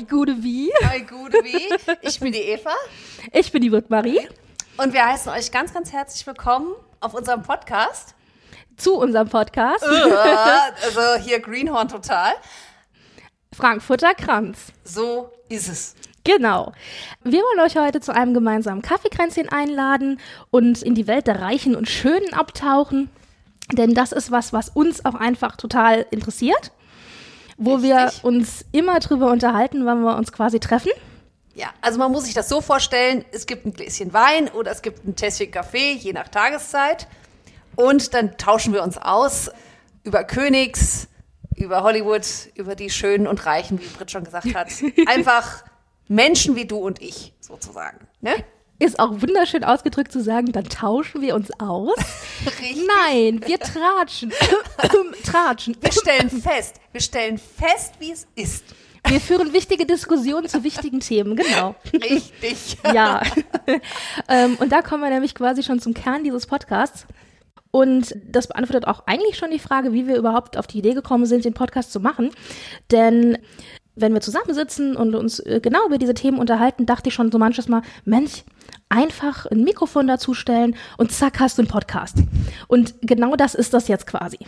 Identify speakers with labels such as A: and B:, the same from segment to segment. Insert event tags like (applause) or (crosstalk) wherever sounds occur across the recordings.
A: Hi, gute Wie.
B: Hi, gute Wie. Ich bin die Eva.
A: Ich bin die Wirt-Marie.
B: Und wir heißen euch ganz, ganz herzlich willkommen auf unserem Podcast.
A: Zu unserem Podcast. (laughs)
B: also hier Greenhorn total.
A: Frankfurter Kranz.
B: So ist es.
A: Genau. Wir wollen euch heute zu einem gemeinsamen Kaffeekränzchen einladen und in die Welt der Reichen und Schönen abtauchen. Denn das ist was, was uns auch einfach total interessiert wo Richtig. wir uns immer drüber unterhalten, wann wir uns quasi treffen.
B: Ja, also man muss sich das so vorstellen, es gibt ein Gläschen Wein oder es gibt ein Tässchen Kaffee, je nach Tageszeit. Und dann tauschen wir uns aus über Königs, über Hollywood, über die Schönen und Reichen, wie Britt schon gesagt hat. (laughs) Einfach Menschen wie du und ich, sozusagen. Ne?
A: Ist auch wunderschön ausgedrückt zu sagen, dann tauschen wir uns aus.
B: Richtig.
A: Nein, wir tratschen. tratschen.
B: Wir stellen fest, wir stellen fest, wie es ist.
A: Wir führen wichtige Diskussionen zu wichtigen Themen, genau.
B: Richtig.
A: ja. ähm, und da kommen wir nämlich quasi schon zum Kern dieses Podcasts. Und das beantwortet auch eigentlich schon die Frage, wie wir überhaupt auf die Idee gekommen sind, den Podcast zu machen. Denn wenn wir zusammensitzen und uns äh, genau über diese Themen unterhalten, dachte ich schon so manches Mal, Mensch, einfach ein Mikrofon dazustellen und zack, hast du einen Podcast. Und genau das ist das jetzt quasi.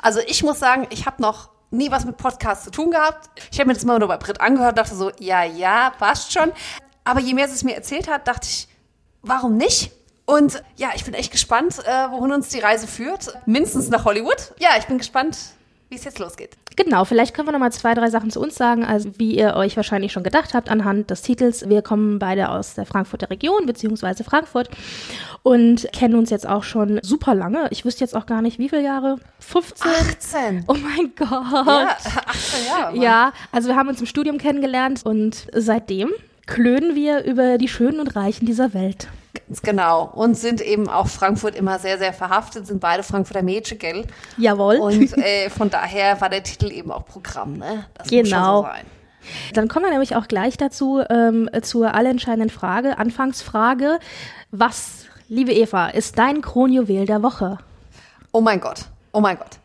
B: Also ich muss sagen, ich habe noch nie was mit Podcasts zu tun gehabt. Ich habe mir das mal nur bei Brit angehört, dachte so, ja, ja, passt schon. Aber je mehr sie es mir erzählt hat, dachte ich, warum nicht? Und ja, ich bin echt gespannt, äh, wohin uns die Reise führt. Mindestens nach Hollywood. Ja, ich bin gespannt, wie es jetzt losgeht.
A: Genau, vielleicht können wir noch mal zwei, drei Sachen zu uns sagen. Also wie ihr euch wahrscheinlich schon gedacht habt anhand des Titels, wir kommen beide aus der Frankfurter Region beziehungsweise Frankfurt und kennen uns jetzt auch schon super lange. Ich wüsste jetzt auch gar nicht, wie viele Jahre? 15?
B: 18.
A: Oh mein Gott.
B: Ja, 18 Jahre.
A: Ja, also wir haben uns im Studium kennengelernt und seitdem klönen wir über die Schönen und Reichen dieser Welt.
B: Ganz genau. Und sind eben auch Frankfurt immer sehr, sehr verhaftet, sind beide Frankfurter Mädchen, gell?
A: Jawohl.
B: Und (laughs) äh, von daher war der Titel eben auch Programm, ne?
A: Das genau. so sein. Dann kommen wir nämlich auch gleich dazu, ähm, zur allentscheidenden Frage, Anfangsfrage. Was, liebe Eva, ist dein Kronjuwel der Woche?
B: Oh mein Gott, oh mein Gott.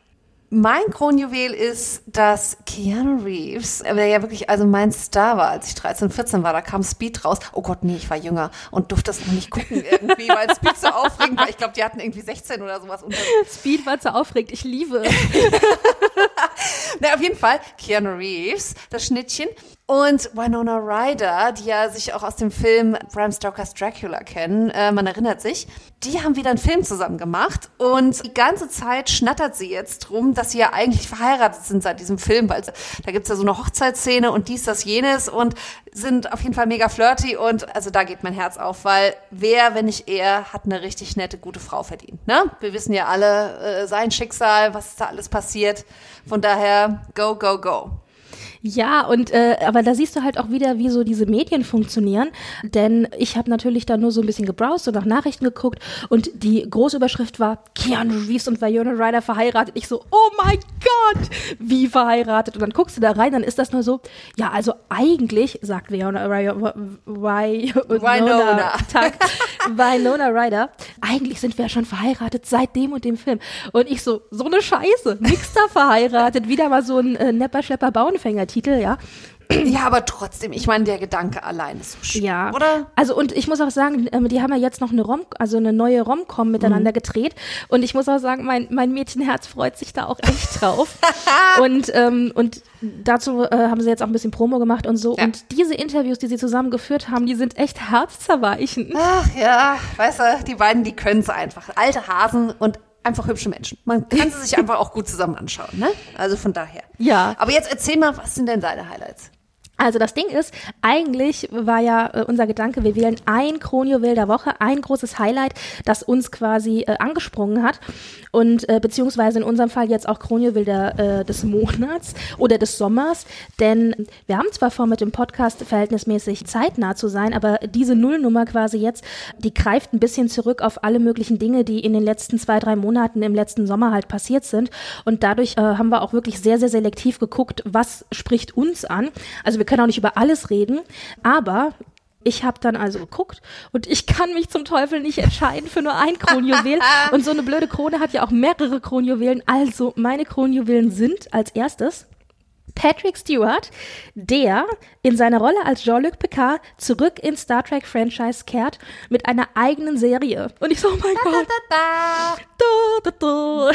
B: Mein Kronjuwel ist, dass Keanu Reeves, der ja wirklich also mein Star war, als ich 13, 14 war, da kam Speed raus. Oh Gott, nee, ich war jünger und durfte das noch nicht gucken irgendwie, weil (laughs) Speed so aufregend war. Ich glaube, die hatten irgendwie 16 oder sowas. Unter
A: Speed war zu aufregend, ich liebe. (laughs)
B: Na, auf jeden Fall, Keanu Reeves, das Schnittchen. Und Winona Ryder, die ja sich auch aus dem Film Bram Stoker's Dracula kennen, äh, man erinnert sich, die haben wieder einen Film zusammen gemacht und die ganze Zeit schnattert sie jetzt drum, dass sie ja eigentlich verheiratet sind seit diesem Film, weil da gibt's ja so eine Hochzeitsszene und dies, das, jenes und sind auf jeden Fall mega flirty und also da geht mein Herz auf, weil wer, wenn nicht er, hat eine richtig nette, gute Frau verdient. Ne? Wir wissen ja alle äh, sein Schicksal, was da alles passiert. Von daher, go, go, go.
A: Ja, und äh, aber da siehst du halt auch wieder, wie so diese Medien funktionieren. Denn ich habe natürlich da nur so ein bisschen gebrowst und nach Nachrichten geguckt und die Großüberschrift war Keanu Reeves und Viola Ryder verheiratet. Ich so, oh mein Gott, wie verheiratet? Und dann guckst du da rein, dann ist das nur so, ja, also eigentlich, sagt Viola Ryder, Winona, (laughs) Winona Ryder, eigentlich sind wir ja schon verheiratet seit dem und dem Film. Und ich so, so eine Scheiße, nix da verheiratet, wieder mal so ein äh, Nepper, Schlepper, Bauernfänger Titel, ja.
B: Ja, aber trotzdem, ich meine, der Gedanke allein ist so schön,
A: ja. oder? Also und ich muss auch sagen, ähm, die haben ja jetzt noch eine Rom, also eine neue Romcom miteinander mhm. gedreht und ich muss auch sagen, mein, mein Mädchenherz freut sich da auch echt drauf. (laughs) und ähm, und dazu äh, haben sie jetzt auch ein bisschen Promo gemacht und so ja. und diese Interviews, die sie zusammen geführt haben, die sind echt herzzerweichend.
B: Ach ja, weißt du, die beiden, die können es einfach. Alte Hasen und einfach hübsche Menschen. Man kann sie sich einfach auch gut zusammen anschauen, ne? Also von daher.
A: Ja.
B: Aber jetzt erzähl mal, was sind denn deine Highlights?
A: Also das Ding ist, eigentlich war ja äh, unser Gedanke, wir wählen ein Kronjuwel der Woche, ein großes Highlight, das uns quasi äh, angesprungen hat und äh, beziehungsweise in unserem Fall jetzt auch Kronjuwel äh, des Monats oder des Sommers, denn wir haben zwar vor, mit dem Podcast verhältnismäßig zeitnah zu sein, aber diese Nullnummer quasi jetzt, die greift ein bisschen zurück auf alle möglichen Dinge, die in den letzten zwei, drei Monaten im letzten Sommer halt passiert sind und dadurch äh, haben wir auch wirklich sehr, sehr selektiv geguckt, was spricht uns an. Also wir können auch nicht über alles reden, aber ich habe dann also geguckt und ich kann mich zum Teufel nicht entscheiden für nur ein Kronjuwel. (laughs) und so eine blöde Krone hat ja auch mehrere Kronjuwelen. Also meine Kronjuwelen sind als erstes Patrick Stewart, der in seiner Rolle als Jean-Luc Picard zurück ins Star Trek Franchise kehrt mit einer eigenen Serie. Und ich so, oh mein
B: Da,
A: Gott.
B: da, da.
A: Da, da, da.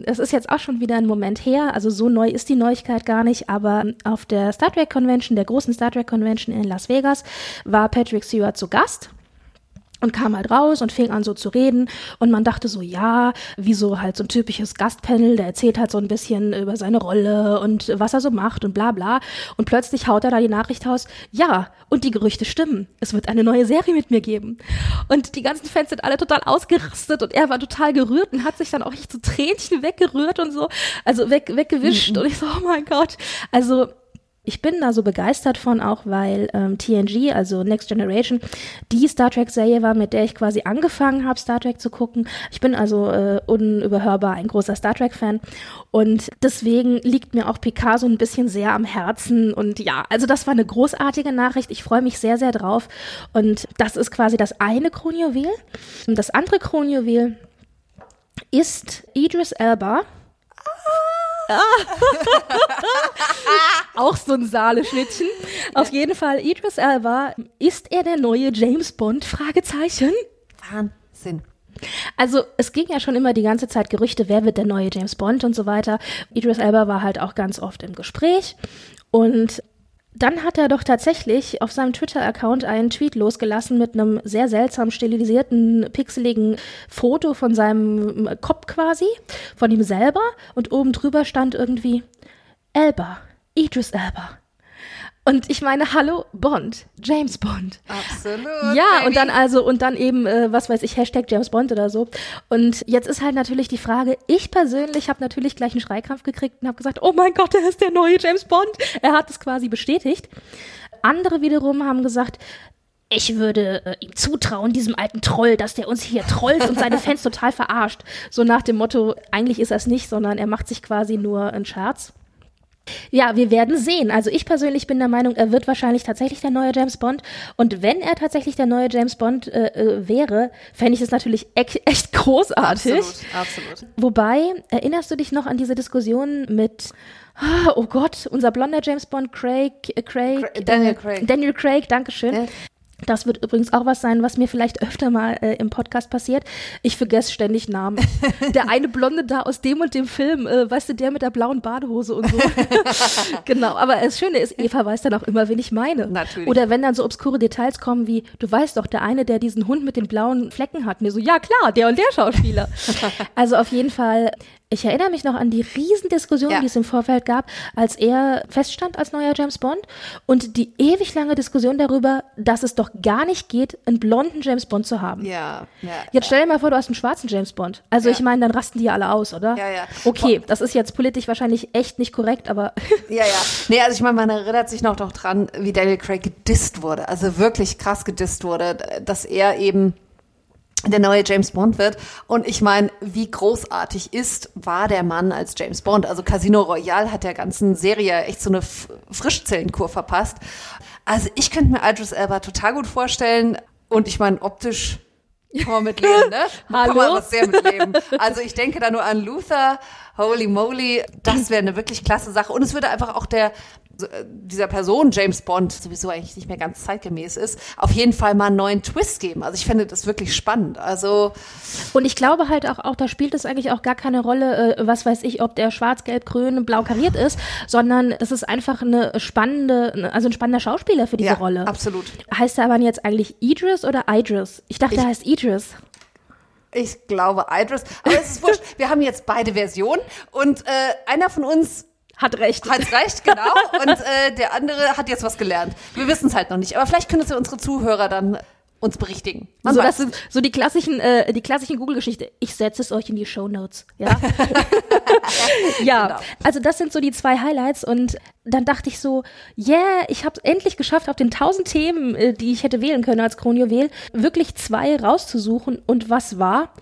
A: (laughs) Es ist jetzt auch schon wieder ein Moment her, also so neu ist die Neuigkeit gar nicht, aber auf der Star Trek Convention, der großen Star Trek Convention in Las Vegas, war Patrick Stewart zu Gast und kam halt raus und fing an so zu reden. Und man dachte so, ja, wie so halt so ein typisches Gastpanel, der erzählt halt so ein bisschen über seine Rolle und was er so macht und bla bla. Und plötzlich haut er da die Nachricht raus, ja, und die Gerüchte stimmen, es wird eine neue Serie mit mir geben. Und die ganzen Fans sind alle total ausgerastet und er war total gerührt und hat sich dann auch echt so Tränchen weggerührt und so, also weg, weggewischt. Und ich so, oh mein Gott, also ich bin da so begeistert von, auch weil ähm, TNG, also Next Generation, die Star Trek-Serie war, mit der ich quasi angefangen habe, Star Trek zu gucken. Ich bin also äh, unüberhörbar ein großer Star Trek-Fan und deswegen liegt mir auch Picard so ein bisschen sehr am Herzen und ja, also das war eine großartige Nachricht. Ich freue mich sehr, sehr drauf und das ist quasi das eine Kronjuwel. Und das andere Kronjuwel ist Idris Elba. (laughs) Auch so ein Saale-Schnittchen. Auf jeden Fall, Idris Elba, ist er der neue James Bond? Fragezeichen.
B: Wahnsinn.
A: Also es ging ja schon immer die ganze Zeit Gerüchte, wer wird der neue James Bond und so weiter. Idris Elba war halt auch ganz oft im Gespräch und dann hat er doch tatsächlich auf seinem Twitter-Account einen Tweet losgelassen mit einem sehr seltsam stilisierten, pixeligen Foto von seinem Kopf quasi, von ihm selber. Und oben drüber stand irgendwie Elba, Idris Elba. Und ich meine, hallo, Bond, James Bond.
B: Absolut.
A: Ja,
B: baby.
A: und dann also, und dann eben, äh, was weiß ich, Hashtag James Bond oder so. Und jetzt ist halt natürlich die Frage, ich persönlich habe natürlich gleich einen Schreikrampf gekriegt und habe gesagt, oh mein Gott, (laughs) er ist der neue James Bond. Er hat es quasi bestätigt. Andere wiederum haben gesagt, ich würde äh, ihm zutrauen, diesem alten Troll, dass der uns hier trollt und seine Fans (laughs) total verarscht. So nach dem Motto, eigentlich ist er es nicht, sondern er macht sich quasi nur einen Scherz. Ja, wir werden sehen. Also ich persönlich bin der Meinung, er wird wahrscheinlich tatsächlich der neue James Bond. Und wenn er tatsächlich der neue James Bond äh, äh, wäre, fände ich es natürlich echt, (laughs) echt großartig.
B: Absolut, absolut.
A: Wobei, erinnerst du dich noch an diese Diskussion mit, ah, oh Gott, unser blonder James Bond, Craig, äh, Craig,
B: Cra- Daniel
A: äh,
B: Craig.
A: Daniel Craig, Dankeschön.
B: Ja.
A: Das wird übrigens auch was sein, was mir vielleicht öfter mal äh, im Podcast passiert. Ich vergesse ständig Namen. (laughs) Der eine Blonde da aus dem und dem Film, äh, weißt du, der mit der blauen Badehose und so. (laughs) genau, aber das Schöne ist, Eva weiß dann auch immer, wen ich meine.
B: Natürlich.
A: Oder wenn dann so obskure Details kommen wie, du weißt doch, der eine, der diesen Hund mit den blauen Flecken hat. Und so, ja klar, der und der Schauspieler. (laughs) also auf jeden Fall, ich erinnere mich noch an die Riesendiskussion,
B: Ja.
A: die es im Vorfeld gab, als er feststand als neuer James Bond und die ewig lange Diskussion darüber, dass es doch gar nicht geht, einen blonden James Bond zu haben.
B: Ja, ja.
A: Jetzt stell dir mal vor, du hast einen schwarzen James Bond. Also
B: Ja.
A: ich meine, dann rasten die ja alle aus, oder?
B: Ja, ja.
A: Okay, das ist jetzt politisch wahrscheinlich echt nicht korrekt, aber (laughs)
B: Ja, ja. Nee, also ich meine, man erinnert sich noch doch dran, wie Daniel Craig gedisst wurde. Also wirklich krass gedisst wurde, dass er eben der neue James Bond wird. Und ich meine, wie großartig ist, war der Mann als James Bond. Also Casino Royale hat der ganzen Serie echt so eine F Frischzellenkur verpasst. Also ich könnte mir Idris Elba total gut vorstellen. Und ich meine, optisch kann man mitleben, ne? (laughs) Kann man
A: Hallo?
B: was sehr mitleben. Also ich denke da nur an Luther, holy moly, das wäre eine wirklich klasse Sache. Und es würde einfach auch der, dieser Person James Bond sowieso eigentlich nicht mehr ganz zeitgemäß ist, auf jeden Fall mal einen neuen Twist geben. Also ich finde das wirklich spannend. Also
A: Und ich glaube halt auch, auch da spielt es eigentlich auch gar keine Rolle, äh, was weiß ich, ob der schwarz, gelb, grün, blau kariert ist, sondern es ist einfach eine spannende, also ein spannender Schauspieler für diese
B: ja,
A: Rolle.
B: absolut.
A: Heißt er aber jetzt eigentlich Idris oder Idris? Ich dachte,
B: Ich-
A: er heißt Idris.
B: Ich glaube Idris. Aber es ist wurscht. (laughs) Wir haben jetzt beide Versionen und äh, einer von uns
A: Hat recht.
B: hat recht, genau. (laughs) Und äh, der andere hat jetzt was gelernt. Wir wissen es halt noch nicht. Aber vielleicht können es ja unsere Zuhörer dann uns berichtigen. Man
A: so,
B: weiß
A: das sind so die klassischen, äh, die klassischen Google-Geschichte. Ich setze es euch in die Show Notes. Ja, (laughs) ja.
B: Genau.
A: Also das sind so die zwei Highlights und dann dachte ich so, yeah, ich habe es endlich geschafft, auf den tausend Themen, äh, die ich hätte wählen können als Kronjuwel, wirklich zwei rauszusuchen. Und was war?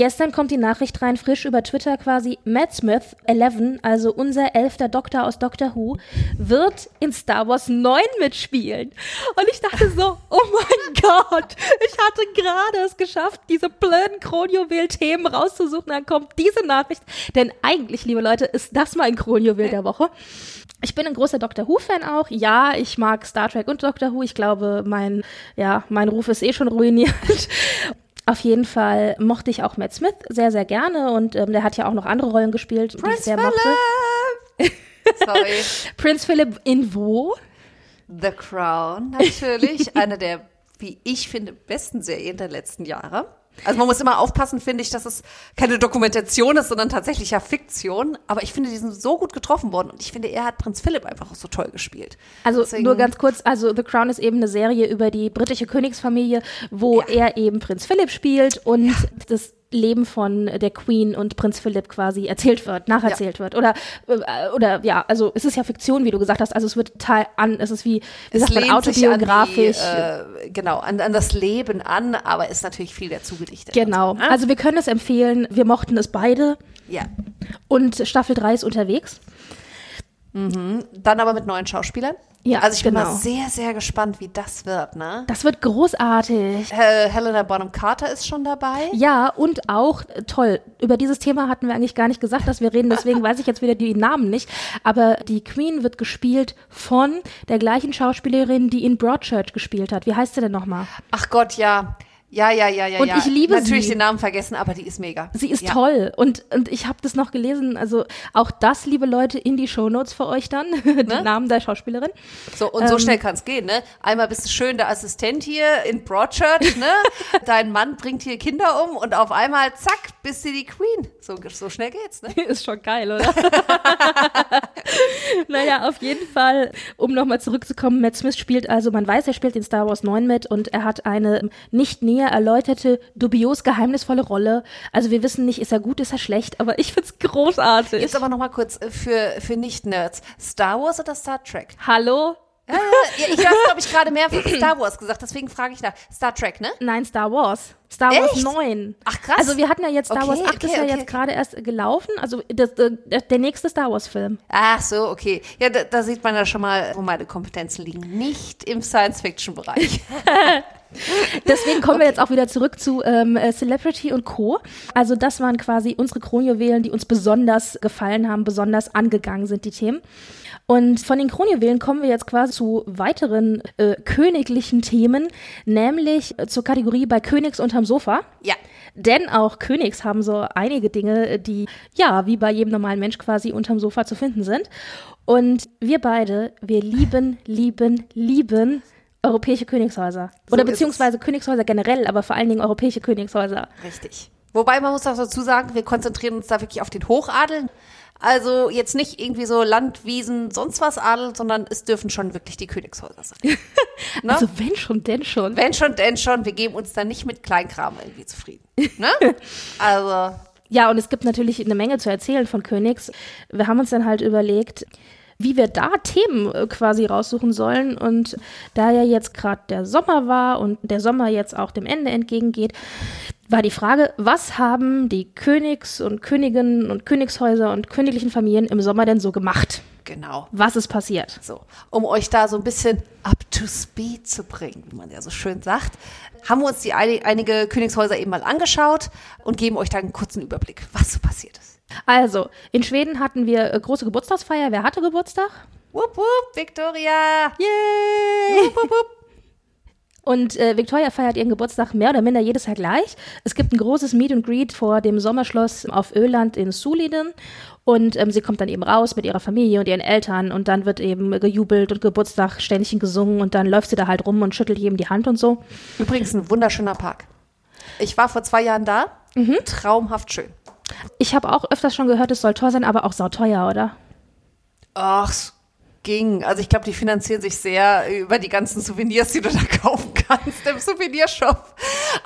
A: Gestern kommt die Nachricht rein, frisch über Twitter quasi, Matt Smith, 11, also unser elfter Doktor aus Doctor Who, wird in Star Wars 9 mitspielen. Und ich dachte so, oh mein (laughs) Gott, ich hatte gerade es geschafft, diese blöden Kronjuwel-Themen rauszusuchen, dann kommt diese Nachricht. Denn eigentlich, liebe Leute, ist das mein Kronjuwel der Woche. Ich bin ein großer Doctor Who-Fan auch. Ja, ich mag Star Trek und Doctor Who. Ich glaube, mein, ja, mein Ruf ist eh schon ruiniert. Auf jeden Fall mochte ich auch Matt Smith sehr, sehr gerne und ähm, der hat ja auch noch andere Rollen gespielt,
B: Prince
A: die ich sehr
B: Philip.
A: mochte.
B: Sorry. (laughs)
A: Prince Philip in wo?
B: The Crown, natürlich. (laughs) Eine der, wie ich finde, besten Serien der letzten Jahre. Also man muss immer aufpassen, finde ich, dass es keine Dokumentation ist, sondern tatsächlich ja Fiktion. Aber ich finde, die sind so gut getroffen worden. Und ich finde, er hat Prinz Philipp einfach auch so toll gespielt.
A: Also
B: Deswegen-
A: nur ganz kurz, also The Crown ist eben eine Serie über die britische Königsfamilie, wo
B: Ja.
A: er eben Prinz Philipp spielt und das Leben von der Queen und Prinz Philipp quasi erzählt wird, nacherzählt wird. Oder, äh, oder ja, also es ist ja Fiktion, wie du gesagt hast, also es wird Teil an, es ist wie, wie
B: Es
A: sagt man, autobiografisch.
B: Die, äh, genau, an, an das Leben an, aber ist natürlich viel dazu gedichtet.
A: genau.
B: Und so, ne?
A: Also wir können es empfehlen, wir mochten es beide
B: ja.
A: und Staffel 3 ist unterwegs.
B: Dann aber mit neuen Schauspielern.
A: Ja,
B: also ich bin
A: genau.
B: mal sehr, sehr gespannt, wie das wird, ne?
A: Das wird großartig.
B: Hel Helena Bonham Carter ist schon dabei.
A: Ja, und auch äh, toll. Über dieses Thema hatten wir eigentlich gar nicht gesagt, dass wir reden, deswegen (laughs) weiß ich jetzt wieder die Namen nicht. Aber die Queen wird gespielt von der gleichen Schauspielerin, die in Broadchurch gespielt hat. Wie heißt sie denn nochmal?
B: Ach Gott, ja. Ja, ja, ja, ja.
A: Und
B: ja.
A: ich liebe
B: Natürlich
A: sie.
B: den Namen vergessen, aber die ist mega.
A: Sie ist
B: ja.
A: toll und, und ich habe das noch gelesen. Also auch das, liebe Leute, in die Shownotes für euch dann, (laughs) die Namen der Schauspielerin.
B: So, und so
A: Ähm,
B: schnell kann es gehen, ne? Einmal bist du schön der Assistent hier in Broadchurch, ne? (laughs) Dein Mann bringt hier Kinder um und auf einmal, zack, bist du die Queen. So, so schnell geht's, ne? (laughs)
A: Ist schon geil, oder? naja, auf jeden Fall, um nochmal zurückzukommen, Matt Smith spielt also, man weiß, er spielt in Star Wars 9 mit und er hat eine nicht näher erläuterte, dubios geheimnisvolle Rolle. Also wir wissen nicht, ist er gut, ist er schlecht, aber ich find's großartig.
B: Jetzt aber noch mal kurz äh, für, für Nicht-Nerds. Star Wars oder Star Trek?
A: Hallo?
B: Ja, ich weiß, glaube ich, gerade mehrfach Star Wars gesagt, deswegen frage ich nach. Star Trek, ne?
A: Nein, Star Wars. Star Wars
B: Echt?
A: 9.
B: Ach, krass.
A: Also wir hatten ja jetzt Star
B: Okay,
A: Wars 8 ist
B: okay,
A: ja
B: okay,
A: jetzt gerade erst gelaufen. Also das, der, der nächste Star Wars Film.
B: Ach so, okay. Ja, da, da sieht man ja schon mal, wo meine Kompetenzen liegen. Nicht im Science-Fiction-Bereich. (laughs)
A: Deswegen kommen wir jetzt auch wieder zurück zu ähm, äh, Celebrity und Co. Also das waren quasi unsere Kronjuwelen, die uns besonders gefallen haben, besonders angegangen sind, die Themen. Und von den Kronjuwelen kommen wir jetzt quasi zu weiteren äh, königlichen Themen, nämlich äh, zur Kategorie bei Königs unterm Sofa.
B: Ja.
A: Denn auch Königs haben so einige Dinge, die ja, wie bei jedem normalen Mensch quasi unterm Sofa zu finden sind. Und wir beide, wir lieben, lieben, lieben europäische Königshäuser.
B: So
A: Oder beziehungsweise Königshäuser generell, aber vor allen Dingen europäische Königshäuser.
B: Richtig. Wobei man muss auch dazu sagen, wir konzentrieren uns da wirklich auf den Hochadel. Also jetzt nicht irgendwie so Land, Wiesen, sonst was Adel, sondern es dürfen schon wirklich die Königshäuser sein. (laughs) Ne?
A: Also wenn schon, denn schon.
B: Wenn schon, denn schon, wir geben uns da nicht mit Kleinkram irgendwie zufrieden. Ne? (laughs) Also,
A: Ja, und es gibt natürlich eine Menge zu erzählen von Königs. Wir haben uns dann halt überlegt, wie wir da Themen äh, quasi raussuchen sollen. Und da ja jetzt gerade der Sommer war und der Sommer jetzt auch dem Ende entgegengeht, war die Frage, was haben die Königs- und Königinnen und Königshäuser und königlichen Familien im Sommer denn so gemacht?
B: genau.
A: Was ist passiert?
B: So, um euch da so ein bisschen up to speed zu bringen, wie man ja so schön sagt, haben wir uns die ein- einige Königshäuser eben mal angeschaut und geben euch da einen kurzen Überblick, was so passiert ist.
A: Also, in Schweden hatten wir äh, große Geburtstagsfeier. Wer hatte Geburtstag?
B: Wupp, wupp, Victoria!
A: Yay!
B: Wupp, wupp, wupp.
A: Und äh, Victoria feiert ihren Geburtstag mehr oder minder jedes Jahr gleich. Es gibt ein großes Meet and Greet vor dem Sommerschloss auf Öland in Suliden. Und ähm, sie kommt dann eben raus mit ihrer Familie und ihren Eltern und dann wird eben gejubelt und Geburtstagständchen gesungen und dann läuft sie da halt rum und schüttelt jedem die Hand und so.
B: Übrigens ein wunderschöner Park. Ich war vor zwei Jahren da. Traumhaft schön.
A: Ich habe auch öfters schon gehört, es soll teuer sein, aber auch sauteuer, oder?
B: Ach, es ging. Also ich glaube, die finanzieren sich sehr über die ganzen Souvenirs, die du da (laughs) kaufen kannst im Souvenirshop.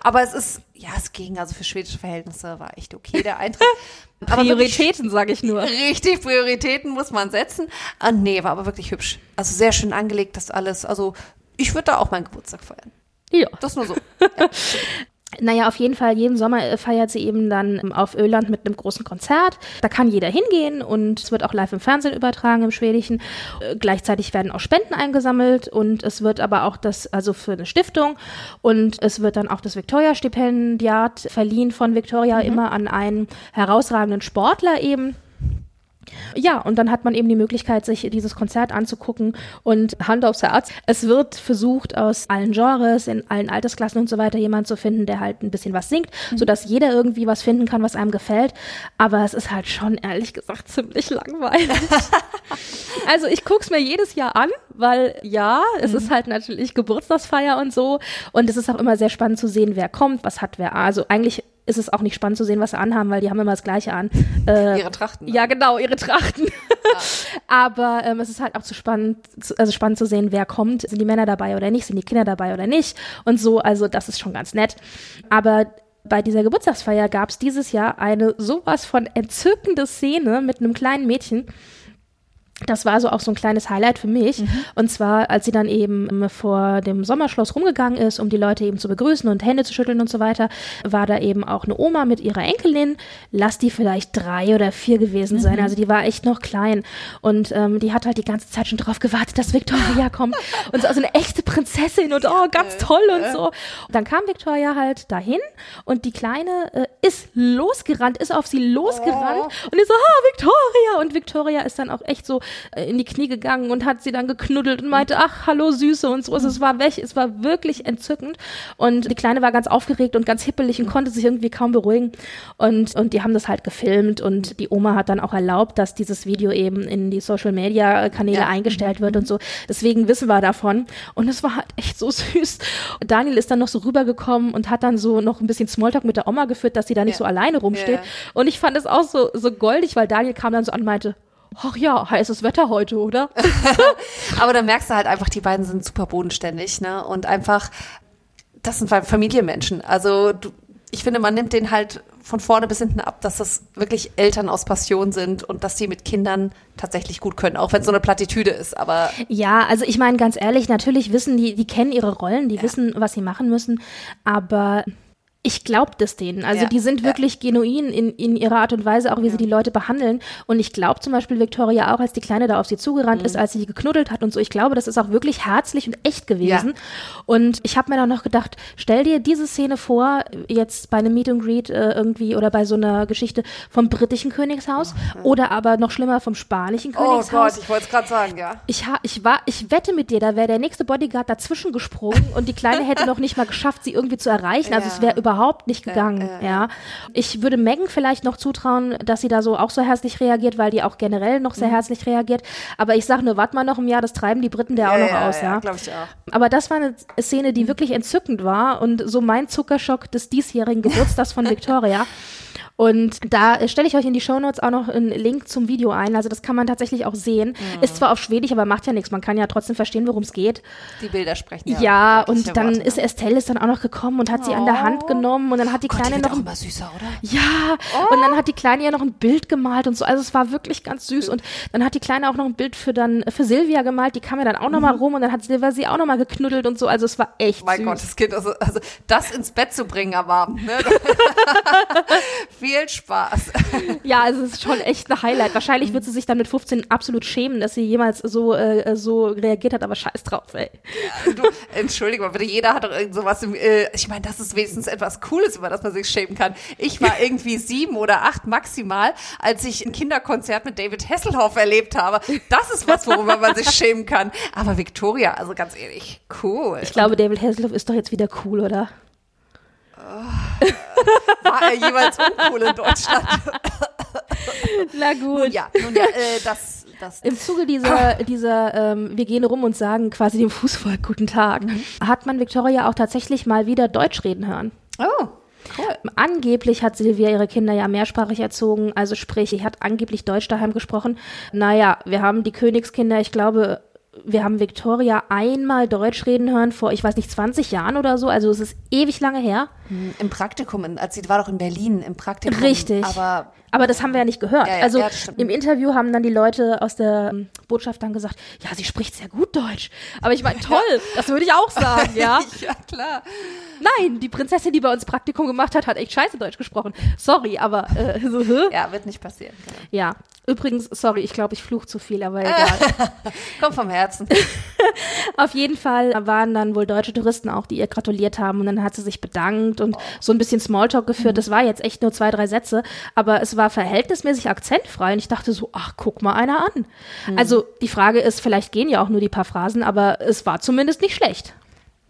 B: Aber es ist, ja, es ging. Also für schwedische Verhältnisse war echt okay der Eintritt. (laughs)
A: Prioritäten, sage ich nur.
B: Richtig, Prioritäten muss man setzen. Ah, nee, war aber wirklich hübsch. Also sehr schön angelegt, das alles. Also ich würde da auch meinen Geburtstag feiern.
A: Ja.
B: Das nur so. (laughs)
A: Naja, auf jeden Fall, jeden Sommer äh, feiert sie eben dann ähm, auf Öland mit einem großen Konzert. Da kann jeder hingehen und es wird auch live im Fernsehen übertragen im Schwedischen. Äh, gleichzeitig werden auch Spenden eingesammelt und es wird aber auch das, also für eine Stiftung und es wird dann auch das Victoria-Stipendiat verliehen von Victoria mhm. immer an einen herausragenden Sportler eben. Ja, und dann hat man eben die Möglichkeit, sich dieses Konzert anzugucken und Hand aufs Herz. Es wird versucht, aus allen Genres, in allen Altersklassen und so weiter jemand zu finden, der halt ein bisschen was singt, mhm. sodass jeder irgendwie was finden kann, was einem gefällt. Aber es ist halt schon, ehrlich gesagt, ziemlich langweilig. (laughs) also ich guck's mir jedes Jahr an, weil ja, es mhm. ist halt natürlich Geburtstagsfeier und so. Und es ist auch immer sehr spannend zu sehen, wer kommt, was hat wer. Also eigentlich ist es auch nicht spannend zu sehen, was sie anhaben, weil die haben immer das Gleiche an. (laughs)
B: Äh, ihre Trachten.
A: Ja, genau, ihre Trachten. Ja. (laughs) Aber ähm, es ist halt auch zu spannend, also spannend zu sehen, wer kommt. Sind die Männer dabei oder nicht? Sind die Kinder dabei oder nicht? Und so, also das ist schon ganz nett. Aber bei dieser Geburtstagsfeier gab es dieses Jahr eine sowas von entzückende Szene mit einem kleinen Mädchen, das war so auch so ein kleines Highlight für mich. Mhm. Und zwar, als sie dann eben ähm, vor dem Sommerschloss rumgegangen ist, um die Leute eben zu begrüßen und Hände zu schütteln und so weiter, war da eben auch eine Oma mit ihrer Enkelin. Lass die vielleicht drei oder vier gewesen sein. Mhm. Also die war echt noch klein. Und ähm, die hat halt die ganze Zeit schon drauf gewartet, dass Victoria kommt. (laughs) Und so also eine echte Prinzessin und oh, ganz toll und so. Und dann kam Victoria halt dahin und die Kleine äh, ist losgerannt, ist auf sie losgerannt oh. und ist so, ah, Victoria! Und Victoria ist dann auch echt so in die Knie gegangen und hat sie dann geknuddelt und meinte, ach, hallo Süße und so. Also es war weg, es war wirklich entzückend. Und die Kleine war ganz aufgeregt und ganz hippelig und konnte sich irgendwie kaum beruhigen. Und, und die haben das halt gefilmt und die Oma hat dann auch erlaubt, dass dieses Video eben in die Social Media Kanäle ja. eingestellt wird und so. Deswegen wissen wir davon. Und es war halt echt so (laughs) süß. Und Daniel ist dann noch so rübergekommen und hat dann so noch ein bisschen Smalltalk mit der Oma geführt, dass sie da nicht ja. so alleine rumsteht. Ja. Und ich fand es auch so, so goldig, weil Daniel kam dann so an und meinte, ach ja, heißes Wetter heute, oder? (laughs)
B: Aber da merkst du halt einfach, die beiden sind super bodenständig, ne? Und einfach, das sind Familienmenschen. Also du, ich finde, man nimmt den halt von vorne bis hinten ab, dass das wirklich Eltern aus Passion sind und dass die mit Kindern tatsächlich gut können, auch wenn es so eine Plattitüde ist. Aber
A: ja, also ich meine ganz ehrlich, natürlich wissen die, die kennen ihre Rollen, die ja. wissen, was sie machen müssen, aber ich glaube das denen. Also ja, die sind wirklich ja. genuin in, in ihrer Art und Weise, auch wie ja. sie die Leute behandeln. Und ich glaube zum Beispiel Victoria auch, als die Kleine da auf sie zugerannt mhm. ist, als sie geknuddelt hat und so. Ich glaube, das ist auch wirklich herzlich und echt gewesen. Und ich habe mir dann noch gedacht, stell dir diese Szene vor, jetzt bei einem Meet and Greet äh, irgendwie oder bei so einer Geschichte vom britischen Königshaus oh, oder aber noch schlimmer vom spanischen Königshaus. Oh
B: Gott, ich wollte es gerade sagen, ja.
A: Ich, ha, ich, war, ich wette mit dir, da wäre der nächste Bodyguard dazwischen gesprungen und die Kleine hätte noch nicht mal geschafft, sie irgendwie zu erreichen. Also es wäre überhaupt überhaupt nicht gegangen. Äh, äh, ja. Ich würde Megan vielleicht noch zutrauen, dass sie da so auch so herzlich reagiert, weil die auch generell noch sehr mhm. herzlich reagiert. Aber ich sage nur, warte mal noch im Jahr, das treiben die Briten der ja, auch noch ja, aus, ja. ja. Ich auch. Aber das war eine Szene, die mhm. wirklich entzückend war und so mein Zuckerschock des diesjährigen Geburtstags von (laughs) Victoria. Und da stelle ich euch in die Shownotes auch noch einen Link zum Video ein. Also das kann man tatsächlich auch sehen. Mhm. Ist zwar auf Schwedisch, aber macht ja nichts. Man kann ja trotzdem verstehen, worum es geht.
B: Die Bilder sprechen
A: ja. Ja, und dann Worte, ist Estelle ist dann auch noch gekommen und hat oh. sie an der Hand oh. genommen und dann hat die Gott, Kleine die noch
B: auch immer süßer, oder?
A: Ja, oh. und dann hat die Kleine ja noch ein Bild gemalt und so. Also es war wirklich ganz süß und dann hat die Kleine auch noch ein Bild für dann für Silvia gemalt. Die kam ja dann auch noch mal mhm. rum und dann hat Silvia sie auch noch mal geknuddelt und so. Also es war echt
B: mein
A: süß.
B: Gott, das Kind also, also das ins Bett zu bringen am Abend. Ne? (laughs) (laughs) (laughs) Viel Spaß. (laughs)
A: ja, also es ist schon echt ein Highlight. Wahrscheinlich wird sie sich dann mit 15 absolut schämen, dass sie jemals so, äh, so reagiert hat, aber scheiß drauf, ey.
B: Ja, du, Entschuldigung, bitte, jeder hat doch irgend sowas im, äh, ich meine, das ist wenigstens etwas Cooles, über das man sich schämen kann. Ich war irgendwie (laughs) sieben oder acht maximal, als ich ein Kinderkonzert mit David Hasselhoff erlebt habe. Das ist was, worüber man sich schämen kann. Aber Victoria, also ganz ehrlich, cool.
A: Ich glaube, David Hasselhoff ist doch jetzt wieder cool, oder?
B: War er jeweils uncool in Deutschland? (laughs)
A: Na gut.
B: Nun ja, nun ja, äh, das, das.
A: Im Zuge dieser, dieser ähm, wir gehen rum und sagen quasi dem Fußvolk Guten Tag, mhm. hat man Victoria auch tatsächlich mal wieder Deutsch reden hören.
B: Oh. Cool.
A: Angeblich hat Silvia ihre Kinder ja mehrsprachig erzogen, also sprich, sie hat angeblich Deutsch daheim gesprochen. Naja, wir haben die Königskinder, ich glaube, wir haben Victoria einmal Deutsch reden hören vor, ich weiß nicht, 20 Jahren oder so. Also es ist ewig lange her.
B: Hm, Im Praktikum, in- als sie war doch in Berlin im Praktikum.
A: Richtig.
B: Aber
A: Aber das haben wir ja nicht gehört.
B: Ja, ja,
A: also
B: ja,
A: im Interview haben dann die Leute aus der ähm, Botschaft dann gesagt, ja, sie spricht sehr gut Deutsch. Aber ich meine, (laughs) toll, das würde ich auch sagen, ja. (laughs)
B: ja, klar.
A: Nein, die Prinzessin, die bei uns Praktikum gemacht hat, hat echt scheiße Deutsch gesprochen. Sorry, aber äh, (laughs) so?
B: Ja, wird nicht passieren. Genau.
A: ja. Übrigens, sorry, ich glaube, ich fluch zu viel, aber egal.
B: Kommt vom Herzen.
A: Auf jeden Fall waren dann wohl deutsche Touristen auch, die ihr gratuliert haben und dann hat sie sich bedankt und so ein bisschen Smalltalk geführt. Das war jetzt echt nur zwei, drei Sätze, aber es war verhältnismäßig akzentfrei und ich dachte so, ach, guck mal einer an. Also die Frage ist, vielleicht gehen ja auch nur die paar Phrasen, aber es war zumindest nicht schlecht.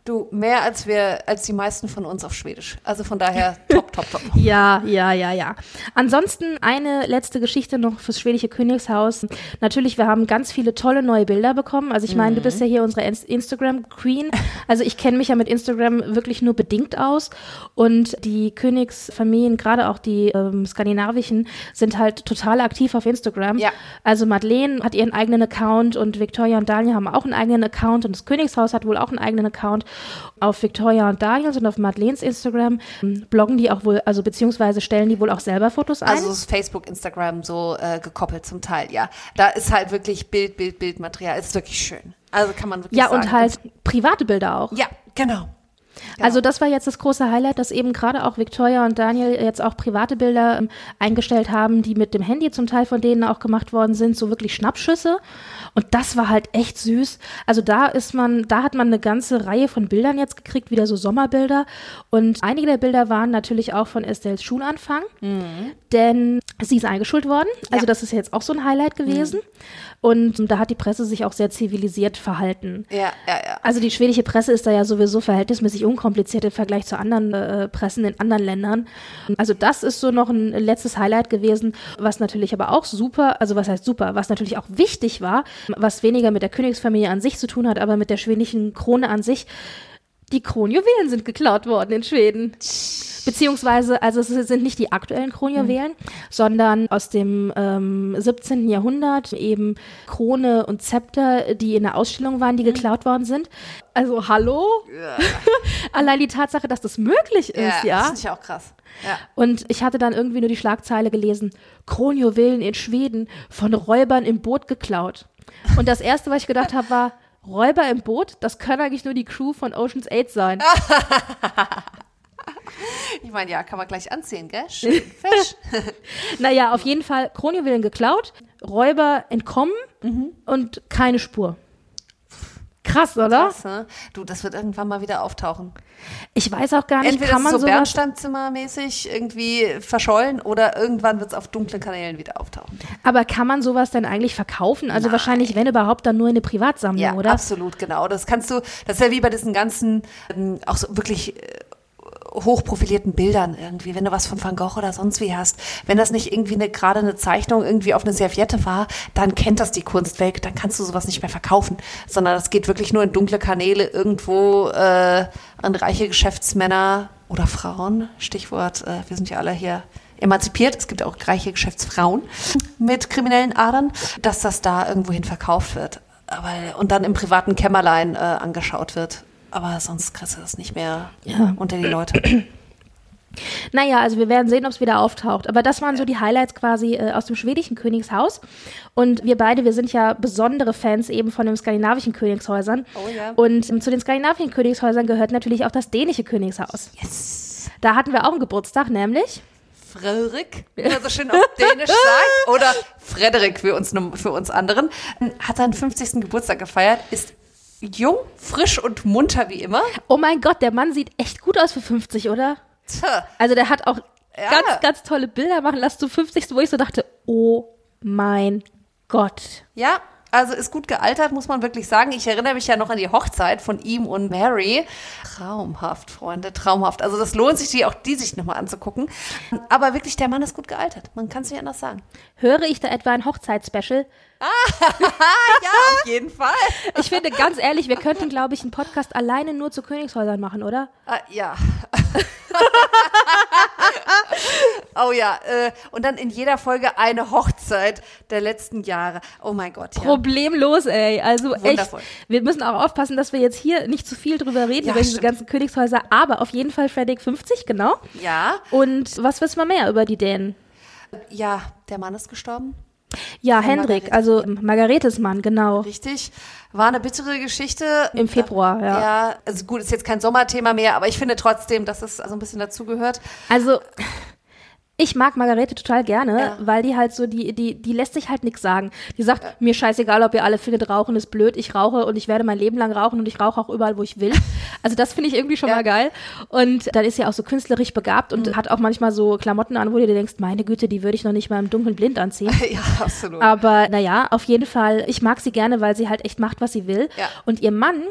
B: Du, mehr als wir, als die meisten von uns auf Schwedisch. Also von daher (laughs) top, top, top.
A: Ja, ja, ja, ja. Ansonsten eine letzte Geschichte noch fürs schwedische Königshaus. Natürlich, wir haben ganz viele tolle neue Bilder bekommen. Also ich meine, du bist ja hier unsere Ins- Instagram-Queen. Also ich kenne mich ja mit Instagram wirklich nur bedingt aus. Und die Königsfamilien, gerade auch die ähm, skandinavischen, sind halt total aktiv auf Instagram.
B: Ja.
A: Also Madeleine hat ihren eigenen Account und Victoria und Daniel haben auch einen eigenen Account und das Königshaus hat wohl auch einen eigenen Account. Auf Victoria und Daniels und auf Madeleines Instagram bloggen die auch wohl, also beziehungsweise stellen die wohl auch selber Fotos ein.
B: Also ist Facebook, Instagram so äh, gekoppelt zum Teil, ja. Da ist halt wirklich Bild, Bild, Bildmaterial. Ist wirklich schön. Also kann man wirklich
A: ja,
B: sagen.
A: und halt private Bilder auch.
B: Ja, genau.
A: Also das war jetzt das große Highlight, dass eben gerade auch Victoria und Daniel jetzt auch private Bilder ähm, eingestellt haben, die mit dem Handy zum Teil von denen auch gemacht worden sind, so wirklich Schnappschüsse. Und das war halt echt süß. Also da ist man, da hat man eine ganze Reihe von Bildern jetzt gekriegt, wieder so Sommerbilder. Und einige der Bilder waren natürlich auch von Estelles Schulanfang, denn sie ist eingeschult worden. Also
B: Mhm. Ja. Mhm.
A: das ist jetzt auch so ein Highlight gewesen. Und da hat die Presse sich auch sehr zivilisiert verhalten.
B: Ja, ja, ja.
A: Also die schwedische Presse ist da ja sowieso verhältnismäßig unkompliziert im Vergleich zu anderen äh, Pressen in anderen Ländern. Also das ist so noch ein letztes Highlight gewesen, was natürlich aber auch super, also was heißt super, was natürlich auch wichtig war, was weniger mit der Königsfamilie an sich zu tun hat, aber mit der schwedischen Krone an sich. Die Kronjuwelen sind geklaut worden in Schweden. Beziehungsweise, also es sind nicht die aktuellen Kronjuwelen, sondern aus dem ähm, 17. Jahrhundert eben Krone und Zepter, die in der Ausstellung waren, die geklaut worden sind. Also hallo? (laughs) Allein die Tatsache, dass das möglich ist,
B: Das
A: ja.
B: finde ich auch krass. Ja.
A: Und ich hatte dann irgendwie nur die Schlagzeile gelesen, Kronjuwelen in Schweden von Räubern im Boot geklaut. Und das Erste, was ich gedacht habe, war, Räuber im Boot? Das können eigentlich nur die Crew von Ocean's 8 sein.
B: Ich meine, ja, kann man gleich anziehen, gell? Schön. (laughs) Fisch.
A: Naja, auf jeden Fall Kronjuwelen geklaut, Räuber entkommen und keine Spur. Krass, oder?
B: Krass, ne? Du, das wird irgendwann mal wieder auftauchen.
A: Ich weiß auch gar nicht,
B: Entweder
A: kann
B: ist
A: man
B: so
A: sowas...
B: Bernsteinzimmermäßig irgendwie verschollen oder irgendwann wird es auf dunklen Kanälen wieder auftauchen.
A: Aber kann man sowas denn eigentlich verkaufen? Also wahrscheinlich, wenn überhaupt, dann nur in eine Privatsammlung,
B: Ja,
A: oder?
B: absolut, genau. Das kannst du, das ist ja wie bei diesen ganzen, ähm, auch so wirklich äh, hochprofilierten Bildern irgendwie, wenn du was von Van Gogh oder sonst wie hast, wenn das nicht irgendwie eine, gerade eine Zeichnung irgendwie auf eine Serviette war, dann kennt das die Kunstwelt, dann kannst du sowas nicht mehr verkaufen, sondern das geht wirklich nur in dunkle Kanäle irgendwo äh, an reiche Geschäftsmänner oder Frauen, Stichwort, äh, wir sind ja alle hier emanzipiert, es gibt auch reiche Geschäftsfrauen (laughs) mit kriminellen Adern, dass das da irgendwohin verkauft wird. Aber, und dann im privaten Kämmerlein äh, angeschaut wird. Aber sonst kriegst du das nicht mehr
A: Ja.
B: unter die Leute. (clears throat)
A: Naja, also wir werden sehen, ob es wieder auftaucht. Aber das waren so die Highlights quasi äh, aus dem schwedischen Königshaus. Und wir beide, wir sind ja besondere Fans eben von den skandinavischen Königshäusern.
B: Oh ja.
A: Und ähm, zu den skandinavischen Königshäusern gehört natürlich auch das dänische Königshaus.
B: Yes.
A: Da hatten wir auch einen Geburtstag, nämlich
B: Frederik, wie man so schön auf Dänisch (laughs) sagt, oder Frederik für uns, für uns anderen, hat seinen 50. Geburtstag gefeiert, ist jung, frisch und munter wie immer.
A: Oh mein Gott, der Mann sieht echt gut aus für 50, oder?
B: Tja,
A: Also der hat auch
B: Ja.
A: ganz, ganz tolle Bilder machen lassen zu 50, wo ich so dachte, oh mein Gott.
B: Ja, also ist gut gealtert, muss man wirklich sagen. Ich erinnere mich ja noch an die Hochzeit von ihm und Mary. Traumhaft, Freunde, traumhaft. Also das lohnt sich, die auch die sich nochmal anzugucken. Aber wirklich, der Mann ist gut gealtert. Man kann es nicht anders sagen.
A: Höre ich da etwa ein Hochzeitsspecial? (laughs)
B: Ja, auf jeden Fall.
A: Ich finde, ganz ehrlich, wir könnten, glaube ich, einen Podcast alleine nur zu Königshäusern machen, oder?
B: Ah, ja. (laughs) Oh ja, äh, und dann in jeder Folge eine Hochzeit der letzten Jahre. Oh mein Gott, ja.
A: Problemlos, ey. Also echt.
B: Wundervoll.
A: Wir müssen auch aufpassen, dass wir jetzt hier nicht zu viel drüber reden,
B: Ja,
A: über diese
B: stimmt.
A: ganzen Königshäuser, aber auf jeden Fall Fredrik 50, genau.
B: Ja,
A: Und was wissen wir mehr über die Dänen?
B: Ja, der Mann ist gestorben.
A: Ja,
B: Von
A: Hendrik,
B: Margarete.
A: also Margaretes Mann, genau.
B: Richtig. War eine bittere Geschichte.
A: Im Februar, ja.
B: Ja, also gut, ist jetzt kein Sommerthema mehr, aber ich finde trotzdem, dass es also ein bisschen dazugehört.
A: Also, ich mag Margarete total gerne,
B: Ja.
A: weil die halt so, die, die, die lässt sich halt nichts sagen. Die sagt, mir scheißegal, ob ihr alle findet, Rauchen ist blöd, ich rauche und ich werde mein Leben lang rauchen und ich rauche auch überall, wo ich will. (laughs) Also das finde ich irgendwie schon
B: Ja.
A: mal geil. Und dann ist sie auch so künstlerisch begabt und
B: Mhm.
A: hat auch manchmal so Klamotten an, wo du dir denkst, meine Güte, die würde ich noch nicht mal im Dunkeln blind anziehen. (laughs)
B: ja, absolut.
A: Aber naja, auf jeden Fall, ich mag sie gerne, weil sie halt echt macht, was sie will.
B: Ja.
A: Und ihr Mann,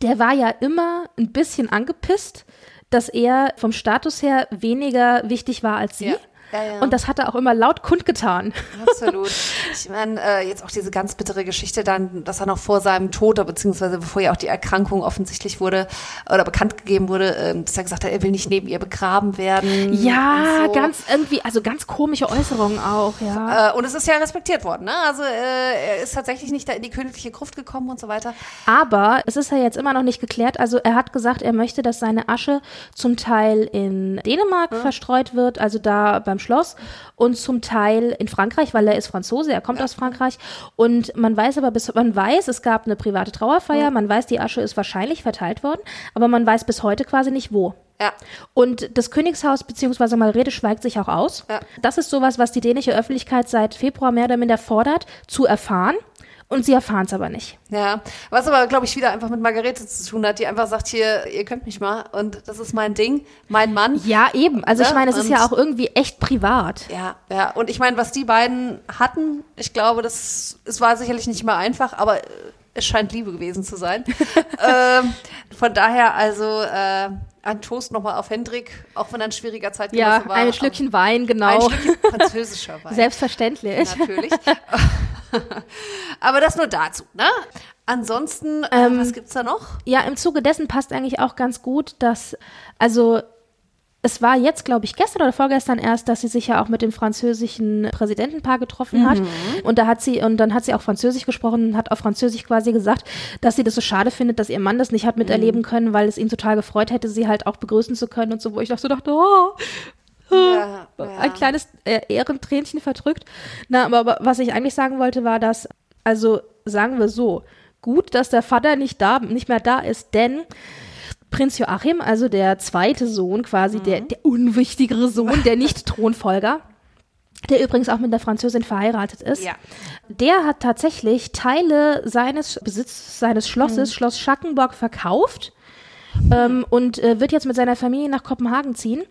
A: der war ja immer ein bisschen angepisst, dass er vom Status her weniger wichtig war als sie.
B: Ja. Ja, ja.
A: Und das hat er auch immer laut kundgetan.
B: Absolut. (laughs) Ich meine, äh, jetzt auch diese ganz bittere Geschichte dann, dass er noch vor seinem Tod, oder beziehungsweise bevor ja auch die Erkrankung offensichtlich wurde oder bekannt gegeben wurde, ähm, dass er gesagt hat, er will nicht neben ihr begraben werden.
A: Ja,
B: so.
A: ganz irgendwie, also ganz komische Äußerungen auch, ja.
B: Äh, und es ist ja respektiert worden, ne? Also äh, er ist tatsächlich nicht da in die königliche Gruft gekommen und so weiter.
A: Aber es ist ja jetzt immer noch nicht geklärt. Also er hat gesagt, er möchte, dass seine Asche zum Teil in Dänemark verstreut wird, also da beim Schloss, und zum Teil in Frankreich, weil er ist Franzose, er kommt aus Frankreich. Und man weiß aber bis, man weiß, es gab eine private Trauerfeier, man weiß, die Asche ist wahrscheinlich verteilt worden, aber man weiß bis heute quasi nicht wo.
B: Ja.
A: Und das Königshaus bzw. Margarete schweigt sich auch aus.
B: Ja.
A: Das ist sowas, was die dänische Öffentlichkeit seit Februar mehr oder minder fordert, zu erfahren. Und sie erfahren es aber nicht.
B: Ja, was aber, glaube ich, wieder einfach mit Margarete zu tun hat, die einfach sagt, hier, ihr könnt mich mal und das ist mein Ding, mein Mann.
A: Ja, eben. Also ich
B: Ja,
A: meine, es ist ja auch irgendwie echt privat.
B: Ja, ja. Und ich meine, was die beiden hatten, ich glaube, das es war sicherlich nicht immer einfach, aber äh, es scheint Liebe gewesen zu sein. (laughs) ähm, von daher also äh, ein Toast nochmal auf Hendrik, auch wenn er ein schwieriger Zeitgenosse
A: Ja,
B: war.
A: ein Schlückchen Wein,
B: Ein
A: genau.
B: Schlückchen französischer (laughs) Wein.
A: Selbstverständlich.
B: Natürlich. (laughs) (laughs) aber das nur dazu, ne? Ansonsten, äh,
A: Ähm,
B: was gibt's da noch?
A: Ja, im Zuge dessen passt eigentlich auch ganz gut, dass, also es war jetzt, glaube ich, gestern oder vorgestern erst, dass sie sich ja auch mit dem französischen Präsidentenpaar getroffen hat. Und da hat sie, und dann hat sie auch Französisch gesprochen und hat auf Französisch quasi gesagt, dass sie das so schade findet, dass ihr Mann das nicht hat miterleben können, weil es ihn total gefreut hätte, sie halt auch begrüßen zu können und so, wo ich doch so dachte, oh,
B: Ja, ja.
A: ein kleines äh, Ehrentränchen verdrückt. Na, aber, aber was ich eigentlich sagen wollte, war, dass, also sagen wir so, gut, dass der Vater nicht da, nicht mehr da ist, denn Prinz Joachim, also der zweite Sohn, quasi der, der unwichtigere Sohn, der Nicht-Thronfolger, (laughs) der übrigens auch mit der Französin verheiratet ist,
B: Ja.
A: der hat tatsächlich Teile seines Besitzes, seines Schlosses, Schloss Schackenborg, verkauft ähm, und äh, wird jetzt mit seiner Familie nach Kopenhagen ziehen.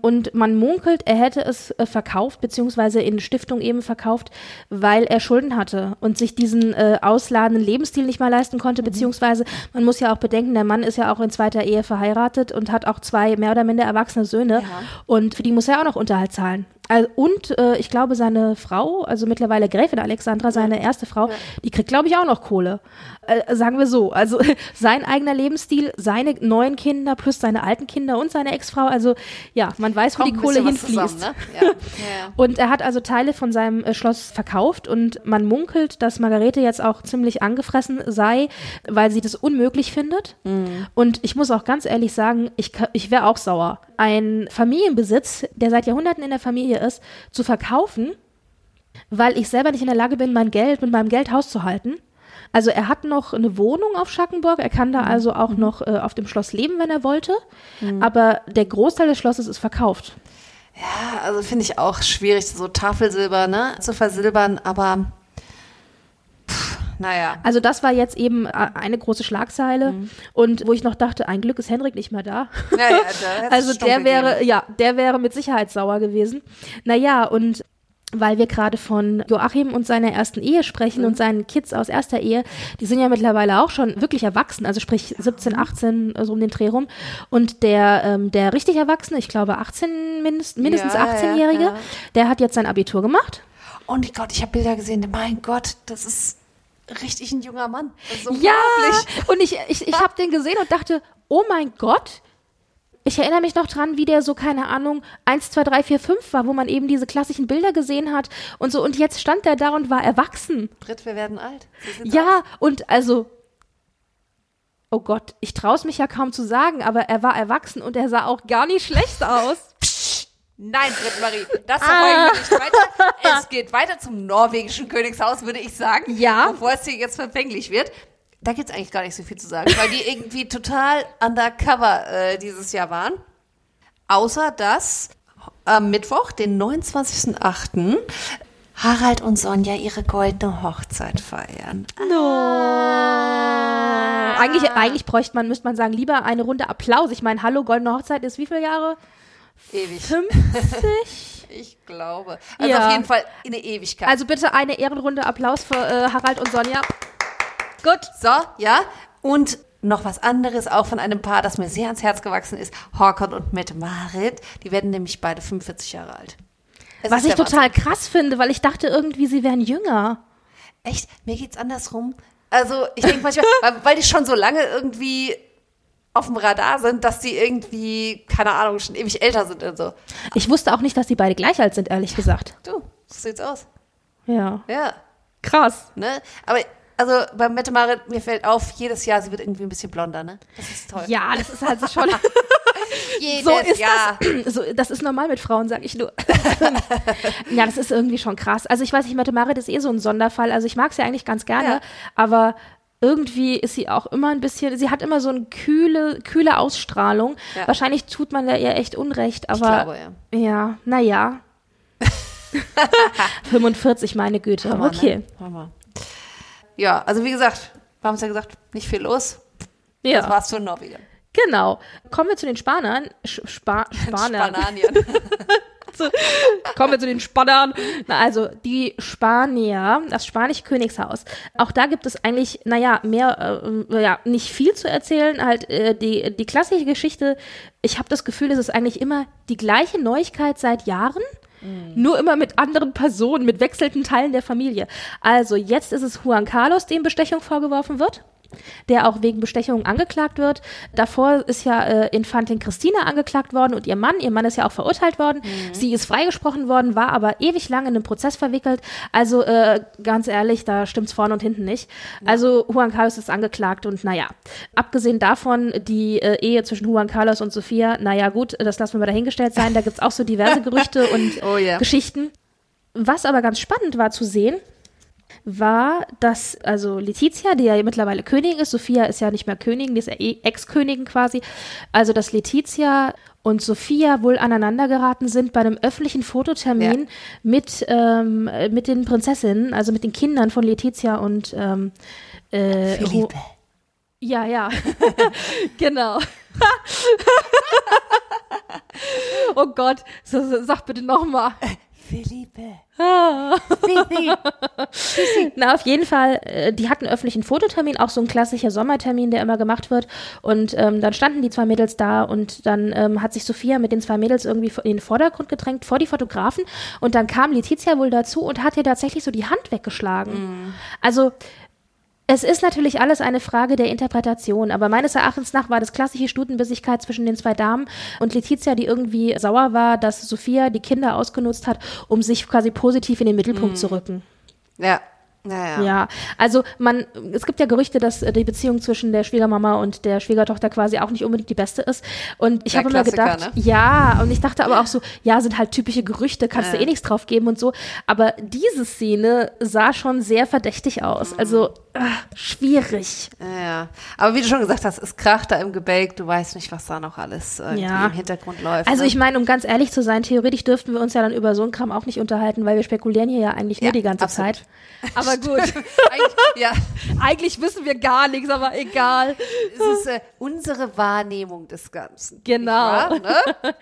A: Und man munkelt, er hätte es äh, verkauft, beziehungsweise in Stiftung eben verkauft, weil er Schulden hatte und sich diesen äh, ausladenden Lebensstil nicht mal leisten konnte, beziehungsweise man muss ja auch bedenken, der Mann ist ja auch in zweiter Ehe verheiratet und hat auch zwei mehr oder minder erwachsene Söhne und für die muss er auch noch Unterhalt zahlen. Also, und äh, ich glaube, seine Frau, also mittlerweile Gräfin Alexandra, seine erste Frau, die kriegt, glaube ich, auch noch Kohle. Äh, sagen wir so. Also (laughs) sein eigener Lebensstil, seine neuen Kinder plus seine alten Kinder und seine Ex-Frau. Also ja, man weiß, wo
B: Kommt
A: die Kohle hinfließt.
B: zusammen, Ne? Ja. (laughs) ja, ja.
A: Und er hat also Teile von seinem äh, Schloss verkauft und man munkelt, dass Margarete jetzt auch ziemlich angefressen sei, weil sie das unmöglich findet. Und ich muss auch ganz ehrlich sagen, ich, ich wäre auch sauer. Ein Familienbesitz, der seit Jahrhunderten in der Familie ist, zu verkaufen, weil ich selber nicht in der Lage bin, mein Geld mit meinem Geld Haus zu halten. Also er hat noch eine Wohnung auf Schackenburg, er kann da also auch noch äh, auf dem Schloss leben, wenn er wollte. Aber der Großteil des Schlosses ist verkauft.
B: Ja, also finde ich auch schwierig, so Tafelsilber ne, zu versilbern, aber pff, naja.
A: Also das war jetzt eben äh, eine große Schlagzeile und wo ich noch dachte, ein Glück ist Henrik nicht mehr da.
B: Ja, ja, da (laughs) hätt's
A: also der wäre,
B: gegeben.
A: ja, der wäre mit Sicherheit sauer gewesen. Naja, und weil wir gerade von Joachim und seiner ersten Ehe sprechen und seinen Kids aus erster Ehe, die sind ja mittlerweile auch schon wirklich erwachsen, also sprich 17, 18, so um den Dreh rum. Und der, ähm, der richtig Erwachsene, ich glaube 18, mindest, mindestens
B: Ja, ja,
A: 18-Jährige,
B: ja.
A: der hat jetzt sein Abitur gemacht.
B: Oh mein Gott, ich habe Bilder gesehen. Mein Gott, das ist richtig ein junger Mann. Ist
A: Ja, und ich, ich, ich habe den gesehen und dachte, oh mein Gott, ich erinnere mich noch dran, wie der so, keine Ahnung, 1, 2, 3, 4, 5 war, wo man eben diese klassischen Bilder gesehen hat und so. Und jetzt stand der da und war erwachsen.
B: Britt, wir werden alt. So
A: Ja,
B: aus.
A: und also, oh Gott, ich traue es mich ja kaum zu sagen, aber er war erwachsen und er sah auch gar nicht schlecht aus.
B: Nein, Britt Marie, das
A: Ah.
B: verfolgen wir nicht weiter. Es geht weiter zum norwegischen Königshaus, würde ich sagen.
A: Ja.
B: Bevor es hier jetzt verfänglich wird. Da gibt's eigentlich gar nicht so viel zu sagen, weil die irgendwie total undercover äh, dieses Jahr waren. Außer dass am Mittwoch, den 29.08., Harald und Sonja ihre goldene Hochzeit feiern.
A: Eigentlich, eigentlich bräuchte man, müsste man sagen, lieber eine Runde Applaus. Ich meine, hallo, Goldene Hochzeit ist wie viele Jahre?
B: Ewig.
A: 50? (laughs)
B: Ich glaube. Also
A: Ja.
B: auf jeden Fall in eine Ewigkeit.
A: Also bitte eine Ehrenrunde Applaus für äh, Harald und Sonja. Gut.
B: So, ja. Und noch was anderes, auch von einem Paar, das mir sehr ans Herz gewachsen ist. Håkon und Mette Marit. Die werden nämlich beide 45 Jahre alt. Es
A: Was ich total
B: Wahnsinn.
A: krass finde, weil ich dachte irgendwie, sie wären jünger.
B: Echt, mir geht's andersrum. Also, ich denke manchmal, (laughs) weil, weil die schon so lange irgendwie auf dem Radar sind, dass die irgendwie, keine Ahnung, schon ewig älter sind und so.
A: Ich wusste auch nicht, dass die beide gleich alt sind, ehrlich gesagt.
B: Du, so sieht's aus.
A: Ja.
B: Ja,
A: Krass.
B: ne? Aber, also, bei Mette Marit, mir fällt auf, jedes Jahr, sie wird irgendwie ein bisschen blonder, ne? Das ist toll.
A: Ja, das ist halt schon. (laughs) (laughs)
B: jedes
A: so ist
B: Jahr.
A: das. (clears throat) So, das ist normal mit Frauen, sag ich nur. (laughs) ja, das ist irgendwie schon krass. Also ich weiß nicht, Mathematik ist eh so ein Sonderfall. Also ich mag sie eigentlich ganz gerne,
B: Ja.
A: aber irgendwie ist sie auch immer ein bisschen, sie hat immer so eine kühle, kühle Ausstrahlung.
B: Ja.
A: Wahrscheinlich tut man da ihr echt Unrecht, aber
B: glaube, ja.
A: ja, naja. 45, (laughs) meine Güte.
B: Hammer,
A: okay.
B: Ne? Hammer. Ja, also wie gesagt, wir haben es ja gesagt, nicht viel los. Das
A: Ja,
B: war's für Norwegen.
A: genau. Kommen wir zu den Spanern. Spa (laughs) Spanern. (laughs)
B: Spanien.
A: Kommen wir zu den Spannern. Na, also die Spanier, das spanische Königshaus. Auch da gibt es eigentlich, naja, mehr, äh, ja, nicht viel zu erzählen. Halt äh, die, die klassische Geschichte. Ich habe das Gefühl, es ist eigentlich immer die gleiche Neuigkeit seit Jahren. Nur immer mit anderen Personen, mit wechselnden Teilen der Familie. Also jetzt ist es Juan Carlos, dem Bestechung vorgeworfen wird der auch wegen Bestechung angeklagt wird. Davor ist ja äh, Infantin Christina angeklagt worden und ihr Mann. Ihr Mann ist ja auch verurteilt worden. Sie ist freigesprochen worden, war aber ewig lang in einem Prozess verwickelt. Also äh, ganz ehrlich, da stimmt's vorne und hinten nicht. Also Juan Carlos ist angeklagt und naja, abgesehen davon, die äh, Ehe zwischen Juan Carlos und Sophia, naja gut, das lassen wir mal dahingestellt sein. Da gibt's auch so diverse (laughs) Gerüchte und
B: Oh ja.
A: Geschichten. Was aber ganz spannend war zu sehen, war, dass also Letizia, die ja mittlerweile Königin ist, Sophia ist ja nicht mehr Königin, die ist ja eh Ex-Königin quasi, also dass Letizia und Sophia wohl aneinander geraten sind bei einem öffentlichen Fototermin
B: Ja.
A: mit, ähm, äh, mit den Prinzessinnen, also mit den Kindern von Letizia und ähm, äh, ja, ja, (laughs) genau. (laughs) oh Gott, sag bitte nochmal. (laughs)
B: Philippe.
A: Na, auf jeden Fall, äh, die hatten öffentlichen Fototermin, auch so ein klassischer Sommertermin, der immer gemacht wird. Und ähm, dann standen die zwei Mädels da und dann ähm, hat sich Sophia mit den zwei Mädels irgendwie in den Vordergrund gedrängt, vor die Fotografen. Und dann kam Letizia wohl dazu und hat ihr tatsächlich so die Hand weggeschlagen. Also, es ist natürlich alles eine Frage der Interpretation, aber meines Erachtens nach war das klassische Stutenbissigkeit zwischen den zwei Damen und Letizia, die irgendwie sauer war, dass Sophia die Kinder ausgenutzt hat, um sich quasi positiv in den Mittelpunkt zu rücken.
B: Ja. Naja.
A: Ja, also man, es gibt ja Gerüchte, dass äh, die Beziehung zwischen der Schwiegermama und der Schwiegertochter quasi auch nicht unbedingt die beste ist. Und ich habe immer gedacht,
B: ne?
A: ja, und ich dachte aber auch so, ja, sind halt typische Gerüchte, kannst du
B: Ja.
A: eh nichts drauf geben und so. Aber diese Szene sah schon sehr verdächtig aus.
B: Mhm.
A: Also äh, schwierig.
B: Ja, aber wie du schon gesagt hast, es kracht da im Gebälk, du weißt nicht, was da noch alles
A: Ja.
B: im Hintergrund läuft.
A: Also
B: ne?
A: ich meine, um ganz ehrlich zu sein, theoretisch dürften wir uns ja dann über so einen Kram auch nicht unterhalten, weil wir spekulieren hier ja eigentlich nur die ganze
B: absolut.
A: Zeit. (laughs) Aber gut, (laughs)
B: Eigentlich, ja,
A: eigentlich wissen wir gar nichts, aber egal.
B: es ist äh, unsere Wahrnehmung des Ganzen.
A: Genau.
B: Wahr, ne? (laughs)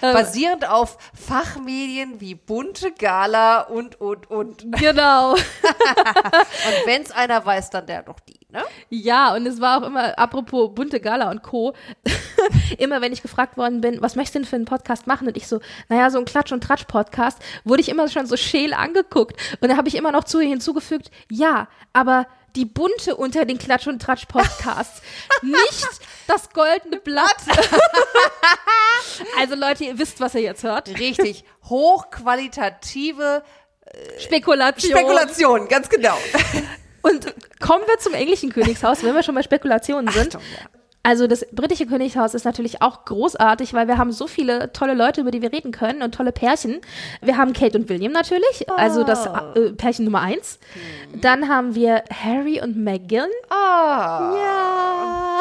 B: genau. Basierend auf Fachmedien wie Bunte, Gala und, und, und. (laughs) Und
A: Genau.
B: wenn es einer weiß, dann der doch die, ne?
A: Ja, und es war auch immer, apropos bunte Gala und Co., (laughs) immer wenn ich gefragt worden bin, was möchtest du denn für einen Podcast machen? Und ich so, naja, so ein Klatsch- und Tratsch-Podcast, wurde ich immer schon so scheel angeguckt. Und da habe ich immer noch zu hinzugefügt, ja, aber die bunte unter den Klatsch- und Tratsch-Podcasts. (laughs) Nicht das goldene Blatt. (laughs) also Leute, ihr wisst, was ihr jetzt hört.
B: Richtig. Hochqualitative
A: Spekulation.
B: Spekulation, ganz genau.
A: Und kommen wir zum englischen Königshaus, wenn wir schon bei Spekulationen sind.
B: Achtung, ja.
A: Also das britische Königshaus ist natürlich auch großartig, weil wir haben so viele tolle Leute, über die wir reden können und tolle Pärchen. Wir haben Kate und William natürlich, also das äh, Pärchen Nummer eins. Dann haben wir Harry und Meghan.
B: Ah,
A: Ja.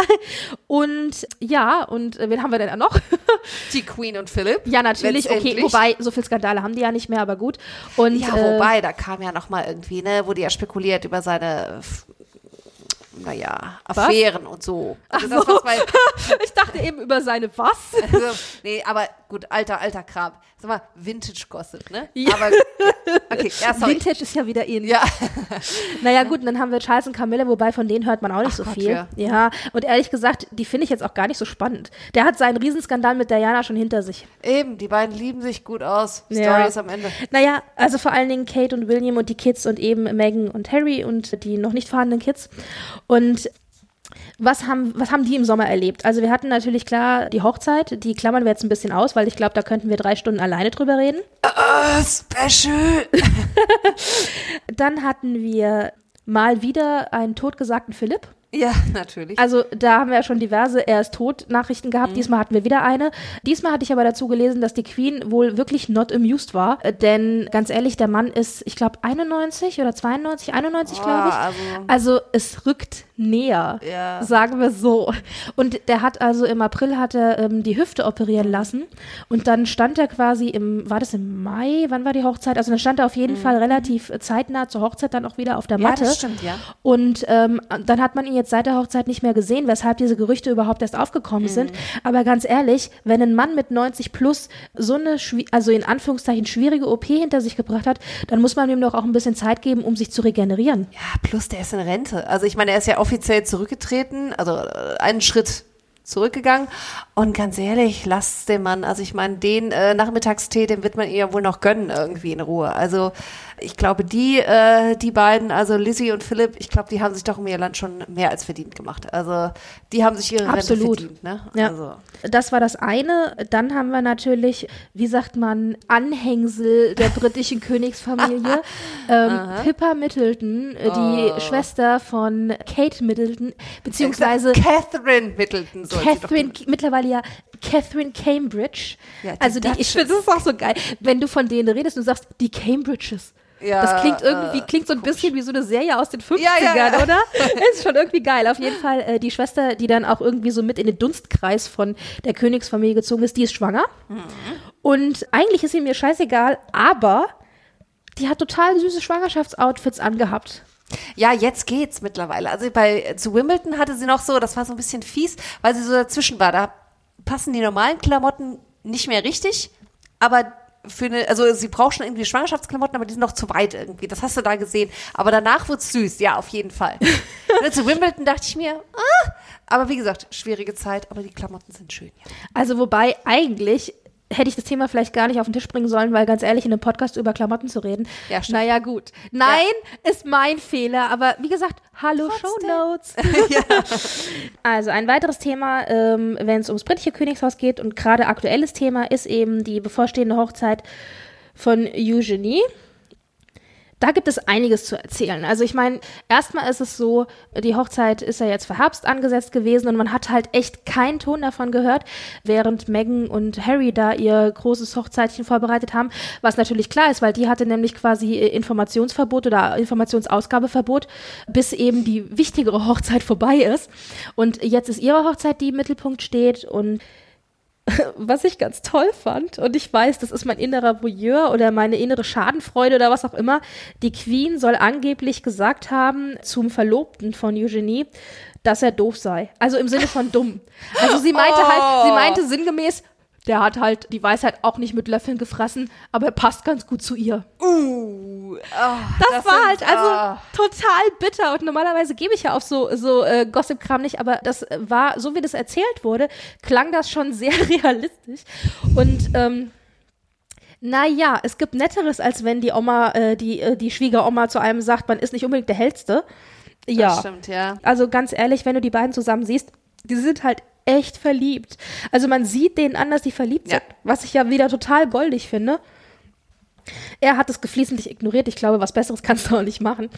A: Und ja, und äh, wen haben wir denn da noch? (laughs)
B: die Queen und Philip.
A: ja, natürlich. Okay, wobei, so viel Skandale haben die ja nicht mehr, aber gut. Und
B: Ja,
A: äh,
B: wobei, da kam ja noch mal irgendwie, ne, wurde ja spekuliert über seine, naja, Affären und so. Also das, was bei, (laughs)
A: ich dachte eben über seine was?
B: also, nee, aber gut, alter, alter Kram. Sag mal, Vintage-Gossip, ne?
A: Ja.
B: Aber, ja, okay, ja, sorry.
A: Vintage ist ja wieder in.
B: Ja, (laughs)
A: Naja, gut, und dann haben wir Charles und Camilla, wobei von denen hört man auch nicht
B: Ach
A: so
B: Gott,
A: viel.
B: ja.
A: Ja, und ehrlich gesagt, die finde ich jetzt auch gar nicht so spannend. Der hat seinen Riesenskandal mit Diana schon hinter sich.
B: eben, die beiden lieben sich gut aus.
A: Ja.
B: Story ist am Ende.
A: Naja, also vor allen Dingen Kate und William und die Kids und eben Meghan und Harry und die noch nicht vorhandenen Kids. Und was haben, was haben die im Sommer erlebt? Also wir hatten natürlich klar die Hochzeit, die klammern wir jetzt ein bisschen aus, weil ich glaube, da könnten wir drei Stunden alleine drüber reden.
B: Äh, special. (laughs)
A: Dann hatten wir mal wieder einen totgesagten Philipp.
B: Ja, (laughs) natürlich.
A: Also da haben wir ja schon diverse Er ist tot Nachrichten gehabt. Diesmal hatten wir wieder eine. Diesmal hatte ich aber dazu gelesen, dass die Queen wohl wirklich not amused war. Äh, Denn ganz ehrlich, der Mann ist, ich glaube, 91 oder 92, 91 glaube ich.
B: Boah, also-
A: Also es rückt näher,
B: Ja.
A: sagen wir so. Und der hat also im April hat er ähm, die Hüfte operieren lassen und dann stand er quasi im, war das im Mai? Wann war die Hochzeit? Also dann stand er auf jeden Fall relativ zeitnah zur Hochzeit dann auch wieder auf der
B: Mhm. Ja,
A: Matte.
B: das stimmt, ja.
A: Und ähm, dann hat man ihn jetzt seit der Hochzeit nicht mehr gesehen, weshalb diese Gerüchte überhaupt erst aufgekommen
B: Mhm.
A: sind. Aber ganz ehrlich, wenn ein Mann mit 90 plus so eine, also in Anführungszeichen schwierige OP hinter sich gebracht hat, dann muss man ihm doch auch ein bisschen Zeit geben, um sich zu regenerieren.
B: Ja, plus der ist in Rente. Also ich meine, er ist ja offiziell zurückgetreten, also äh, einen Schritt zurückgegangen. Und ganz ehrlich, lasst den Mann, also ich meine, den äh, Nachmittagstee, den wird man ihr ja wohl noch gönnen irgendwie in Ruhe. Also ich glaube, die, äh, die beiden, also Lizzie und Philipp, ich glaube, die haben sich doch um ihr Land schon mehr als verdient gemacht. Also die haben sich ihre
A: Absolut.
B: Rente verdient. Ne?
A: Ja.
B: Also.
A: Das war das eine. Dann haben wir natürlich, wie sagt man, Anhängsel der britischen (laughs) Königsfamilie. (laughs) ähm, Pippa Middleton, äh, die
B: Oh.
A: Schwester von Kate Middleton, beziehungsweise
B: Catherine Middleton
A: Catherine, mittlerweile ja Catherine Cambridge.
B: Ja, die
A: also die, ich finde, das ist auch so geil, wenn du von denen redest und sagst, die Cambridges.
B: Ja,
A: das klingt irgendwie,
B: äh,
A: klingt so ein bisschen wie so eine Serie aus den 50ern,
B: Ja, ja, ja.
A: oder? (laughs) Ist schon irgendwie geil. Auf jeden Fall, äh, die Schwester, die dann auch irgendwie so mit in den Dunstkreis von der Königsfamilie gezogen ist, die ist schwanger.
B: Mhm.
A: Und eigentlich ist sie mir scheißegal, aber die hat total süße Schwangerschaftsoutfits angehabt.
B: Ja, jetzt geht's mittlerweile. Also bei zu Wimbledon hatte sie noch so, das war so ein bisschen fies, weil sie so dazwischen war. Da passen die normalen Klamotten nicht mehr richtig, aber für eine, also sie braucht schon irgendwie Schwangerschaftsklamotten, aber die sind noch zu weit irgendwie. Das hast du da gesehen. Aber danach wird's süß, ja, auf jeden Fall. (laughs) Und zu Wimbledon dachte ich mir, ah, aber wie gesagt, schwierige Zeit, aber die Klamotten sind schön. Ja.
A: Also wobei eigentlich hätte ich das Thema vielleicht gar nicht auf den Tisch bringen sollen, weil ganz ehrlich, in einem Podcast über Klamotten zu reden.
B: Ja, stimmt.
A: naja, gut. Nein, ist mein Fehler, aber wie gesagt, hallo
B: Trotzdem.
A: Shownotes. (laughs) Also ein weiteres Thema, ähm, wenn es ums britische Königshaus geht und gerade aktuelles Thema ist eben die bevorstehende Hochzeit von Eugenie. Da gibt es einiges zu erzählen. Also ich meine, erstmal ist es so, die Hochzeit ist ja jetzt für Herbst angesetzt gewesen und man hat halt echt keinen Ton davon gehört, während Meghan und Harry da ihr großes Hochzeitchen vorbereitet haben, was natürlich klar ist, weil die hatte nämlich quasi Informationsverbot oder Informationsausgabeverbot, bis eben die wichtigere Hochzeit vorbei ist. Und jetzt ist ihre Hochzeit, die im Mittelpunkt steht und (laughs) was ich ganz toll fand, und ich weiß, das ist mein innerer Voyeur oder meine innere Schadenfreude oder was auch immer, die Queen soll angeblich gesagt haben zum Verlobten von Eugenie, dass er doof sei. Also im Sinne von dumm. Also sie meinte halt, sie meinte sinngemäß, der hat halt die Weisheit auch nicht mit Löffeln gefressen, aber er passt ganz gut zu ihr.
B: Uh, ah,
A: Das, war
B: sind-
A: halt also
B: ah.
A: total bitter und normalerweise gebe ich ja auf so so äh, Gossip-Kram nicht, aber das war so wie das erzählt wurde, klang das schon sehr (laughs) realistisch und ähm, naja, es gibt Netteres, als wenn die Oma, äh, die, äh, die Schwiegeroma zu einem sagt, man ist nicht unbedingt der Hellste. Ja.
B: Das stimmt, ja.
A: Also ganz ehrlich, wenn du die beiden zusammen siehst, die sind halt echt verliebt. Also man sieht denen an, dass die verliebt
B: Ja.
A: sind, was ich ja wieder total goldig finde. Er hat es geflissentlich ignoriert. Ich glaube, was Besseres (laughs) kannst du auch nicht machen.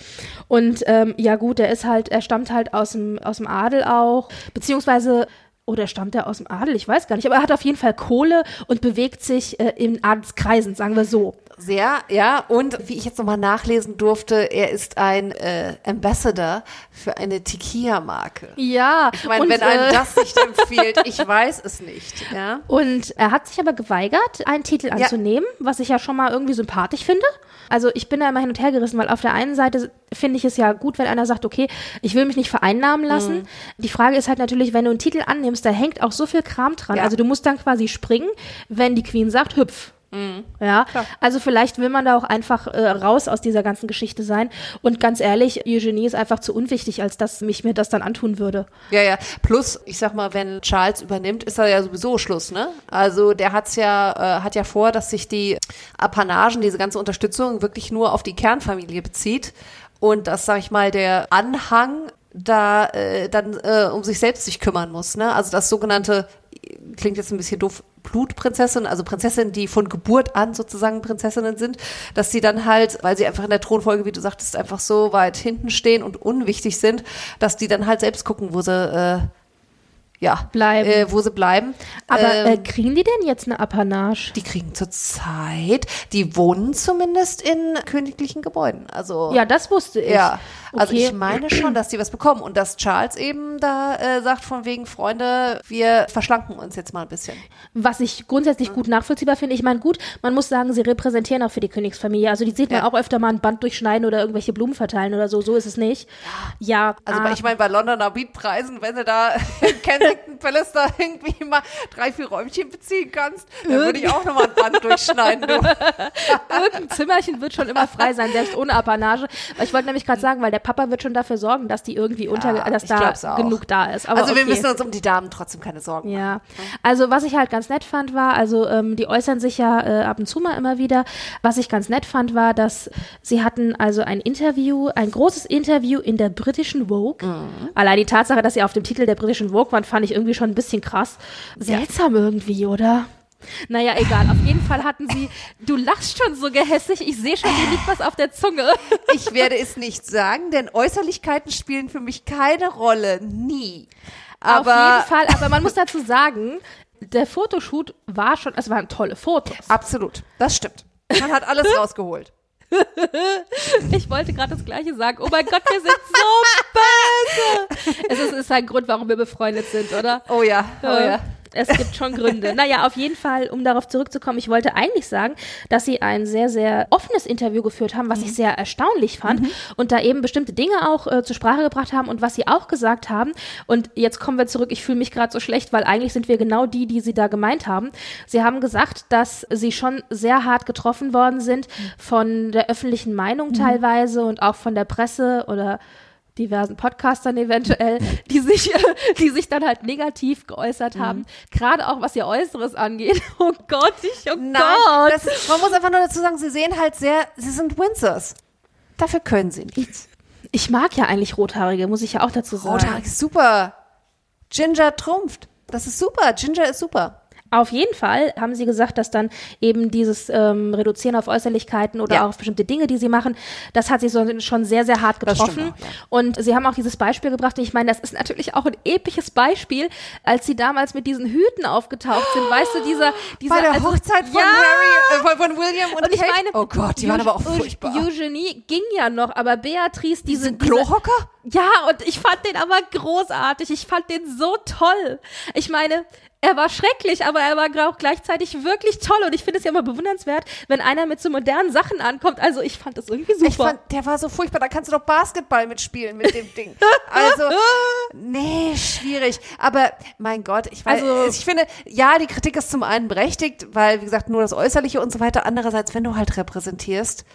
A: Und ähm, ja gut, er ist halt, er stammt halt aus dem, aus dem Adel auch, beziehungsweise oder stammt er aus dem Adel? Ich weiß gar nicht. Aber er hat auf jeden Fall Kohle und bewegt sich äh, in Adelskreisen, sagen wir so.
B: Sehr, ja. Und wie ich jetzt nochmal nachlesen durfte, er ist ein äh, Ambassador für eine Tequila-Marke.
A: Ja,
B: Ich meine, wenn einem
A: äh,
B: das nicht empfiehlt, (laughs) ich weiß es nicht. Ja.
A: Und er hat sich aber geweigert, einen Titel anzunehmen, was ich ja schon mal irgendwie sympathisch finde. Also ich bin da immer hin und her gerissen, weil auf der einen Seite finde ich es ja gut, wenn einer sagt, okay, ich will mich nicht vereinnahmen lassen.
B: Mhm.
A: Die Frage ist halt natürlich, wenn du einen Titel annimmst, da hängt auch so viel Kram dran.
B: Ja.
A: Also du musst dann quasi springen, wenn die Queen sagt, hüpf.
B: Mhm.
A: Ja, also vielleicht will man da auch einfach äh, raus aus dieser ganzen Geschichte sein. Und ganz ehrlich, Eugenie ist einfach zu unwichtig, als dass mich mir das dann antun würde.
B: Ja, ja. Plus, ich sag mal, wenn Charles übernimmt, ist da ja sowieso Schluss, ne? Also der hat's ja, äh, hat ja vor, dass sich die Apanagen, diese ganze Unterstützung wirklich nur auf die Kernfamilie bezieht und dass, sag ich mal, der Anhang da äh, dann äh, um sich selbst sich kümmern muss, ne? Also das sogenannte, klingt jetzt ein bisschen doof, Blutprinzessin, also Prinzessinnen, die von Geburt an sozusagen Prinzessinnen sind, dass sie dann halt, weil sie einfach in der Thronfolge, wie du sagtest, einfach so weit hinten stehen und unwichtig sind, dass die dann halt selbst gucken, wo sie äh, ja
A: Bleiben.
B: äh, wo sie bleiben.
A: Aber äh,
B: ähm,
A: kriegen die denn jetzt eine Apanage?
B: die kriegen zurzeit, die wohnen zumindest in königlichen Gebäuden. Also
A: Ja, das wusste ich.
B: ja, also
A: Okay.
B: ich meine schon, dass die was bekommen und dass Charles eben da äh, sagt von wegen Freunde, wir verschlanken uns jetzt mal ein bisschen.
A: Was ich grundsätzlich gut nachvollziehbar finde. Ich meine, gut, man muss sagen, sie repräsentieren auch für die Königsfamilie. Also die sieht man
B: Ja.
A: auch öfter mal ein Band durchschneiden oder irgendwelche Blumen verteilen oder so. So ist es nicht. Ja,
B: Also
A: ah,
B: ich meine, bei Londoner Beatpreisen, wenn du da (laughs) in Kensington Palace da irgendwie mal drei, vier Räumchen beziehen kannst, dann würde ich auch nochmal ein Band durchschneiden. Du. (laughs)
A: irgendein Zimmerchen wird schon immer frei sein, selbst ohne Apanage. Ich wollte nämlich gerade sagen, weil der Papa wird schon dafür sorgen, dass die irgendwie unter, dass da genug da ist. Aber
B: also wir
A: okay.
B: müssen uns um die Damen trotzdem keine Sorgen machen.
A: Ja, also was ich halt ganz nett fand war, also ähm, die äußern sich ja äh, ab und zu mal immer wieder. Was ich ganz nett fand war, dass sie hatten also ein Interview, ein großes Interview in der britischen Vogue. Allein die Tatsache, dass sie auf dem Titel der britischen Vogue waren, fand ich irgendwie schon ein bisschen krass. Seltsam irgendwie, oder? Naja, egal. Auf jeden Fall hatten sie. Du lachst schon so gehässig. Ich sehe schon, dir liegt was auf der Zunge.
B: Ich werde es nicht sagen, denn Äußerlichkeiten spielen für mich keine Rolle. Nie. Aber
A: auf jeden Fall. Aber man muss dazu sagen, der Fotoshoot war schon. Es waren tolle Fotos.
B: absolut. Das stimmt. Man hat alles (laughs) rausgeholt.
A: Ich wollte gerade das Gleiche sagen. Oh mein Gott, wir sind so böse. Es ist, ist ein Grund, warum wir befreundet sind, oder?
B: Oh ja, oh ja.
A: Es gibt schon Gründe. (laughs) Naja, auf jeden Fall, um darauf zurückzukommen, ich wollte eigentlich sagen, dass sie ein sehr, sehr offenes Interview geführt haben, was
B: Mhm.
A: ich sehr erstaunlich fand und da eben bestimmte Dinge auch äh, zur Sprache gebracht haben und was sie auch gesagt haben. Und jetzt kommen wir zurück, ich fühle mich gerade so schlecht, weil eigentlich sind wir genau die, die sie da gemeint haben. Sie haben gesagt, dass sie schon sehr hart getroffen worden sind von der öffentlichen Meinung
B: Mhm.
A: teilweise und auch von der Presse oder diversen Podcastern eventuell, die sich, die sich dann halt negativ geäußert
B: Mhm.
A: haben. Gerade auch was ihr Äußeres angeht. (laughs) Oh Gott, ich, oh
B: Nein,
A: Gott.
B: das man muss einfach nur dazu sagen, sie sehen halt sehr, sie sind Windsors. Dafür können sie nichts.
A: Ich mag ja eigentlich Rothaarige, muss ich ja auch dazu sagen.
B: Rothaarig ist super. Ginger trumpft. Das ist super. Ginger ist super.
A: Auf jeden Fall haben sie gesagt, dass dann eben dieses ähm, Reduzieren auf Äußerlichkeiten oder
B: Ja.
A: auf bestimmte Dinge, die sie machen, das hat sie so, schon sehr, sehr hart getroffen.
B: auch, ja.
A: Und sie haben auch dieses Beispiel gebracht. und Ich meine, das ist natürlich auch ein episches Beispiel, als sie damals mit diesen Hüten aufgetaucht sind. Weißt du, dieser, dieser
B: Bei der
A: also,
B: Hochzeit von
A: ja!
B: Harry, äh, von, William und,
A: Und ich
B: Kate.
A: meine,
B: oh Gott, die waren aber auch
A: Eug-
B: furchtbar.
A: Eugenie ging ja noch, aber Beatrice, diese,
B: Diesen
A: diese
B: Klohocker?
A: ja, und ich fand den aber großartig. Ich fand den so toll. Ich meine, er war schrecklich, aber er war auch gleichzeitig wirklich toll. Und ich finde es ja immer bewundernswert, wenn einer mit so modernen Sachen ankommt. Also ich fand das irgendwie super.
B: Ich fand, der war so furchtbar, da kannst du doch Basketball mitspielen mit dem Ding. (laughs) Also, nee, schwierig. Aber mein Gott, ich weiß,
A: Also-
B: ich finde, ja, die Kritik ist zum einen berechtigt, weil, wie gesagt, nur das Äußerliche und so weiter. Andererseits, wenn du halt repräsentierst,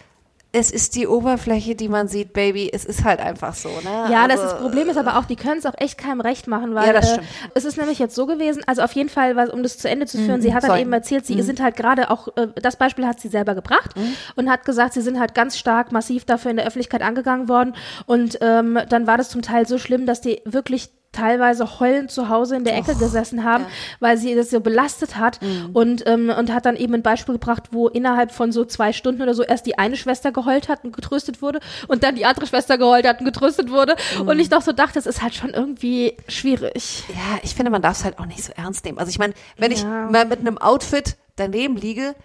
B: es ist die Oberfläche, die man sieht, Baby. Es ist halt einfach so, ne?
A: Ja, das,
B: Also,
A: das Problem ist aber auch, die können es auch echt keinem recht machen, weil
B: Ja, das
A: äh,
B: stimmt.
A: es ist nämlich jetzt so gewesen, also auf jeden Fall, was, um das zu Ende zu führen, sie hat dann
B: sorry.
A: eben erzählt, sie sind halt gerade auch, äh, das Beispiel hat sie selber gebracht und hat gesagt, sie sind halt ganz stark massiv dafür in der Öffentlichkeit angegangen worden und ähm, dann war das zum Teil so schlimm, dass die wirklich teilweise heulend zu Hause in der Ecke gesessen haben, weil sie das so belastet hat und, ähm, und hat dann eben ein Beispiel gebracht, wo innerhalb von so zwei Stunden oder so erst die eine Schwester geheult hat und getröstet wurde und dann die andere Schwester geheult hat und getröstet wurde und ich doch so dachte, das ist halt schon irgendwie schwierig.
B: Ja, ich finde, man darf es halt auch nicht so ernst nehmen. Also ich meine, wenn ich
A: Ja.
B: mal mit einem Outfit daneben liege,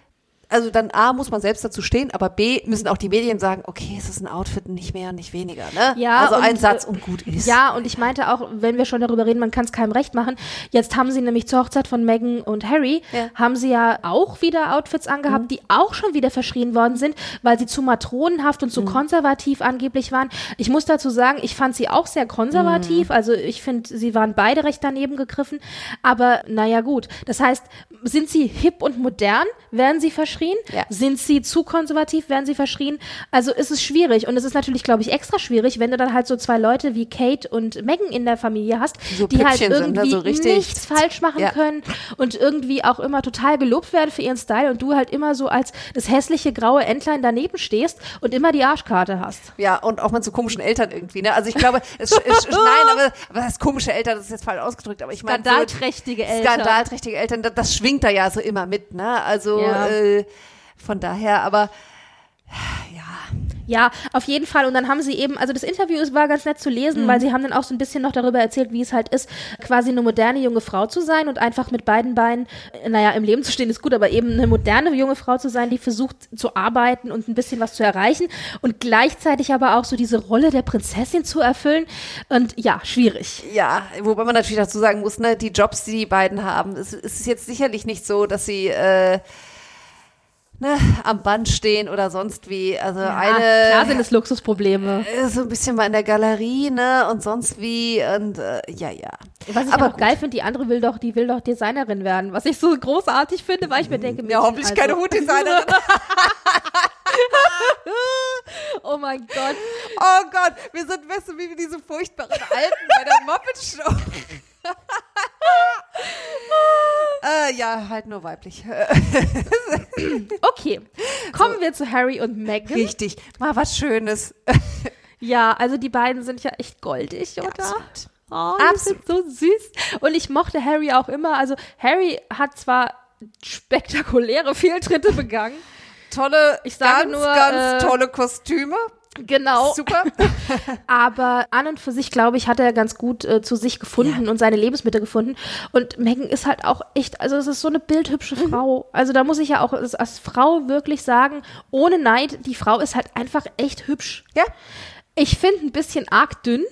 B: also dann A, muss man selbst dazu stehen, aber B, müssen auch die Medien sagen, okay, es ist ein Outfit, nicht mehr, nicht weniger, ne?
A: Ja,
B: also ein
A: und,
B: Satz
A: äh,
B: und gut ist.
A: Ja, und ich meinte auch, wenn wir schon darüber reden, man kann es keinem recht machen. Jetzt haben sie nämlich zur Hochzeit von Meghan und Harry,
B: Ja. Mhm.
A: haben sie ja auch wieder Outfits angehabt, die auch schon wieder verschrien worden sind, weil sie zu matronenhaft und zu
B: Mhm.
A: konservativ angeblich waren. Ich muss dazu sagen, ich fand sie auch sehr konservativ.
B: Mhm.
A: Also ich finde, sie waren beide recht daneben gegriffen. Aber naja, gut. Das heißt, sind sie hip und modern, werden sie verschrien?
B: Ja.
A: Sind sie zu konservativ, werden sie verschrien? Also ist es schwierig. Und es ist natürlich, glaube ich, extra schwierig, wenn du dann halt so zwei Leute wie Kate und Megan in der Familie hast,
B: So
A: die halt
B: Püppchen sind, ne?
A: irgendwie
B: So
A: nichts falsch machen
B: Ja.
A: können und irgendwie auch immer total gelobt werden für ihren Style und du halt immer so als das hässliche graue Entlein daneben stehst und immer die Arschkarte hast.
B: Ja, und auch mit so komischen Eltern irgendwie, ne? Also ich glaube, es, es, nein, aber, aber das ist komische Eltern, das ist jetzt falsch ausgedrückt, aber ich meine,
A: Skandalträchtige Eltern.
B: skandalträchtige Eltern, das, das schwingt da ja so immer mit, ne? Also
A: Ja.
B: äh, von daher, aber ja,
A: Ja, auf jeden Fall. Und dann haben sie eben, also das Interview ist- war ganz nett zu lesen, weil sie haben dann auch so ein bisschen noch darüber erzählt, wie es halt ist, quasi eine moderne junge Frau zu sein und einfach mit beiden Beinen, äh, naja, im Leben zu stehen ist gut, aber eben eine moderne junge Frau zu sein, die versucht zu arbeiten und ein bisschen was zu erreichen und gleichzeitig aber auch so diese Rolle der Prinzessin zu erfüllen. Und ja, schwierig.
B: ja, wobei man natürlich dazu sagen muss, ne, die Jobs, die die beiden haben, es, es ist jetzt sicherlich nicht so, dass sie äh, ne, am Band stehen oder sonst wie. Also
A: Ah,
B: eine
A: klar sind es Luxusprobleme.
B: äh, so ein bisschen mal in der Galerie, ne, und sonst wie und äh, ja, ja.
A: Was ich
B: Aber
A: auch geil finde, die andere will doch, die will doch Designerin werden, was ich so großartig finde, weil ich mir denke,
B: Ja, hoffentlich
A: also-
B: keine Hutdesignerin. (laughs)
A: Oh mein Gott.
B: Oh Gott, wir sind, weißt du, wie diese furchtbaren Alten bei der Muppet Show. (laughs) ja, halt nur weiblich. (laughs)
A: Okay, kommen wir zu Harry und Meghan.
B: Richtig. Mal was Schönes. (laughs)
A: Ja, also die beiden sind ja echt goldig, oder?
B: absolut.
A: Oh, sind so süß. Und ich mochte Harry auch immer. Also Harry hat zwar spektakuläre Fehltritte begangen.
B: Tolle,
A: Ich sage
B: ganz,
A: nur,
B: ganz
A: äh,
B: tolle Kostüme.
A: Genau.
B: Super. (laughs)
A: Aber an und für sich, glaube ich, hat er ganz gut äh, zu sich gefunden und seine Lebensmittel gefunden. Und Megan ist halt auch echt, also es ist so eine bildhübsche Frau. Also da muss ich ja auch als, als Frau wirklich sagen, ohne Neid, die Frau ist halt einfach echt hübsch.
B: Ja.
A: Ich finde ein bisschen arg dünn.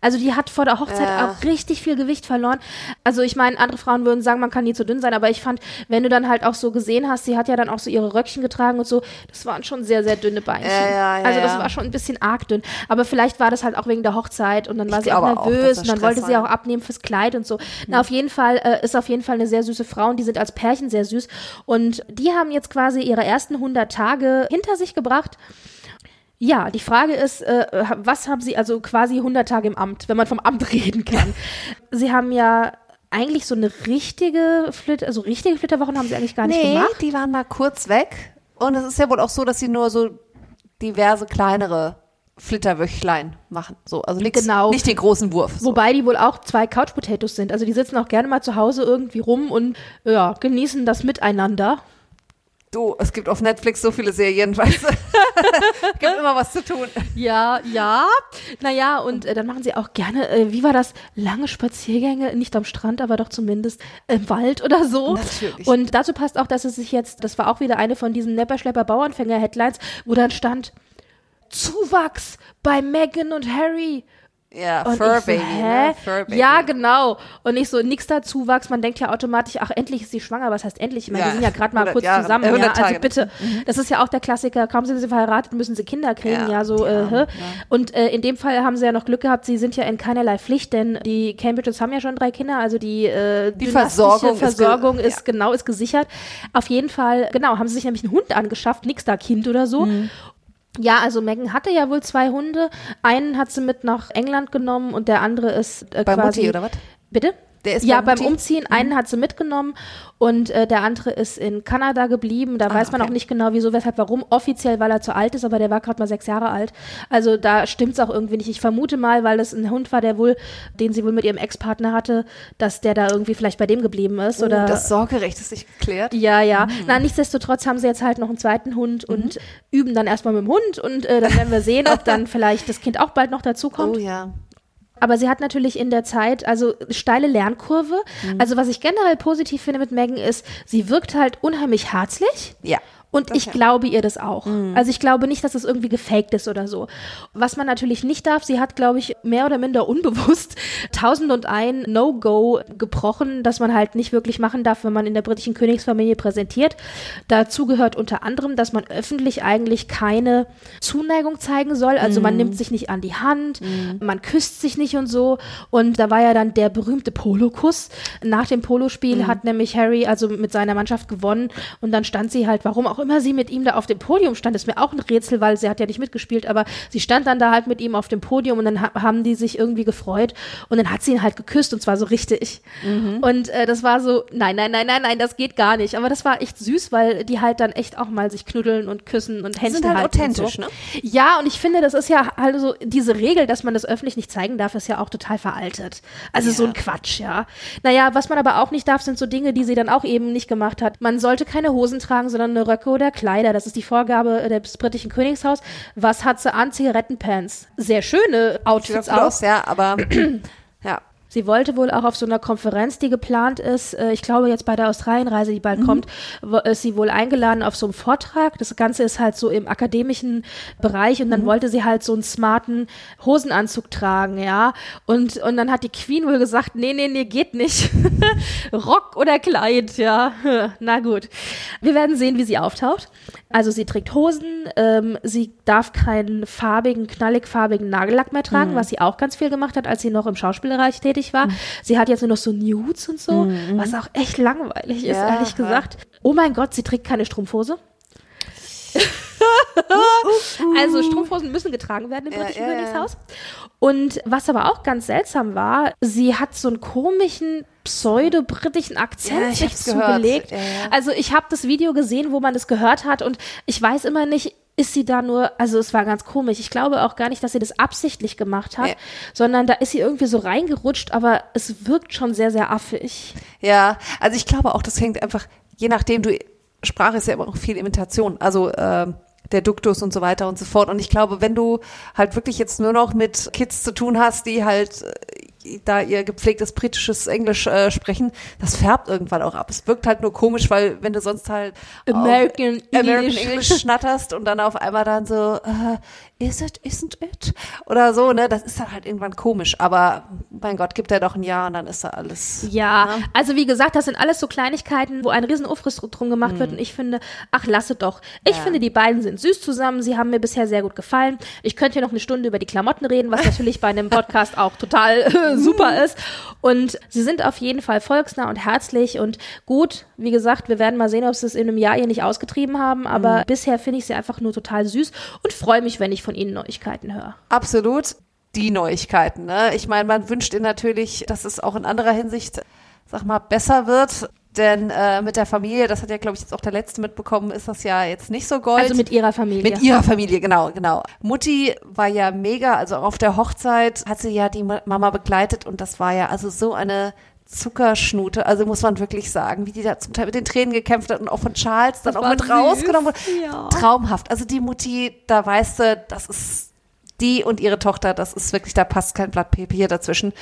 A: Also die hat vor der Hochzeit
B: Ja.
A: auch richtig viel Gewicht verloren. Also ich meine, andere Frauen würden sagen, man kann nie zu dünn sein, aber ich fand, wenn du dann halt auch so gesehen hast, sie hat ja dann auch so ihre Röckchen getragen und so, das waren schon sehr, sehr dünne Beinchen.
B: Ja, ja,
A: also das war schon ein bisschen arg dünn. Aber vielleicht war das halt auch wegen der Hochzeit und dann war
B: Ich
A: sie auch
B: auch,
A: nervös
B: dass
A: und dann wollte sie auch abnehmen fürs Kleid und so. Na, auf jeden Fall äh, ist auf jeden Fall eine sehr süße Frau und die sind als Pärchen sehr süß. Und die haben jetzt quasi ihre ersten 100 Tage hinter sich gebracht. Ja, die Frage ist, äh, was haben Sie also quasi 100 Tage im Amt, wenn man vom Amt (laughs) reden kann? Sie haben ja eigentlich so eine richtige Flitter, also richtige Flitterwochen haben Sie eigentlich gar nicht
B: Nee,
A: gemacht.
B: die waren mal kurz weg. Und es ist ja wohl auch so, dass sie nur so diverse kleinere Flitterwöchlein machen. So, also nix,
A: Genau.
B: nicht den großen Wurf. So.
A: Wobei die wohl auch zwei Couch Potatoes sind. Also die sitzen auch gerne mal zu Hause irgendwie rum und ja, genießen das Miteinander.
B: Du, es gibt auf Netflix so viele Serien, weißt du. es (laughs) gibt immer was zu tun.
A: Ja, ja. Naja, und äh, dann machen sie auch gerne, äh, wie war das, lange Spaziergänge, nicht am Strand, aber doch zumindest im Wald oder so.
B: Natürlich.
A: Und dazu passt auch, dass es sich jetzt, das war auch wieder eine von diesen Nepperschlepper-Bauernfänger-Headlines, wo dann stand, Zuwachs bei Meghan und Harry.
B: Ja,
A: Und
B: Fur
A: so,
B: Baby.
A: hä?
B: Ne? Fur Baby.
A: Ja, genau. Und nicht so, nix da Zuwachs. Man denkt ja automatisch, ach, endlich ist sie schwanger. Was heißt endlich? Ich meine,
B: Ja,
A: die sind ja gerade mal
B: 100
A: kurz
B: Jahre,
A: zusammen.
B: äh, 100
A: ja, also
B: Tage.
A: bitte. Das ist ja auch der Klassiker. Kaum sind sie verheiratet, müssen sie Kinder kriegen.
B: Ja,
A: Ja, so. Äh,
B: ja.
A: Und äh, in dem Fall haben sie ja noch Glück gehabt. Sie sind ja in keinerlei Pflicht, denn die Cambridges haben ja schon drei Kinder. Also die, äh,
B: Die
A: dynastische
B: Versorgung ist ge-
A: Versorgung ist, genau ist gesichert. Auf jeden Fall, genau, haben sie sich nämlich einen Hund angeschafft, nix da Kind oder so.
B: Mhm.
A: Ja, also Megan hatte ja wohl zwei Hunde. Einen hat sie mit nach England genommen und der andere ist äh,
B: Bei
A: quasi.
B: Mutti, oder was?
A: Bitte?
B: Der ist
A: ja,
B: bei
A: beim
B: Mutti?
A: Umziehen, einen hat sie mitgenommen und äh, der andere ist in Kanada geblieben. Da
B: Ah,
A: weiß man
B: okay.
A: auch nicht genau, wieso, weshalb, warum. Offiziell, weil er zu alt ist, aber der war gerade mal sechs Jahre alt. Also da stimmt's auch irgendwie nicht. Ich vermute mal, weil es ein Hund war, der wohl, den sie wohl mit ihrem Ex-Partner hatte, dass der da irgendwie vielleicht bei dem geblieben ist. oder
B: Oh, das Sorgerecht ist nicht geklärt.
A: ja, ja.
B: Mhm.
A: Na, nichtsdestotrotz haben sie jetzt halt noch einen zweiten Hund und üben dann erstmal mit dem Hund und äh, dann werden wir sehen, ob dann (laughs) vielleicht das Kind auch bald noch dazukommt.
B: Oh ja.
A: Aber sie hat natürlich in der Zeit, also steile Lernkurve.
B: Mhm.
A: Also was ich generell positiv finde mit Megan ist, sie wirkt halt unheimlich herzlich.
B: Ja.
A: Und ich
B: ja.
A: glaube ihr das auch.
B: Mhm.
A: Also ich glaube nicht, dass es irgendwie gefaked ist oder so. Was man natürlich nicht darf, sie hat, glaube ich, mehr oder minder unbewusst (laughs) tausend und ein No-Go gebrochen, dass man halt nicht wirklich machen darf, wenn man in der britischen Königsfamilie präsentiert. Dazu gehört unter anderem, dass man öffentlich eigentlich keine Zuneigung zeigen soll. Also
B: Mhm.
A: man nimmt sich nicht an die Hand, man küsst sich nicht und so. Und da war ja dann der berühmte Polokuss. Nach dem Polospiel
B: Mhm.
A: hat nämlich Harry also mit seiner Mannschaft gewonnen und dann stand sie halt, warum auch immer sie mit ihm da auf dem Podium stand, ist mir auch ein Rätsel, weil sie hat ja nicht mitgespielt, aber sie stand dann da halt mit ihm auf dem Podium und dann ha haben die sich irgendwie gefreut und dann hat sie ihn halt geküsst und zwar so richtig.
B: Mhm.
A: Und äh, das war so, nein, nein, nein, nein, nein, das geht gar nicht. Aber das war echt süß, weil die halt dann echt auch mal sich knuddeln und küssen und Händchen
B: sind halt authentisch,
A: so.
B: ne?
A: Ja, und ich finde, das ist ja also diese Regel, dass man das öffentlich nicht zeigen darf, ist ja auch total veraltet. Also so ein Quatsch, ja. Naja, was man aber auch nicht darf, sind so Dinge, die sie dann auch eben nicht gemacht hat. Man sollte keine Hosen tragen, sondern eine Röcke oder Kleider. Das ist die Vorgabe des britischen Königshaus. Was hat sie an? Zigarettenpants. Sehr schöne Outfits
B: aus, ja, aber. (clears throat)
A: Sie wollte wohl auch auf so einer Konferenz, die geplant ist, äh, ich glaube jetzt bei der Australienreise, die
B: Mhm.
A: bald kommt, wo- ist sie wohl eingeladen auf so einem Vortrag. Das Ganze ist halt so im akademischen Bereich
B: Mhm.
A: und dann wollte sie halt so einen smarten Hosenanzug tragen, ja. Und, und dann hat die Queen wohl gesagt, nee, nee, nee, geht nicht. (laughs) Rock oder Kleid, ja. (laughs) Na gut. Wir werden sehen, wie sie auftaucht. Also sie trägt Hosen, ähm, sie darf keinen farbigen, knallig farbigen Nagellack mehr
B: Mhm.
A: tragen, was sie auch ganz viel gemacht hat, als sie noch im Schauspielerbereich tätig war. Sie hat jetzt nur noch so Nudes und so, was auch echt langweilig ist,
B: Mhm. Ja,
A: ehrlich gesagt. Oh mein Gott, sie trägt keine Strumpfhose. (laughs) also Strumpfhosen müssen getragen werden im
B: Ja,
A: britischen
B: ja.
A: Königshaus. Und was aber auch ganz seltsam war, sie hat so einen komischen pseudo-britischen Akzent
B: Ja, ich
A: sich zugelegt.
B: Ja, ja.
A: Also ich habe das Video gesehen, wo man das gehört hat und ich weiß immer nicht, ist sie da nur, also es war ganz komisch. Ich glaube auch gar nicht, dass sie das absichtlich gemacht hat,
B: Ja.
A: sondern da ist sie irgendwie so reingerutscht, aber es wirkt schon sehr, sehr affig.
B: Ja, also ich glaube auch, das hängt einfach, je nachdem, du, Sprache ist ja immer auch viel Imitation, also ähm, der Duktus und so weiter und so fort. Und ich glaube, wenn du halt wirklich jetzt nur noch mit Kids zu tun hast, die halt äh, da ihr gepflegtes britisches Englisch äh, sprechen, das färbt irgendwann auch ab. Es wirkt halt nur komisch, weil wenn du sonst halt
A: American
B: American
A: English.
B: English schnatterst und dann auf einmal dann so, äh, is it, isn't it? Oder so, ne? Das ist dann halt irgendwann komisch. Aber mein Gott, gibt er doch ein Jahr und dann ist da alles.
A: Ja, also wie gesagt, das sind alles so Kleinigkeiten, wo ein riesen Aufriss drum gemacht wird und ich finde, ach, lasse doch. Ich
B: Ja.
A: finde, die beiden sind süß zusammen, sie haben mir bisher sehr gut gefallen. Ich könnte hier noch eine Stunde über die Klamotten reden, was natürlich bei einem Podcast auch total (laughs) super ist. Und sie sind auf jeden Fall volksnah und herzlich und gut. Wie gesagt, wir werden mal sehen, ob sie es in einem Jahr hier nicht ausgetrieben haben, aber bisher finde ich sie einfach nur total süß und freue mich, wenn ich von ihnen Neuigkeiten höre.
B: Absolut die Neuigkeiten. Ne? Ich meine, man wünscht ihnen natürlich, dass es auch in anderer Hinsicht, sag mal, besser wird. Denn äh, mit der Familie, das hat ja, glaube ich, jetzt auch der Letzte mitbekommen, ist das ja jetzt nicht so gold.
A: Also mit ihrer Familie.
B: Mit ihrer Familie, genau, genau. Mutti war ja mega, also auf der Hochzeit hat sie ja die Ma- Mama begleitet und das war ja also so eine Zuckerschnute, also muss man wirklich sagen, wie die da zum Teil mit den Tränen gekämpft hat und auch von Charles dann
A: Das
B: auch mit
A: süß,
B: rausgenommen wurde.
A: ja.
B: Traumhaft. Also die Mutti, da weißt du, das ist die und ihre Tochter, das ist wirklich, da passt kein Blatt Papier dazwischen.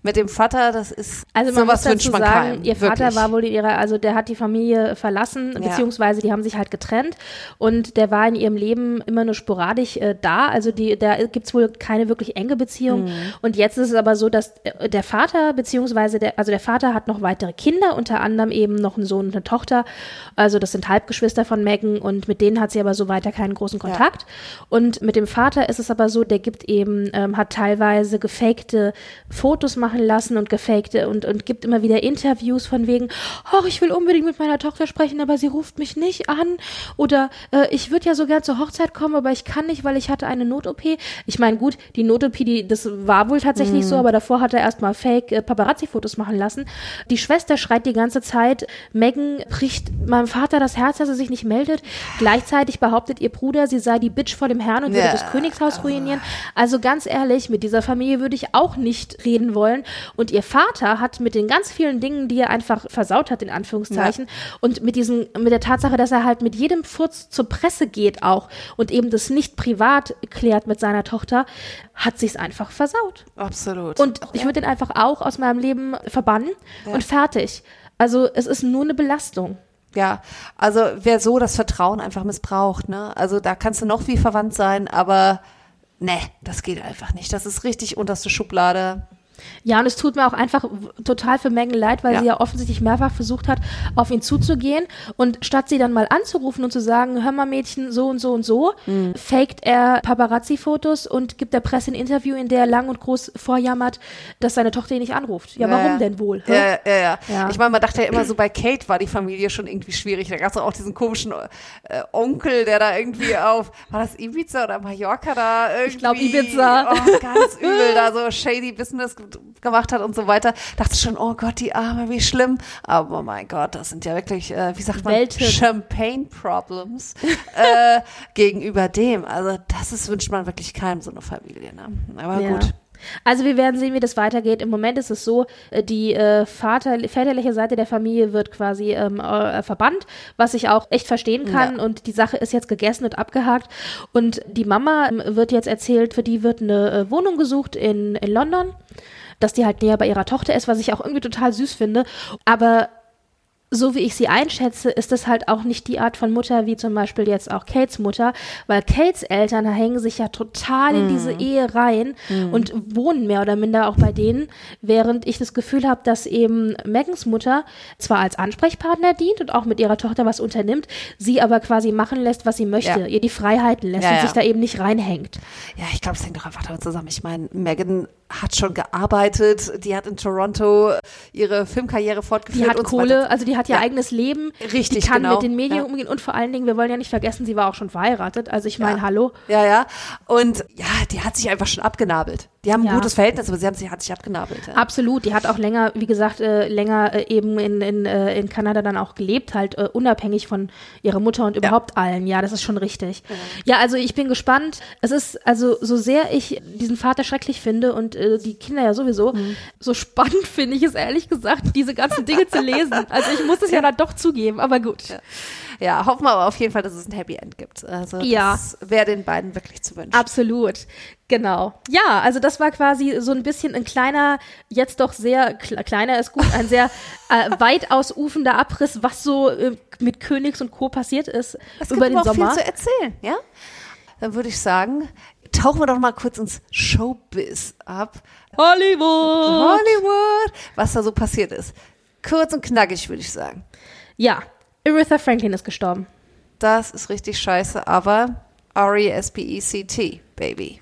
B: Mit dem Vater, das ist
A: Also man
B: sowas
A: muss
B: wünscht man
A: sagen,
B: keinem.
A: ihr Vater
B: wirklich.
A: war wohl in ihrer, also der hat die Familie verlassen,
B: Ja.
A: beziehungsweise die haben sich halt getrennt und der war in ihrem Leben immer nur sporadisch äh, da. Also die, da gibt's wohl keine wirklich enge Beziehung.
B: Mhm.
A: Und jetzt ist es aber so, dass äh, der Vater, beziehungsweise der, also der Vater hat noch weitere Kinder, unter anderem eben noch einen Sohn und eine Tochter. Also das sind Halbgeschwister von Megan und mit denen hat sie aber so weiter keinen großen Kontakt. Und mit dem Vater ist es aber so, der gibt eben, ähm, hat teilweise gefakte Fotos, macht machen lassen und gefakte und, und gibt immer wieder Interviews von wegen, oh, ich will unbedingt mit meiner Tochter sprechen, aber sie ruft mich nicht an. Oder äh, ich würde ja so gern zur Hochzeit kommen, aber ich kann nicht, weil ich hatte eine Not-OP. Ich meine, gut, die Not-OP, die, das war wohl tatsächlich
B: Mhm.
A: so, aber davor hat er erstmal Fake äh, Paparazzi-Fotos machen lassen. Die Schwester schreit die ganze Zeit, Megan bricht meinem Vater das Herz, dass er sich nicht meldet. Gleichzeitig behauptet ihr Bruder, sie sei die Bitch vor dem Herrn und würde
B: Ja.
A: das Königshaus ruinieren. Also ganz ehrlich, mit dieser Familie würde ich auch nicht reden wollen. Und ihr Vater hat mit den ganz vielen Dingen, die er einfach versaut hat, in Anführungszeichen, und mit diesem, mit der Tatsache, dass er halt mit jedem Furz zur Presse geht auch und eben das nicht privat klärt mit seiner Tochter, hat sich's einfach versaut.
B: Absolut.
A: Und ich würde den einfach auch aus meinem Leben verbannen und fertig. Also es ist nur eine Belastung.
B: Ja, also wer so das Vertrauen einfach missbraucht, ne? Also da kannst du noch wie verwandt sein, aber ne, das geht einfach nicht. Das ist richtig unterste Schublade.
A: Ja, und es tut mir auch einfach total für Megan leid, weil
B: Ja.
A: sie ja offensichtlich mehrfach versucht hat, auf ihn zuzugehen. Und statt sie dann mal anzurufen und zu sagen, hör mal Mädchen, so und so und so,
B: Mhm.
A: faked er Paparazzi-Fotos und gibt der Presse ein Interview, in der er lang und groß vorjammert, dass seine Tochter ihn nicht anruft. Ja, warum
B: ja.
A: denn wohl?
B: Ja, ja, ja,
A: Ja.
B: Ich meine, man dachte ja immer so, bei Kate war die Familie schon irgendwie schwierig. Da gab es auch diesen komischen äh, Onkel, der da irgendwie auf, war das Ibiza oder Mallorca da irgendwie?
A: glaub, Ibiza.
B: Oh, ganz übel, da so shady Business gemacht hat und so weiter. Dachte schon, oh Gott, die Arme, wie schlimm. Aber oh mein Gott, das sind ja wirklich, äh, wie sagt man,
A: Welten.
B: Champagne Problems äh, (laughs) gegenüber dem. Also das ist, wünscht man wirklich keinem so eine Familie. Ne? Aber
A: Ja.
B: gut.
A: Also wir werden sehen, wie das weitergeht. Im Moment ist es so, äh, die äh, Vater, väterliche Seite der Familie wird quasi ähm, äh, verbannt, was ich auch echt verstehen kann.
B: Ja.
A: Und die Sache ist jetzt gegessen und abgehakt. Und die Mama ähm, wird jetzt erzählt, für die wird eine äh, Wohnung gesucht in, in London, dass die halt näher bei ihrer Tochter ist, was ich auch irgendwie total süß finde. Aber so wie ich sie einschätze, ist das halt auch nicht die Art von Mutter wie zum Beispiel jetzt auch Kates Mutter, weil Kates Eltern hängen sich ja total in diese Ehe rein und wohnen mehr oder minder auch bei denen, während ich das Gefühl habe, dass eben Megans Mutter zwar als Ansprechpartner dient und auch mit ihrer Tochter was unternimmt, sie aber quasi machen lässt, was sie möchte,
B: Ja.
A: ihr die Freiheiten lässt
B: Ja,
A: und
B: ja.
A: sich da eben nicht reinhängt.
B: Ja, ich glaube, es hängt doch einfach damit zusammen. Ich meine, Megan hat schon gearbeitet, die hat in Toronto ihre Filmkarriere fortgeführt.
A: Die hat
B: so
A: Kohle,
B: weiter.
A: also die hat ihr
B: Ja.
A: eigenes Leben.
B: Richtig,
A: Die kann
B: genau.
A: mit den Medien
B: Ja.
A: umgehen und vor allen Dingen, wir wollen ja nicht vergessen, sie war auch schon verheiratet. Also ich meine,
B: Ja.
A: hallo.
B: Ja, ja. Und ja, die hat sich einfach schon abgenabelt. Die haben ein
A: Ja.
B: gutes Verhältnis, aber sie haben sich, hat sich abgenabelt. Ja.
A: Absolut, die hat auch länger, wie gesagt, äh, länger äh, eben in, in, äh, in Kanada dann auch gelebt, halt äh, unabhängig von ihrer Mutter und überhaupt allen. Ja, das ist schon richtig. Ja. also ich bin gespannt. Es ist, also so sehr ich diesen Vater schrecklich finde und äh, die Kinder ja sowieso, so spannend finde ich es ehrlich gesagt, diese ganzen Dinge zu lesen. (laughs) Also ich muss es ja dann doch zugeben, aber gut.
B: Ja, hoffen wir aber auf jeden Fall, dass es ein Happy End gibt. Also
A: Ja.
B: das wäre den beiden wirklich zu wünschen.
A: Absolut. Genau. Ja, also das war quasi so ein bisschen ein kleiner, jetzt doch sehr kle- kleiner ist gut, ein sehr (laughs) äh, weit ausufender Abriss, was so äh, mit Königs und Co. passiert ist
B: Es
A: über
B: gibt
A: den
B: aber auch
A: Sommer.
B: viel zu erzählen, ja? Dann würde ich sagen, tauchen wir doch mal kurz ins Showbiz ab.
A: Hollywood!
B: Hollywood, was da so passiert ist. Kurz und knackig, würde ich sagen.
A: Ja, Aretha Franklin ist gestorben.
B: Das ist richtig scheiße, aber R-E-S-P-E-C-T, Baby.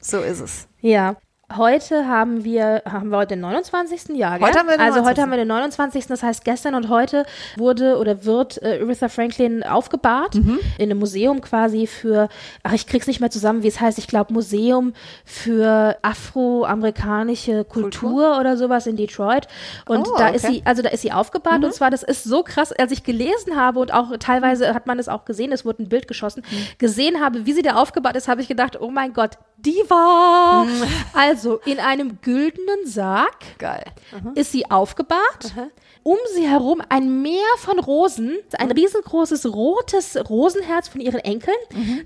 B: So ist es.
A: Ja. Heute haben wir, haben wir heute den 29. Jahr, gell?
B: Heute haben wir den
A: Also
B: 29..
A: heute haben wir den 29. Das heißt, gestern und heute wurde oder wird äh, Aretha Franklin aufgebahrt
B: Mhm.
A: in einem Museum quasi für, ach, ich krieg's nicht mehr zusammen, wie es heißt. Ich glaube, Museum für afroamerikanische Kultur,
B: Kultur?
A: oder sowas in Detroit. Und
B: Oh,
A: da ist
B: okay.
A: sie, also da ist sie aufgebahrt und zwar, das ist so krass, als ich gelesen habe und auch teilweise hat man es auch gesehen, es wurde ein Bild geschossen, gesehen habe, wie sie da aufgebahrt ist, habe ich gedacht, oh mein Gott, Diva! Also in einem güldenen Sarg
B: Geil.
A: ist sie aufgebahrt. Um sie herum ein Meer von Rosen, ein riesengroßes rotes Rosenherz von ihren Enkeln.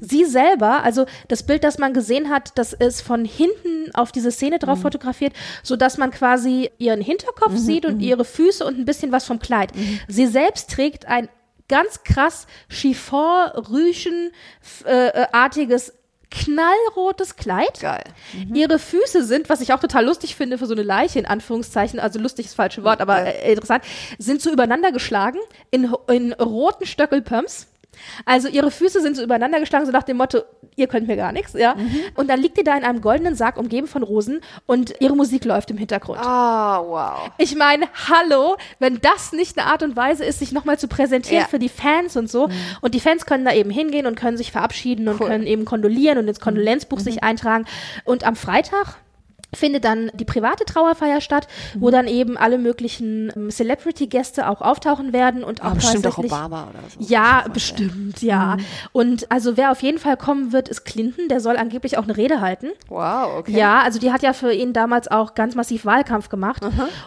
A: Sie selber, also das Bild, das man gesehen hat, das ist von hinten auf diese Szene drauf fotografiert, so dass man quasi ihren Hinterkopf sieht und ihre Füße und ein bisschen was vom Kleid. Sie selbst trägt ein ganz krass Chiffon-Rüschen-artiges knallrotes Kleid.
B: Geil.
A: Ihre Füße sind, was ich auch total lustig finde für so eine Leiche, in Anführungszeichen, also lustig ist das falsche Wort, aber äh, interessant, sind so übereinander geschlagen in, in roten Stöckelpumps. Also ihre Füße sind so übereinander geschlagen, so nach dem Motto, ihr könnt mir gar nichts, ja. Und dann liegt die da in einem goldenen Sarg, umgeben von Rosen und ihre Musik läuft im Hintergrund.
B: Ah, wow.
A: Ich meine, hallo, wenn das nicht eine Art und Weise ist, sich nochmal zu präsentieren
B: Ja.
A: für die Fans und so. Und die Fans können da eben hingehen und können sich verabschieden und
B: Cool.
A: können eben kondolieren und ins Kondolenzbuch sich eintragen. Und am Freitag findet dann die private Trauerfeier statt, wo dann eben alle möglichen ähm, Celebrity-Gäste auch auftauchen werden und auch
B: Ah, bestimmt auch Obama oder so.
A: ja, bestimmt, ja.
B: Mhm.
A: Und also wer auf jeden Fall kommen wird, ist Clinton. Der soll angeblich auch eine Rede halten.
B: Wow, okay.
A: Ja, also die hat ja für ihn damals auch ganz massiv Wahlkampf gemacht.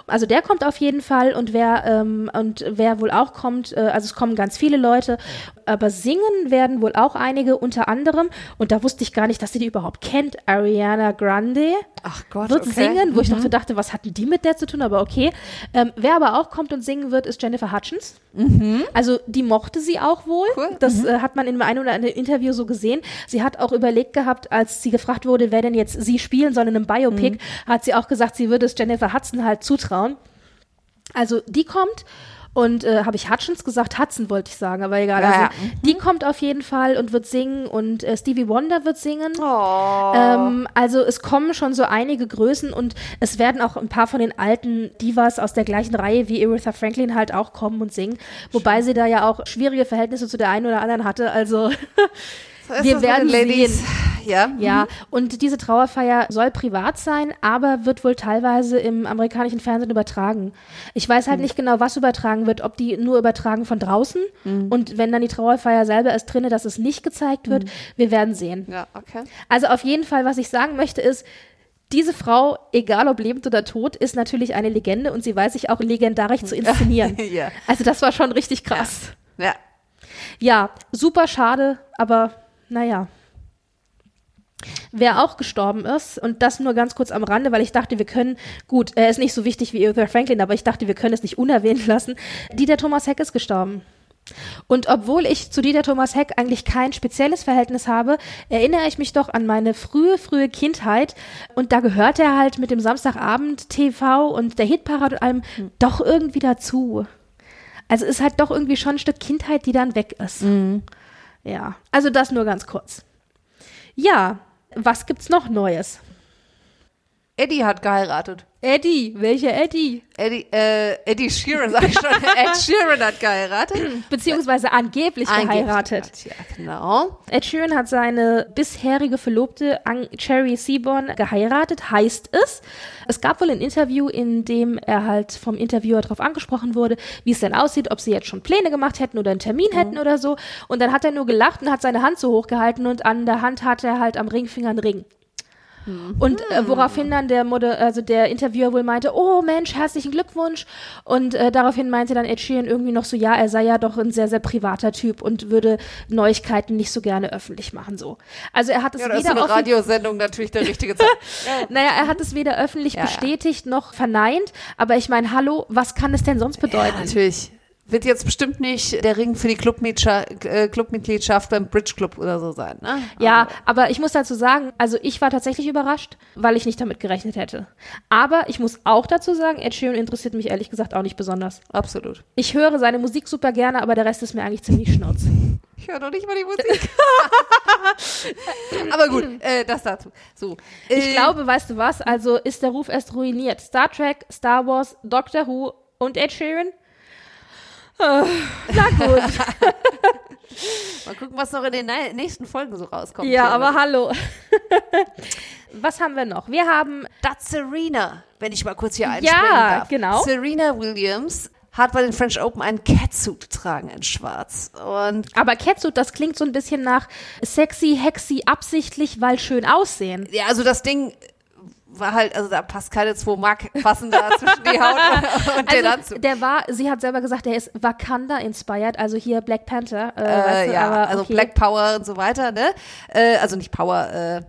A: Also der kommt auf jeden Fall und wer ähm, und wer wohl auch kommt, äh, also es kommen ganz viele Leute, aber singen werden wohl auch einige, unter anderem und da wusste ich gar nicht, dass sie die überhaupt kennt. Ariana Grande
B: Ach Gott,
A: wird
B: okay. Mhm.
A: singen, wo ich noch so dachte, was hatten die mit der zu tun? Aber okay. Ähm, wer aber auch kommt und singen wird, ist Jennifer Hutchins. Also die mochte sie auch wohl.
B: Mhm. Cool.
A: Das äh, hat man in einem oder anderen Interview so gesehen. Sie hat auch überlegt gehabt, als sie gefragt wurde, wer denn jetzt sie spielen soll in einem Biopic,
B: Mhm.
A: hat sie auch gesagt, sie würde es Jennifer Hudson halt zutrauen. Also die kommt und äh, habe ich Hutchins gesagt, Hudson wollte ich sagen, aber egal.
B: Ja,
A: Also,
B: ja.
A: Die kommt auf jeden Fall und wird singen und äh, Stevie Wonder wird singen.
B: Oh.
A: Ähm, also es kommen schon so einige Größen und es werden auch ein paar von den alten Divas aus der gleichen Reihe wie Aretha Franklin halt auch kommen und singen. Wobei sie da ja auch schwierige Verhältnisse zu der einen oder anderen hatte. Also (laughs) wir werden sehen.
B: Ja.
A: ja, und diese Trauerfeier soll privat sein, aber wird wohl teilweise im amerikanischen Fernsehen übertragen. Ich weiß halt nicht genau, was übertragen wird, ob die nur übertragen von draußen und wenn dann die Trauerfeier selber ist drinne, dass es nicht gezeigt wird. Wir werden sehen.
B: Ja, okay.
A: Also auf jeden Fall, was ich sagen möchte, ist, diese Frau, egal ob lebend oder tot, ist natürlich eine Legende und sie weiß sich auch legendarisch zu (laughs) inszenieren.
B: Ja.
A: Also das war schon richtig krass.
B: Ja.
A: Ja, super schade, aber naja. Wer auch gestorben ist, und das nur ganz kurz am Rande, weil ich dachte, wir können, gut, er ist nicht so wichtig wie Aretha Franklin, aber ich dachte, wir können es nicht unerwähnt lassen. Dieter Thomas Heck ist gestorben. Und obwohl ich zu Dieter Thomas Heck eigentlich kein spezielles Verhältnis habe, erinnere ich mich doch an meine frühe, frühe Kindheit. Und da gehört er halt mit dem Samstagabend TV und der Hitparade und allem doch irgendwie dazu. Also ist halt doch irgendwie schon ein Stück Kindheit, die dann weg ist. Ja, also das nur ganz kurz. Ja, was gibt's noch Neues?
B: Eddie hat geheiratet.
A: Eddie, welcher Eddie?
B: Eddie, äh, Eddie Sheeran, sag ich schon. (laughs) Ed Sheeran hat geheiratet.
A: Beziehungsweise angeblich geheiratet.
B: Ja, genau.
A: Ed Sheeran hat seine bisherige Verlobte Cherry Seaborn geheiratet, heißt es. Es gab wohl ein Interview, in dem er halt vom Interviewer darauf angesprochen wurde, wie es denn aussieht, ob sie jetzt schon Pläne gemacht hätten oder einen Termin hätten oder so. Und dann hat er nur gelacht und hat seine Hand so hochgehalten und an der Hand hatte er halt am Ringfinger einen Ring. Und äh, woraufhin dann der Moder also der Interviewer wohl meinte, oh Mensch, herzlichen Glückwunsch. Und äh, daraufhin meinte dann Ed Sheeran irgendwie noch so, ja, er sei ja doch ein sehr, sehr privater Typ und würde Neuigkeiten nicht so gerne öffentlich machen, so. Also er hat es
B: Ja, so
A: weder
B: eine
A: offi-
B: Radiosendung natürlich der richtige Zeit. (laughs)
A: naja, er hat es weder öffentlich
B: Ja,
A: bestätigt noch verneint. Aber ich meine, hallo, was kann es denn sonst bedeuten?
B: natürlich. Wird jetzt bestimmt nicht der Ring für die Clubmitgliedschaft, äh, Clubmitgliedschaft beim Bridge Club oder so sein, ne?
A: Ja, aber ich muss dazu sagen, also ich war tatsächlich überrascht, weil ich nicht damit gerechnet hätte. Aber ich muss auch dazu sagen, Ed Sheeran interessiert mich ehrlich gesagt auch nicht besonders.
B: Absolut.
A: Ich höre seine Musik super gerne, aber der Rest ist mir eigentlich ziemlich schnurz.
B: Ich höre doch nicht mal die Musik. (laughs) Aber gut, äh, das dazu. So.
A: Ich
B: Äh,
A: glaube, weißt du was, also ist der Ruf erst ruiniert. Star Trek, Star Wars, Doctor Who und Ed Sheeran? Na gut. (laughs)
B: Mal gucken, was noch in den nächsten Folgen so rauskommt.
A: ja,
B: Hier.
A: aber hallo. (laughs) was haben wir noch? Wir haben
B: Das Serena, wenn ich mal kurz hier einspringen
A: Ja,
B: darf.
A: genau.
B: Serena Williams hat bei den French Open einen Catsuit getragen in schwarz. Und
A: Aber Catsuit, das klingt so ein bisschen nach sexy, hexy, absichtlich, weil schön aussehen.
B: ja, also das Ding war halt, also da passt keine zwei Mark passen da zwischen die Haut und, (laughs) und den
A: Also,
B: Anzug.
A: der war, sie hat selber gesagt, der ist Wakanda inspired, also hier Black Panther. Äh,
B: Äh,
A: weißt du,
B: ja,
A: aber
B: also
A: okay.
B: Black Power und so weiter, ne? Äh, also nicht Power, äh,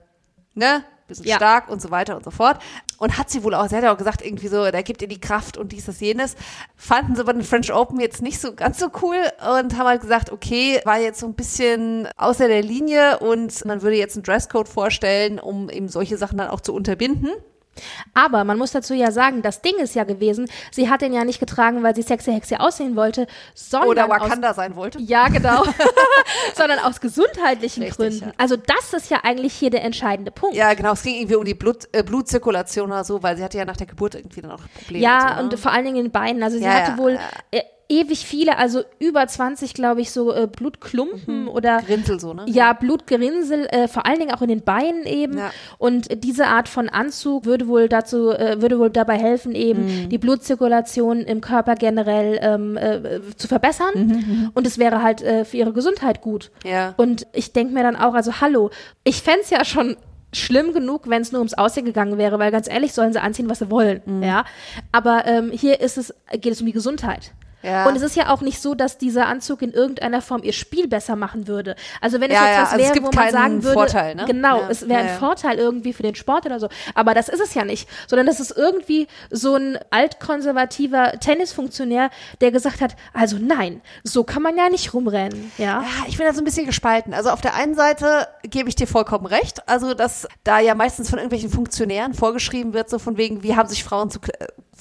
B: ne? Bisschen
A: Ja.
B: stark und so weiter und so fort. Und hat sie wohl auch, sie hat ja auch gesagt, irgendwie so, der gibt ihr die Kraft und dies, das, jenes. Fanden sie bei den French Open jetzt nicht so ganz so cool und haben halt gesagt, okay, war jetzt so ein bisschen außer der Linie und man würde jetzt einen Dresscode vorstellen, um eben solche Sachen dann auch zu unterbinden.
A: Aber man muss dazu ja sagen, das Ding ist ja gewesen, sie hat den ja nicht getragen, weil sie sexy Hexe aussehen wollte, sondern
B: Oder Wakanda
A: aus,
B: sein wollte.
A: Ja, genau. (laughs) (laughs) sondern aus gesundheitlichen
B: Richtig,
A: Gründen.
B: ja.
A: Also das ist ja eigentlich hier der entscheidende Punkt.
B: Ja, genau. Es ging irgendwie um die Blut, äh, Blutzirkulation oder so, weil sie hatte ja nach der Geburt irgendwie dann auch Probleme.
A: Ja,
B: und,
A: und
B: so, ne?
A: vor allen Dingen in den Beinen. Also sie
B: Ja,
A: hatte
B: ja,
A: wohl äh, ewig viele, also über 20, glaube ich, so äh, Blutklumpen oder
B: Grinsel so, ne?
A: ja, Blutgerinnsel, äh, vor allen Dingen auch in den Beinen eben.
B: Ja.
A: Und diese Art von Anzug würde wohl dazu, äh, würde wohl dabei helfen, eben
B: Mhm.
A: die Blutzirkulation im Körper generell ähm, äh, zu verbessern.
B: Mhm,
A: Und es wäre halt äh, für ihre Gesundheit gut.
B: Ja.
A: Und ich denke mir dann auch, also hallo, ich fänd's ja schon schlimm genug, wenn es nur ums Aussehen gegangen wäre, weil ganz ehrlich sollen sie anziehen, was sie wollen,
B: Mhm.
A: ja. Aber ähm, hier ist es, geht es um die Gesundheit.
B: Ja.
A: Und es ist ja auch nicht so, dass dieser Anzug in irgendeiner Form ihr Spiel besser machen würde. Also wenn es
B: Ja,
A: jetzt
B: ja,
A: was
B: also es
A: wäre,
B: gibt
A: wo man sagen würde,
B: Vorteil, ne?
A: genau, es wäre ein. Vorteil irgendwie für den Sport oder so. Aber das ist es ja nicht, sondern das ist irgendwie so ein altkonservativer Tennisfunktionär, der gesagt hat, also nein, so kann man ja nicht rumrennen, ja.
B: Ja, ich bin da so ein bisschen gespalten. Also auf der einen Seite gebe ich dir vollkommen recht. Also, dass da ja meistens von irgendwelchen Funktionären vorgeschrieben wird, so von wegen, wie haben sich Frauen zu,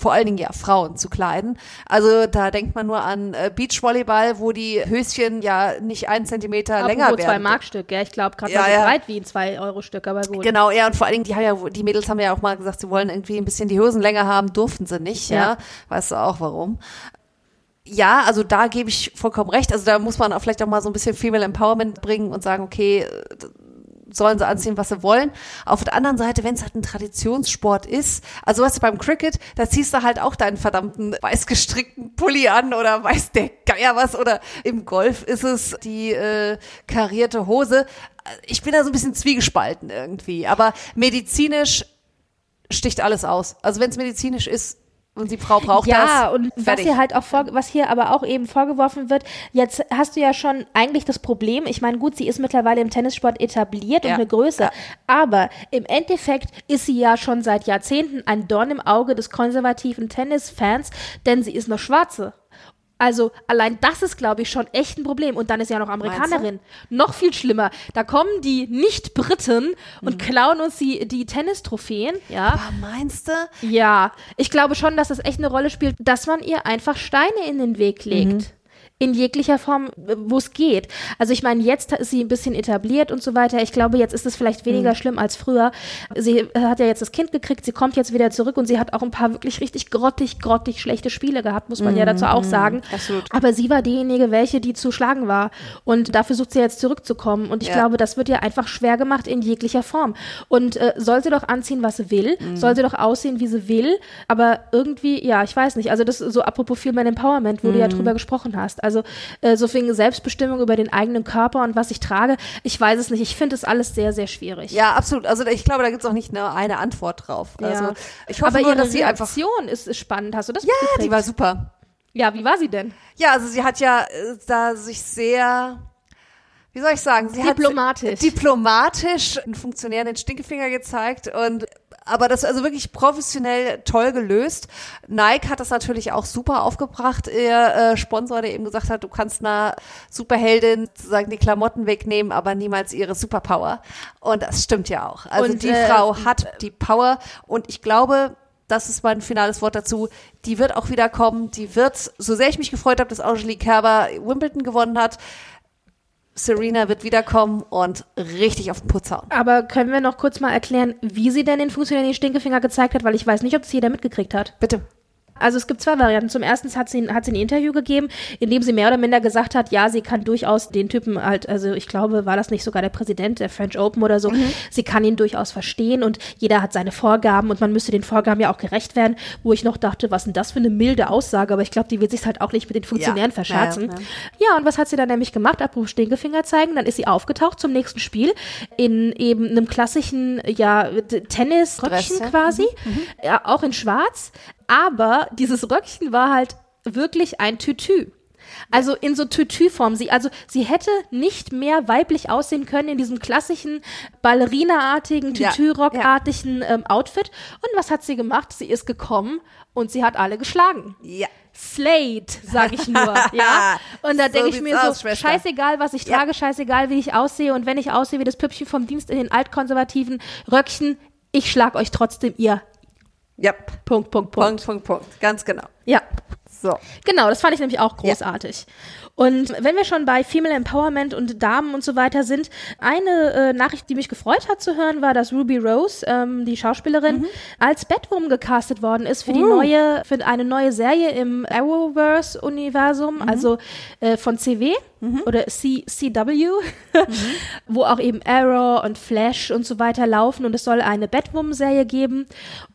B: vor allen Dingen ja Frauen zu kleiden. Also da denkt man nur an äh, Beachvolleyball, wo die Höschen ja nicht einen Zentimeter länger
A: Apropos zwei
B: werden.
A: Markstück, ja, ich glaube gerade
B: Ja,
A: mal so
B: ja.
A: breit wie ein zwei Euro Stück, aber gut.
B: Genau, ja, und vor allen Dingen, die haben ja, die Mädels haben ja auch mal gesagt, sie wollen irgendwie ein bisschen die Hosen länger haben, durften sie nicht, ja.
A: Ja.
B: Weißt du auch warum? Ja, also da gebe ich vollkommen recht. Also da muss man auch vielleicht auch mal so ein bisschen Female Empowerment bringen und sagen, okay, sollen sie anziehen, was sie wollen. Auf der anderen Seite, wenn es halt ein Traditionssport ist, also was beim Cricket, da ziehst du halt auch deinen verdammten weiß gestrickten Pulli an oder weiß der Geier was oder im Golf ist es die äh, karierte Hose. Ich bin da so ein bisschen zwiegespalten irgendwie, aber medizinisch sticht alles aus. Also wenn es medizinisch ist und die Frau braucht
A: ja,
B: das,
A: und was
B: fertig.
A: hier halt auch vor, was hier aber auch eben vorgeworfen wird, jetzt hast du ja schon eigentlich das Problem, ich meine, gut, sie ist mittlerweile im Tennissport etabliert
B: Ja.
A: und eine Größe,
B: Ja.
A: aber im Endeffekt ist sie ja schon seit Jahrzehnten ein Dorn im Auge des konservativen Tennisfans, denn sie ist noch Schwarze. Also allein das ist, glaube ich, schon echt ein Problem. Und dann ist ja noch Amerikanerin. Noch viel schlimmer. Da kommen die Nicht-Briten und klauen uns die, die Tennistrophäen. Ja.
B: Aber meinst du?
A: Ja, ich glaube schon, dass das echt eine Rolle spielt, dass man ihr einfach Steine in den Weg legt. In jeglicher Form, wo es geht. Also ich meine, jetzt ist sie ein bisschen etabliert und so weiter. Ich glaube, jetzt ist es vielleicht weniger schlimm als früher. Sie hat ja jetzt das Kind gekriegt, sie kommt jetzt wieder zurück und sie hat auch ein paar wirklich richtig grottig, grottig schlechte Spiele gehabt, muss man ja dazu auch sagen.
B: absolut.
A: Aber sie war diejenige, welche, die zu schlagen war. Und da versucht sie jetzt zurückzukommen. Und ich
B: Ja.
A: glaube, das wird ihr einfach schwer gemacht in jeglicher Form. Und äh, soll sie doch anziehen, was sie will,
B: Mhm.
A: soll sie doch aussehen, wie sie will, aber irgendwie, ja, ich weiß nicht. Also das ist so apropos Female Empowerment, wo du ja
B: Mhm.
A: drüber gesprochen hast. Also äh, so wegen Selbstbestimmung über den eigenen Körper und was ich trage, ich weiß es nicht. Ich finde es alles sehr, sehr schwierig.
B: Ja, absolut. Also ich glaube, da gibt's auch nicht nur eine Antwort drauf.
A: Ja.
B: Also ich hoffe
A: aber
B: nur,
A: ihre
B: dass sie einfach.
A: Reaktion ist, ist spannend. Hast du das
B: Ja,
A: mitgekriegt?
B: die war super.
A: Ja, wie war sie denn?
B: Ja, also sie hat ja äh, da sich sehr, wie soll ich sagen, sie
A: Diplomatisch.
B: hat diplomatisch einen Funktionär den Stinkefinger gezeigt und aber das also wirklich professionell toll gelöst. Nike hat das natürlich auch super aufgebracht, ihr äh, Sponsor, der eben gesagt hat, du kannst einer Superheldin sozusagen die Klamotten wegnehmen, aber niemals ihre Superpower. Und das stimmt ja auch. Also
A: Und,
B: die
A: äh,
B: Frau hat die Power und ich glaube, das ist mein finales Wort dazu. Die wird auch wieder kommen. Die wird, so sehr ich mich gefreut habe, dass Angelique Kerber Wimbledon gewonnen hat, Serena wird wiederkommen und richtig auf den Putz hauen.
A: Aber können wir noch kurz mal erklären, wie sie denn den Funktionär den Stinkefinger gezeigt hat, weil ich weiß nicht, ob das jeder mitgekriegt hat.
B: Bitte.
A: Also es gibt zwei Varianten. Zum ersten hat sie, hat sie ein Interview gegeben, in dem sie mehr oder minder gesagt hat, ja, sie kann durchaus den Typen halt, also ich glaube, war das nicht sogar der Präsident der French Open oder so,
B: Mhm.
A: sie kann ihn durchaus verstehen und jeder hat seine Vorgaben und man müsste den Vorgaben ja auch gerecht werden, wo ich noch dachte, was denn das für eine milde Aussage, aber ich glaube, die wird sich halt auch nicht mit den Funktionären
B: Ja.
A: verscherzen.
B: Ja, ja,
A: Ja, und was hat sie dann nämlich gemacht? Apropos Stinkefinger zeigen, dann ist sie aufgetaucht zum nächsten Spiel in eben einem klassischen, ja, Tennisröckchen quasi, ja, auch in schwarz, aber dieses Röckchen war halt wirklich ein Tütü. Also in so Tütü-Form. Sie, also sie hätte nicht mehr weiblich aussehen können in diesem klassischen Ballerina-artigen, Tütü-Rock-artigen ähm, Outfit. Und was hat sie gemacht? Sie ist gekommen und sie hat alle geschlagen.
B: Ja.
A: Slate, sag ich nur, (laughs) ja. Und da
B: So
A: denke ich mir so,
B: aus,
A: scheißegal, was ich
B: Ja.
A: trage, scheißegal, wie ich aussehe. Und wenn ich aussehe wie das Püppchen vom Dienst in den altkonservativen Röckchen, ich schlag euch trotzdem, ihr
B: Ja.
A: Punkt, Punkt, Punkt.
B: Punkt, Punkt, Punkt. Ganz genau.
A: Ja,
B: So.
A: genau, das fand ich nämlich auch großartig. Und wenn wir schon bei Female Empowerment und Damen und so weiter sind, eine äh, Nachricht, die mich gefreut hat zu hören, war, dass Ruby Rose, ähm, die Schauspielerin, als Batwoman gecastet worden ist für die
B: Uh.
A: neue, für eine neue Serie im Arrowverse-Universum, also äh, von CW oder C CW, (laughs) wo auch eben Arrow und Flash und so weiter laufen und es soll eine Batwoman-Serie geben.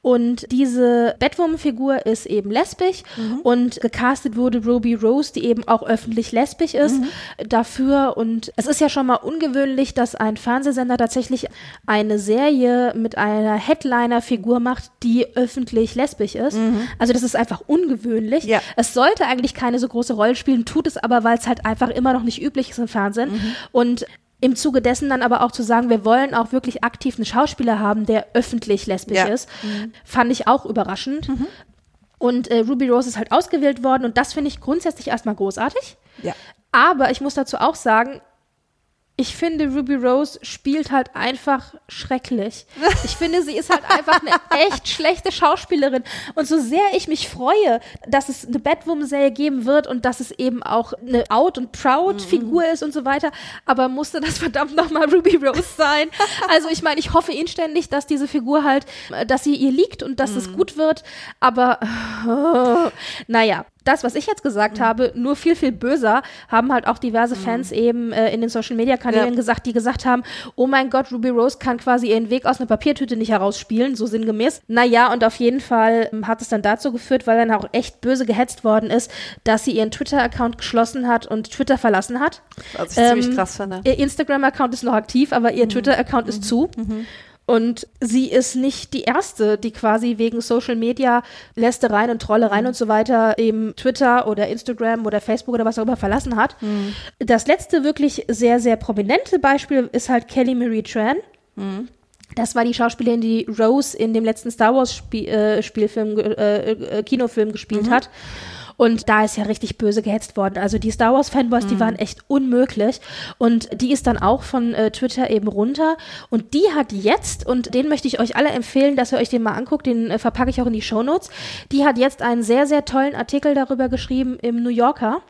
A: Und diese Batwoman-Figur ist eben lesbisch und gecastet wurde Ruby Rose, die eben auch öffentlich lesbisch ist, dafür und es ist ja schon mal ungewöhnlich, dass ein Fernsehsender tatsächlich eine Serie mit einer Headliner-Figur macht, die öffentlich lesbisch ist. Also das ist einfach ungewöhnlich.
B: Ja.
A: Es sollte eigentlich keine so große Rolle spielen, tut es aber, weil es halt einfach immer noch nicht üblich ist im Fernsehen. Und im Zuge dessen dann aber auch zu sagen, wir wollen auch wirklich aktiv einen Schauspieler haben, der öffentlich lesbisch
B: Ja.
A: ist, fand ich auch überraschend. Und äh, Ruby Rose ist halt ausgewählt worden und das finde ich grundsätzlich erstmal großartig.
B: Ja.
A: Aber ich muss dazu auch sagen, ich finde, Ruby Rose spielt halt einfach schrecklich. Ich finde, sie ist halt (laughs) einfach eine echt schlechte Schauspielerin. Und so sehr ich mich freue, dass es eine Batwoman-Serie geben wird und dass es eben auch eine Out- und Proud-Figur ist und so weiter, aber musste das (laughs) verdammt nochmal Ruby Rose sein? Also ich meine, ich hoffe inständig, dass diese Figur halt, äh, dass sie ihr liegt und dass es gut wird, aber äh, (laughs) naja. Das, was ich jetzt gesagt habe, nur viel, viel böser, haben halt auch diverse Fans eben äh, in den Social-Media-Kanälen
B: Ja.
A: gesagt, die gesagt haben, oh mein Gott, Ruby Rose kann quasi ihren Weg aus einer Papiertüte nicht herausspielen, so sinngemäß. Naja, und auf jeden Fall ähm, hat es dann dazu geführt, weil dann auch echt böse gehetzt worden ist, dass sie ihren Twitter-Account geschlossen hat und Twitter verlassen hat.
B: Was ich
A: Ähm,
B: ziemlich krass finde.
A: Ihr Instagram-Account ist noch aktiv, aber ihr Twitter-Account ist zu. Und sie ist nicht die erste, die quasi wegen Social Media Lästereien und Trollereien und so weiter eben Twitter oder Instagram oder Facebook oder was auch immer verlassen hat. Das letzte wirklich sehr, sehr prominente Beispiel ist halt Kelly Marie Tran. Das war die Schauspielerin, die Rose in dem letzten Star Wars Spiel, äh, Spielfilm, äh, äh, Kinofilm gespielt hat. Und da ist ja richtig böse gehetzt worden. Also die Star Wars Fanboys, die waren echt unmöglich. Und die ist dann auch von äh, Twitter eben runter. Und die hat jetzt, und den möchte ich euch alle empfehlen, dass ihr euch den mal anguckt, den äh, verpacke ich auch in die Shownotes. Die hat jetzt einen sehr, sehr tollen Artikel darüber geschrieben im New Yorker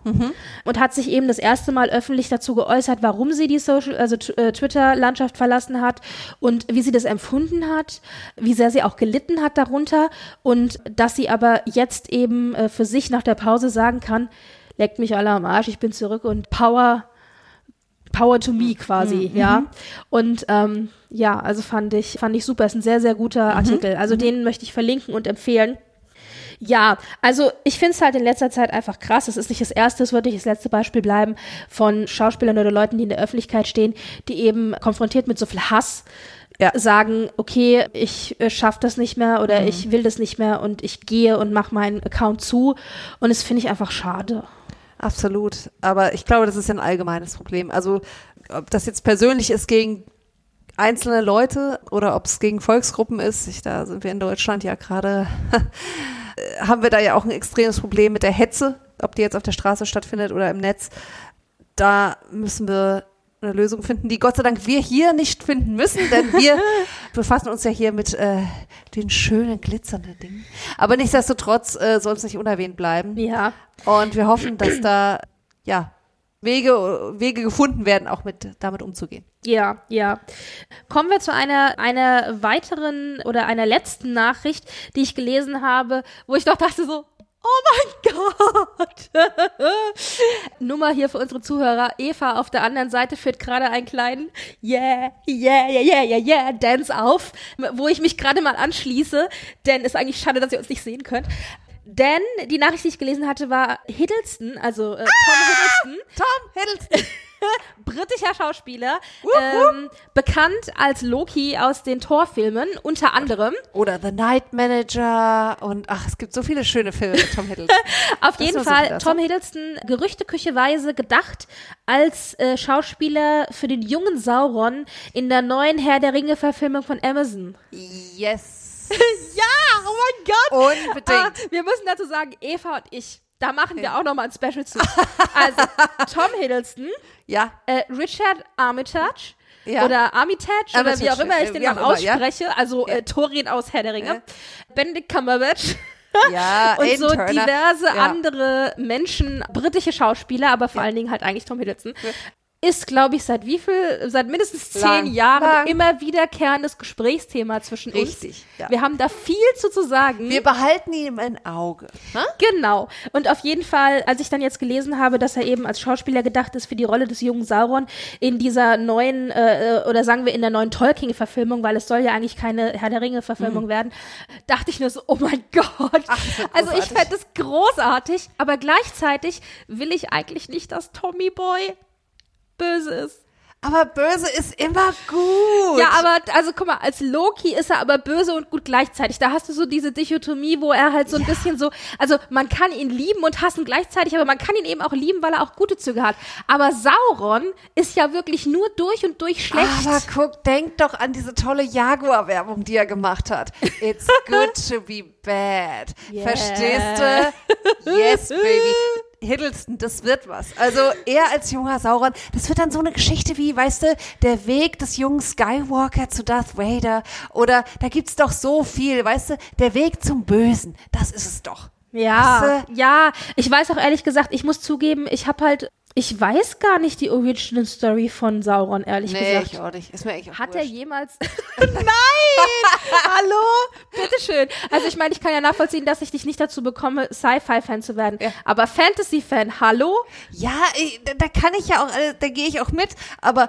A: und hat sich eben das erste Mal öffentlich dazu geäußert, warum sie die Social, also äh, Twitter-Landschaft verlassen hat und wie sie das empfunden hat, wie sehr sie auch gelitten hat darunter und dass sie aber jetzt eben äh, für sich nach der Pause sagen kann, leckt mich alle am Arsch, ich bin zurück und Power Power to me quasi, ja. Und ähm, ja, also fand ich, fand ich super. Ist ein sehr, sehr guter Artikel. Also den möchte ich verlinken und empfehlen. Ja, also ich finde es halt in letzter Zeit einfach krass. Es ist nicht das erste, es wird nicht das letzte Beispiel bleiben von Schauspielern oder Leuten, die in der Öffentlichkeit stehen, die eben konfrontiert mit so viel Hass
B: Ja.
A: sagen, okay, ich äh, schaff das nicht mehr oder ich will das nicht mehr und ich gehe und mache meinen Account zu. Und das finde ich einfach schade.
B: Absolut. Aber ich glaube, das ist ein allgemeines Problem. Also, ob das jetzt persönlich ist gegen einzelne Leute oder ob es gegen Volksgruppen ist, ich, da sind wir in Deutschland ja gerade, (laughs) haben wir da ja auch ein extremes Problem mit der Hetze, ob die jetzt auf der Straße stattfindet oder im Netz. Da müssen wir eine Lösung finden, die Gott sei Dank wir hier nicht finden müssen, denn wir (laughs) befassen uns ja hier mit äh, den schönen, glitzernden Dingen. Aber nichtsdestotrotz äh, soll es nicht unerwähnt bleiben.
A: Ja.
B: Und wir hoffen, dass da ja Wege, Wege gefunden werden, auch mit damit umzugehen.
A: Ja, ja. Kommen wir zu einer, einer weiteren oder einer letzten Nachricht, die ich gelesen habe, wo ich doch dachte so, oh mein Gott. (laughs) Nur mal hier für unsere Zuhörer. Eva auf der anderen Seite führt gerade einen kleinen Yeah, yeah, yeah, yeah, yeah, yeah Dance auf, wo ich mich gerade mal anschließe, denn ist eigentlich schade, dass ihr uns nicht sehen könnt. Denn die Nachricht, die ich gelesen hatte, war Hiddleston, also äh, Tom Hiddleston,
B: Tom Hiddleston. (laughs)
A: britischer Schauspieler, ähm, bekannt als Loki aus den Torfilmen, unter anderem.
B: Oder The Night Manager und ach, es gibt so viele schöne Filme mit Tom Hiddleston. (laughs)
A: Auf
B: Das
A: jeden
B: so
A: Fall
B: das,
A: Tom? Hiddleston gerüchtekücheweise gedacht als äh, Schauspieler für den jungen Sauron in der neuen Herr der Ringe Verfilmung von Amazon.
B: yes.
A: Ja, oh mein Gott.
B: Unbedingt.
A: Ah, wir müssen dazu sagen, Eva und ich, da machen wir auch noch mal ein Special zu. Also (laughs) Tom Hiddleston,
B: Ja.
A: äh, Richard Armitage,
B: Ja.
A: oder Armitage oder wie auch immer ich
B: äh,
A: den noch
B: auch immer, ja.
A: ausspreche, also äh, Thorin aus Herr der Ringe, Benedict Cumberbatch
B: Ja, (laughs)
A: und so
B: Turner.
A: diverse
B: Ja.
A: andere Menschen, britische Schauspieler, aber vor allen Dingen halt eigentlich Tom Hiddleston, ist, glaube ich, seit wie viel, seit mindestens zehn
B: Lang.
A: Jahren
B: Lang.
A: immer wiederkehrendes Gesprächsthema zwischen
B: Richtig,
A: uns.
B: ja.
A: Wir haben da viel zu, zu sagen.
B: Wir behalten ihn im Auge. Ne?
A: Genau. Und auf jeden Fall, als ich dann jetzt gelesen habe, dass er eben als Schauspieler gedacht ist für die Rolle des jungen Sauron in dieser neuen, äh, oder sagen wir in der neuen Tolkien-Verfilmung, weil es soll ja eigentlich keine Herr der Ringe-Verfilmung werden, dachte ich nur so, oh mein Gott.
B: Mhm. Ach,
A: also ich fände es großartig, aber gleichzeitig will ich eigentlich nicht, dass Tommy Boy böse ist.
B: Aber böse ist immer gut.
A: Ja, aber also guck mal, als Loki ist er aber böse und gut gleichzeitig. Da hast du so diese Dichotomie, wo er halt so ein bisschen so, also man kann ihn lieben und hassen gleichzeitig, aber man kann ihn eben auch lieben, weil er auch gute Züge hat. Aber Sauron ist ja wirklich nur durch und durch schlecht.
B: Aber guck, denk doch an diese tolle Jaguar-Werbung, die er gemacht hat. It's (laughs) good to be bad.
A: Yeah.
B: Verstehst du? Yes, baby. Hiddleston, das wird was. Also er als junger Sauron, das wird dann so eine Geschichte wie, weißt du, der Weg des jungen Skywalker zu Darth Vader oder da gibt's doch so viel, weißt du, der Weg zum Bösen, das ist es doch.
A: Ja,
B: Weißt
A: ja. Ich weiß auch ehrlich gesagt, ich muss zugeben, ich habe halt, ich weiß gar nicht die Original Story von Sauron, ehrlich
B: Nee,
A: gesagt.
B: ich auch nicht. Ist mir eigentlich auch
A: Hat er
B: wurscht.
A: jemals. (laughs) Nein! (laughs) Hallo? Bitteschön. Also, ich meine, ich kann ja nachvollziehen, dass ich dich nicht dazu bekomme, Sci-Fi-Fan zu werden.
B: Ja.
A: Aber Fantasy-Fan, hallo?
B: Ja, ich, da, da kann ich ja auch, äh, da gehe ich auch mit, aber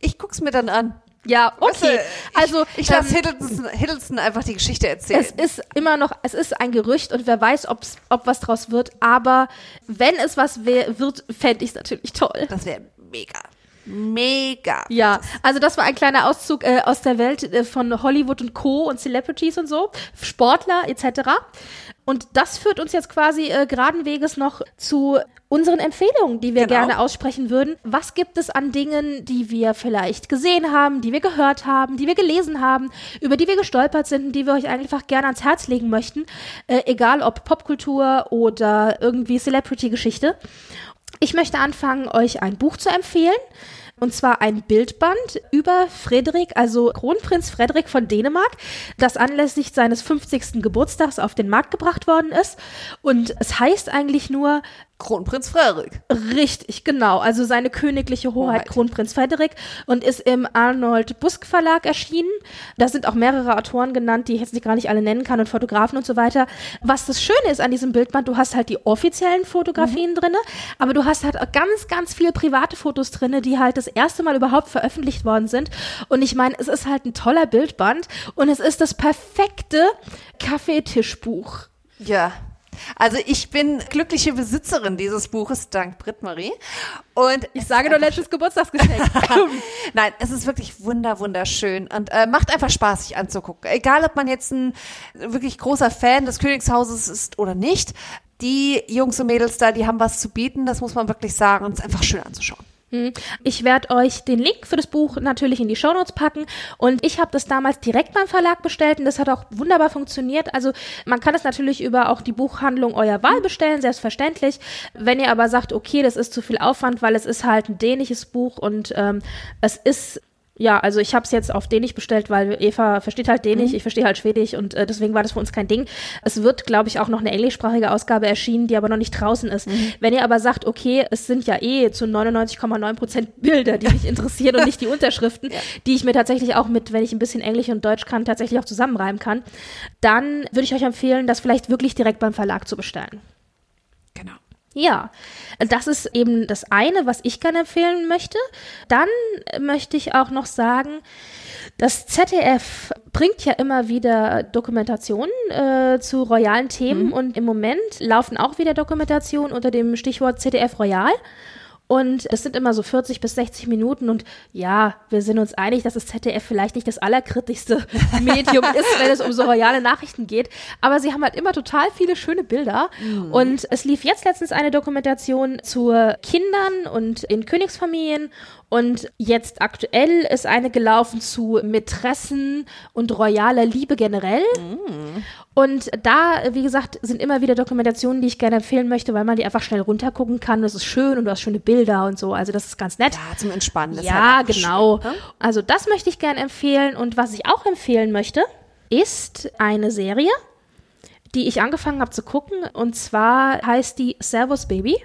B: ich guck's mir dann an.
A: Ja, okay. Also,
B: ich lasse
A: ähm,
B: Hiddleston, Hiddleston einfach die Geschichte erzählen.
A: es ist immer noch, es ist ein Gerücht und wer weiß, ob's, ob was draus wird. Aber wenn es was wär, wird, fände ich es natürlich toll.
B: das wäre mega. Mega.
A: Ja, also das war ein kleiner Auszug äh, aus der Welt äh, von Hollywood und Co. und Celebrities und so, Sportler etc. Und das führt uns jetzt quasi äh, geraden Weges noch zu unseren Empfehlungen, die wir
B: Genau.
A: gerne aussprechen würden. Was gibt es an Dingen, die wir vielleicht gesehen haben, die wir gehört haben, die wir gelesen haben, über die wir gestolpert sind und die wir euch einfach gerne ans Herz legen möchten, äh, egal ob Popkultur oder irgendwie Celebrity-Geschichte. Ich möchte anfangen, euch ein Buch zu empfehlen. Und zwar ein Bildband über Frederik, also Kronprinz Frederik von Dänemark, das anlässlich seines 50. Geburtstags auf den Markt gebracht worden ist. Und es heißt eigentlich nur
B: Kronprinz Frederik.
A: Richtig, genau. Also seine königliche Hoheit,
B: Hoheit.
A: Kronprinz Frederik und ist im Arnold Busk Verlag erschienen. Da sind auch mehrere Autoren genannt, die ich jetzt nicht gar nicht alle nennen kann und Fotografen und so weiter. Was das Schöne ist an diesem Bildband, du hast halt die offiziellen Fotografien drinne, aber du hast halt auch ganz, ganz viele private Fotos drinne, die halt das erste Mal überhaupt veröffentlicht worden sind. Und ich meine, es ist halt ein toller Bildband und es ist das perfekte Kaffeetischbuch.
B: Ja. Also ich bin glückliche Besitzerin dieses Buches, dank Britt-Marie. Und
A: Ich sage nur letztes Geburtstagsgeschenk. (laughs)
B: Nein, es ist wirklich wunder, wunderschön und äh, macht einfach Spaß, sich anzugucken. Egal, ob man jetzt ein wirklich großer Fan des Königshauses ist oder nicht. Die Jungs und Mädels da, die haben was zu bieten, das muss man wirklich sagen und es ist einfach schön anzuschauen.
A: Ich werde euch den Link für das Buch natürlich in die Shownotes packen. Und ich habe das damals direkt beim Verlag bestellt und das hat auch wunderbar funktioniert. Also man kann es natürlich über auch die Buchhandlung eurer Wahl bestellen, selbstverständlich. Wenn ihr aber sagt, okay, das ist zu viel Aufwand, weil es ist halt ein dänisches Buch und ähm, es ist ja, also ich habe es jetzt auf Dänisch bestellt, weil Eva versteht halt Dänisch, ich verstehe halt Schwedisch und äh, deswegen war das für uns kein Ding. Es wird, glaube ich, auch noch eine englischsprachige Ausgabe erschienen, die aber noch nicht draußen ist. Wenn ihr aber sagt, okay, es sind ja eh zu 99,9 Prozent Bilder, die mich interessieren und (laughs) nicht die Unterschriften, die ich mir tatsächlich auch mit, wenn ich ein bisschen Englisch und Deutsch kann, tatsächlich auch zusammenreimen kann, dann würde ich euch empfehlen, das vielleicht wirklich direkt beim Verlag zu bestellen.
B: Genau.
A: Ja, das ist eben das eine, was ich gerne empfehlen möchte. Dann möchte ich auch noch sagen, das ZDF bringt ja immer wieder Dokumentationen äh, zu royalen Themen und im Moment laufen auch wieder Dokumentationen unter dem Stichwort ZDF Royal. Und es sind immer so 40 bis 60 Minuten und ja, wir sind uns einig, dass das ZDF vielleicht nicht das allerkritischste (laughs) Medium ist, wenn es um so royale Nachrichten geht. Aber sie haben halt immer total viele schöne Bilder. Und es lief jetzt letztens eine Dokumentation zu Kindern und in Königsfamilien. Und jetzt aktuell ist eine gelaufen zu Mätressen und royaler Liebe generell. Und da, wie gesagt, sind immer wieder Dokumentationen, die ich gerne empfehlen möchte, weil man die einfach schnell runtergucken kann. Das ist schön und du hast schöne Bilder und so. Also das ist ganz nett.
B: Ja, zum Entspannen. Das
A: Ja,
B: halt
A: genau.
B: schön, ne?
A: Also das möchte ich gerne empfehlen. Und was ich auch empfehlen möchte, ist eine Serie, die ich angefangen habe zu gucken. Und zwar heißt die Servus Baby.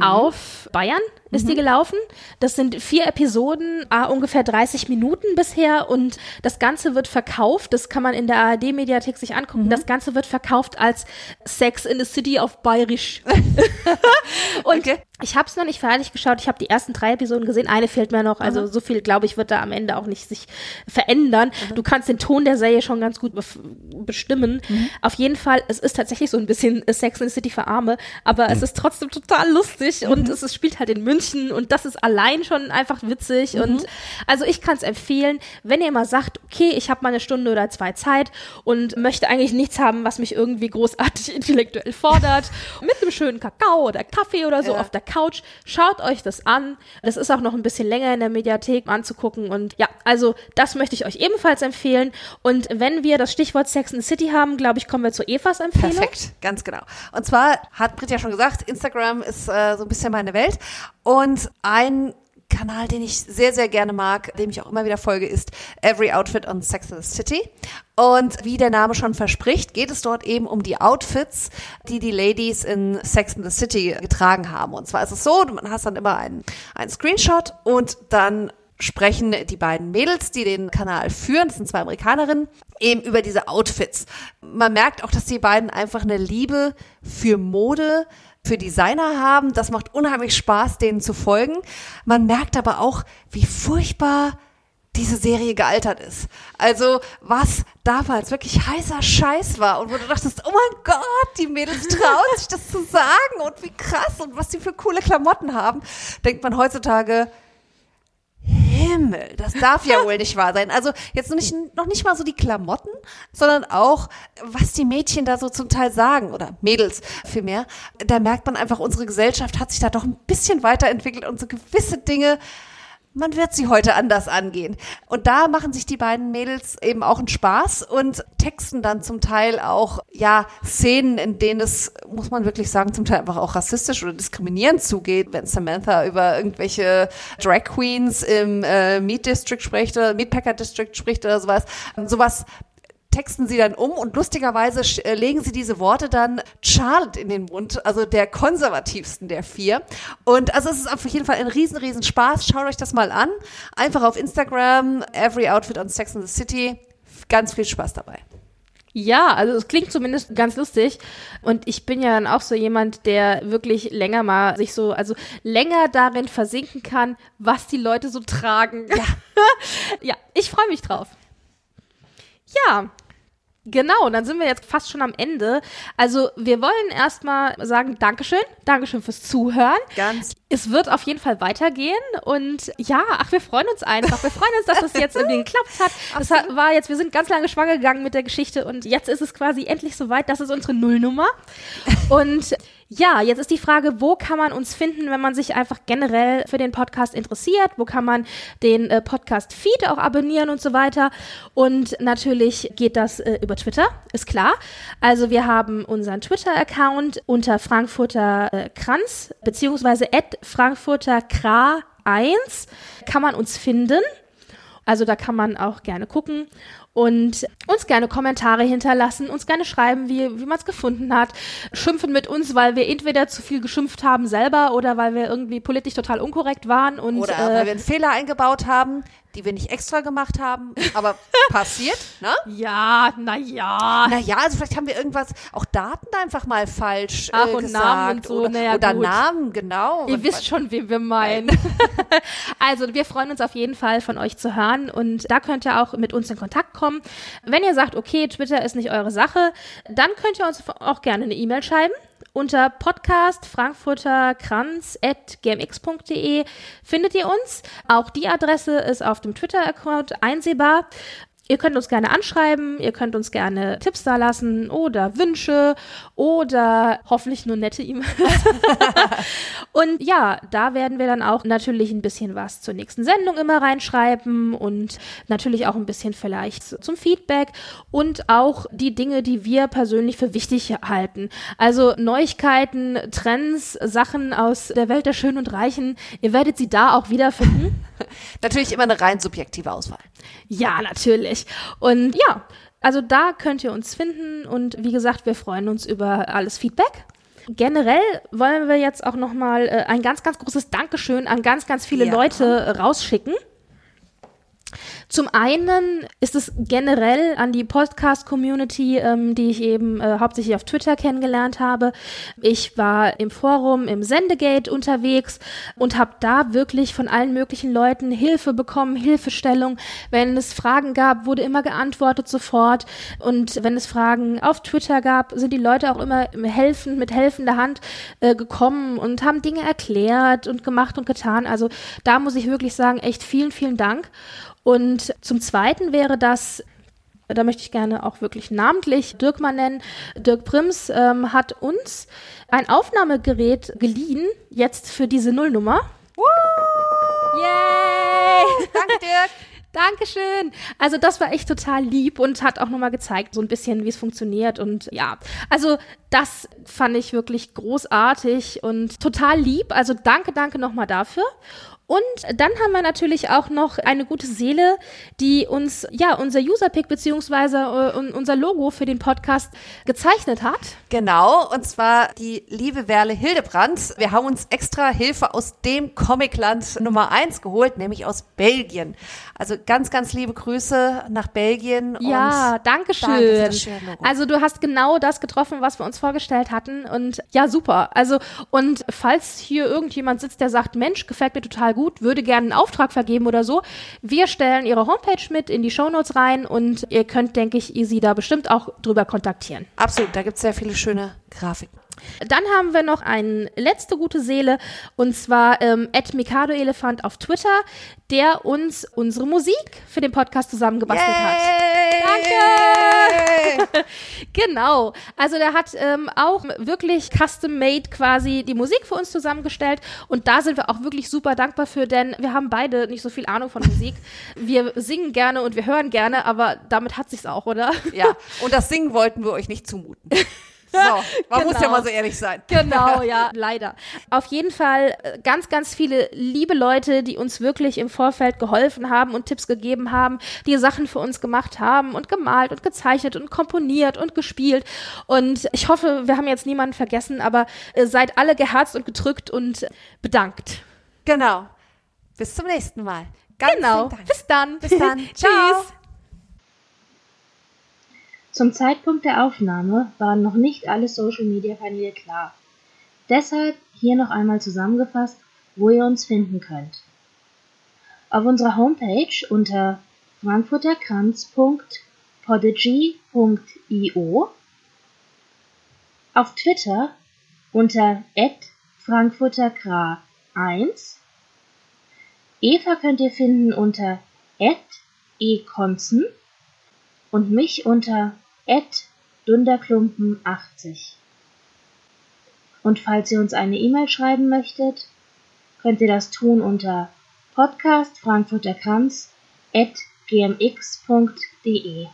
A: Auf Bayern ist die gelaufen. Das sind vier Episoden, ah, ungefähr 30 Minuten bisher und das Ganze wird verkauft. Das kann man in der ARD-Mediathek sich angucken. Das Ganze wird verkauft als Sex in the City auf Bayerisch. (laughs) und
B: Okay.
A: ich habe es noch nicht fertig geschaut. Ich habe die ersten drei Episoden gesehen. Eine fehlt mir noch. Also so viel, glaube ich, wird da am Ende auch nicht sich verändern. Du kannst den Ton der Serie schon ganz gut bestimmen. Auf jeden Fall, es ist tatsächlich so ein bisschen Sex in the City für Arme, aber es ist trotzdem total lustig und es ist, spielt halt in München und das ist allein schon einfach witzig. Und also ich kann es empfehlen, wenn ihr mal sagt, okay, ich habe mal eine Stunde oder zwei Zeit und möchte eigentlich nichts haben, was mich irgendwie großartig (laughs) intellektuell fordert, mit einem schönen Kakao oder Kaffee oder so
B: Ja.
A: auf der Couch, schaut euch das an. Das ist auch noch ein bisschen länger in der Mediathek anzugucken und ja, also das möchte ich euch ebenfalls empfehlen. Und wenn wir das Stichwort Sex in the City haben, glaube ich, kommen wir zu Evas Empfehlung.
B: Perfekt, ganz genau. Und zwar hat Brit ja schon gesagt, Instagram ist äh, so ein bisschen meine Welt. Und ein Kanal, den ich sehr, sehr gerne mag, dem ich auch immer wieder folge, ist Every Outfit on Sex in the City. Und wie der Name schon verspricht, geht es dort eben um die Outfits, die die Ladies in Sex in the City getragen haben. Und zwar ist es so, man hast dann immer einen, einen Screenshot und dann sprechen die beiden Mädels, die den Kanal führen, das sind zwei Amerikanerinnen, eben über diese Outfits. Man merkt auch, dass die beiden einfach eine Liebe für Mode, für Designer haben. Das macht unheimlich Spaß, denen zu folgen. Man merkt aber auch, wie furchtbar diese Serie gealtert ist. Also was damals wirklich heißer Scheiß war und wo du dachtest, oh mein Gott, die Mädels (laughs) trauen sich das zu sagen und wie krass und was die für coole Klamotten haben, denkt man heutzutage, Himmel, das darf ja wohl nicht wahr sein. Also jetzt noch nicht, noch nicht mal so die Klamotten, sondern auch, was die Mädchen da so zum Teil sagen oder Mädels vielmehr. Da merkt man einfach, unsere Gesellschaft hat sich da doch ein bisschen weiterentwickelt und so gewisse Dinge, man wird sie heute anders angehen. Und da machen sich die beiden Mädels eben auch einen Spaß und texten dann zum Teil auch, ja, Szenen, in denen es, muss man wirklich sagen, zum Teil einfach auch rassistisch oder diskriminierend zugeht, wenn Samantha über irgendwelche Drag Queens im äh, Meat District spricht oder Meatpacker District spricht oder sowas. Sowas texten sie dann um und lustigerweise äh, legen sie diese Worte dann Charlotte in den Mund, also der konservativsten der vier. Und also es ist auf jeden Fall ein riesen, riesen Spaß. Schaut euch das mal an. Einfach auf Instagram, Every Outfit on Sex in the City. Ganz viel Spaß dabei.
A: Ja, also es klingt zumindest ganz lustig. Und ich bin ja dann auch so jemand, der wirklich länger mal sich so, also länger darin versinken kann, was die Leute so tragen. Ja, (laughs) ja ich freue mich drauf. Ja. Genau, dann sind wir jetzt fast schon am Ende. Also wir wollen erstmal sagen Dankeschön, Dankeschön fürs Zuhören.
B: Ganz
A: Es wird auf jeden Fall weitergehen und ja, ach, wir freuen uns einfach. Wir freuen uns, dass das jetzt irgendwie geklappt hat. Das hat, war jetzt, wir sind ganz lange schwanger gegangen mit der Geschichte und jetzt ist es quasi endlich soweit. Das ist unsere Nullnummer. Und ja, jetzt ist die Frage, wo kann man uns finden, wenn man sich einfach generell für den Podcast interessiert? Wo kann man den äh, Podcast-Feed auch abonnieren und so weiter? Und natürlich geht das äh, über Twitter, ist klar. Also wir haben unseren Twitter-Account unter Frankfurter äh, Kranz, beziehungsweise at Frankfurter Kra 1 kann man uns finden. Also da kann man auch gerne gucken und uns gerne Kommentare hinterlassen, uns gerne schreiben, wie, wie man es gefunden hat, schimpfen mit uns, weil wir entweder zu viel geschimpft haben selber oder weil wir irgendwie politisch total unkorrekt waren und
B: Oder
A: äh,
B: weil wir einen Fehler eingebaut haben, die wir nicht extra gemacht haben, aber (laughs) passiert, ne?
A: ja, na ja.
B: Naja, also vielleicht haben wir irgendwas, auch Daten einfach mal falsch
A: Ach,
B: äh,
A: und
B: gesagt.
A: Namen und so,
B: oder,
A: na ja,
B: oder. Namen, genau.
A: Ihr wisst schon, wen wir meinen. (laughs) also, wir freuen uns auf jeden Fall von euch zu hören und da könnt ihr auch mit uns in Kontakt kommen. Wenn ihr sagt, okay, Twitter ist nicht eure Sache, dann könnt ihr uns auch gerne eine E-Mail schreiben unter podcast frankfurterkranz.gmx.de findet ihr uns. Auch die Adresse ist auf dem Twitter-Account einsehbar. Ihr könnt uns gerne anschreiben, ihr könnt uns gerne Tipps da lassen oder Wünsche oder hoffentlich nur nette E-Mails. (laughs) und ja, da werden wir dann auch natürlich ein bisschen was zur nächsten Sendung immer reinschreiben und natürlich auch ein bisschen vielleicht zum Feedback und auch die Dinge, die wir persönlich für wichtig halten. Also Neuigkeiten, Trends, Sachen aus der Welt der Schönen und Reichen. Ihr werdet sie da auch wiederfinden. (laughs)
B: Natürlich immer eine rein subjektive Auswahl.
A: Ja, natürlich. Und ja, also da könnt ihr uns finden und wie gesagt, wir freuen uns über alles Feedback. Generell wollen wir jetzt auch noch mal äh, ein ganz, ganz großes Dankeschön an ganz, ganz viele
B: Ja.
A: Leute rausschicken. Zum einen ist es generell an die Podcast-Community, ähm, die ich eben äh, hauptsächlich auf Twitter kennengelernt habe. Ich war im Forum, im Sendegate unterwegs und habe da wirklich von allen möglichen Leuten Hilfe bekommen, Hilfestellung. Wenn es Fragen gab, wurde immer geantwortet sofort. Und wenn es Fragen auf Twitter gab, sind die Leute auch immer helfend, mit helfender Hand äh, gekommen und haben Dinge erklärt und gemacht und getan. Also da muss ich wirklich sagen, echt vielen, vielen Dank. Und zum Zweiten wäre das, da möchte ich gerne auch wirklich namentlich Dirk mal nennen. Dirk Prims ähm, hat uns ein Aufnahmegerät geliehen, jetzt für diese Nullnummer. Yay! (laughs)
B: Danke, Dirk.
A: Dankeschön. Also das war echt total lieb und hat auch nochmal gezeigt, so ein bisschen, wie es funktioniert. Und ja, also das fand ich wirklich großartig und total lieb. Also danke, danke nochmal dafür. Und dann haben wir natürlich auch noch eine gute Seele, die uns ja unser Userpick beziehungsweise äh, un- unser Logo für den Podcast gezeichnet hat.
B: Genau, und zwar die liebe Werle Hildebrandt. Wir haben uns extra Hilfe aus dem Comicland Nummer eins geholt, nämlich aus Belgien. Also ganz, ganz liebe Grüße nach Belgien.
A: Ja, danke
B: danke
A: schön.
B: Logo.
A: Also du hast genau das getroffen, was wir uns vorgestellt hatten und ja, super. Also und falls hier irgendjemand sitzt, der sagt, Mensch, gefällt mir total gut, würde gerne einen Auftrag vergeben oder so, wir stellen ihre Homepage mit in die Shownotes rein und ihr könnt, denke ich, sie da bestimmt auch drüber kontaktieren.
B: Absolut, da gibt's sehr viele schöne Grafiken.
A: Dann haben wir noch eine letzte gute Seele und zwar ähm, Mikado Elefant auf Twitter, der uns unsere Musik für den Podcast zusammengebastelt hat.
B: Danke! (laughs)
A: Genau. Also der hat ähm, auch wirklich custom-made quasi die Musik für uns zusammengestellt und da sind wir auch wirklich super dankbar für, denn wir haben beide nicht so viel Ahnung von Musik. (laughs) Wir singen gerne und wir hören gerne, aber damit hat sich's auch, oder?
B: ja, (laughs) und das Singen wollten wir euch nicht zumuten. (laughs) So, man muss ja
A: Genau.
B: mal so ehrlich sein. (laughs)
A: Genau, (laughs) ja, leider. Auf jeden Fall äh, ganz, ganz viele liebe Leute, die uns wirklich im Vorfeld geholfen haben und Tipps gegeben haben, die Sachen für uns gemacht haben und gemalt und gezeichnet und komponiert und gespielt. Und ich hoffe, wir haben jetzt niemanden vergessen, aber äh, seid alle geherzt und gedrückt und bedankt.
B: Genau. Bis zum nächsten Mal. Ganz
A: genau. Bis dann.
B: Bis dann. Ciao.
A: Tschüss.
C: Zum Zeitpunkt der Aufnahme waren noch nicht alle Social-Media-Kanäle klar. Deshalb hier noch einmal zusammengefasst, wo ihr uns finden könnt. Auf unserer Homepage unter frankfurterkranz.podigy.io, auf Twitter unter frankfurterkra1, Eva könnt ihr finden unter ekonzen und mich unter dunderklumpen80. Und falls ihr uns eine E-Mail schreiben möchtet, könnt ihr das tun unter podcastfrankfurterkranz at gmx.de.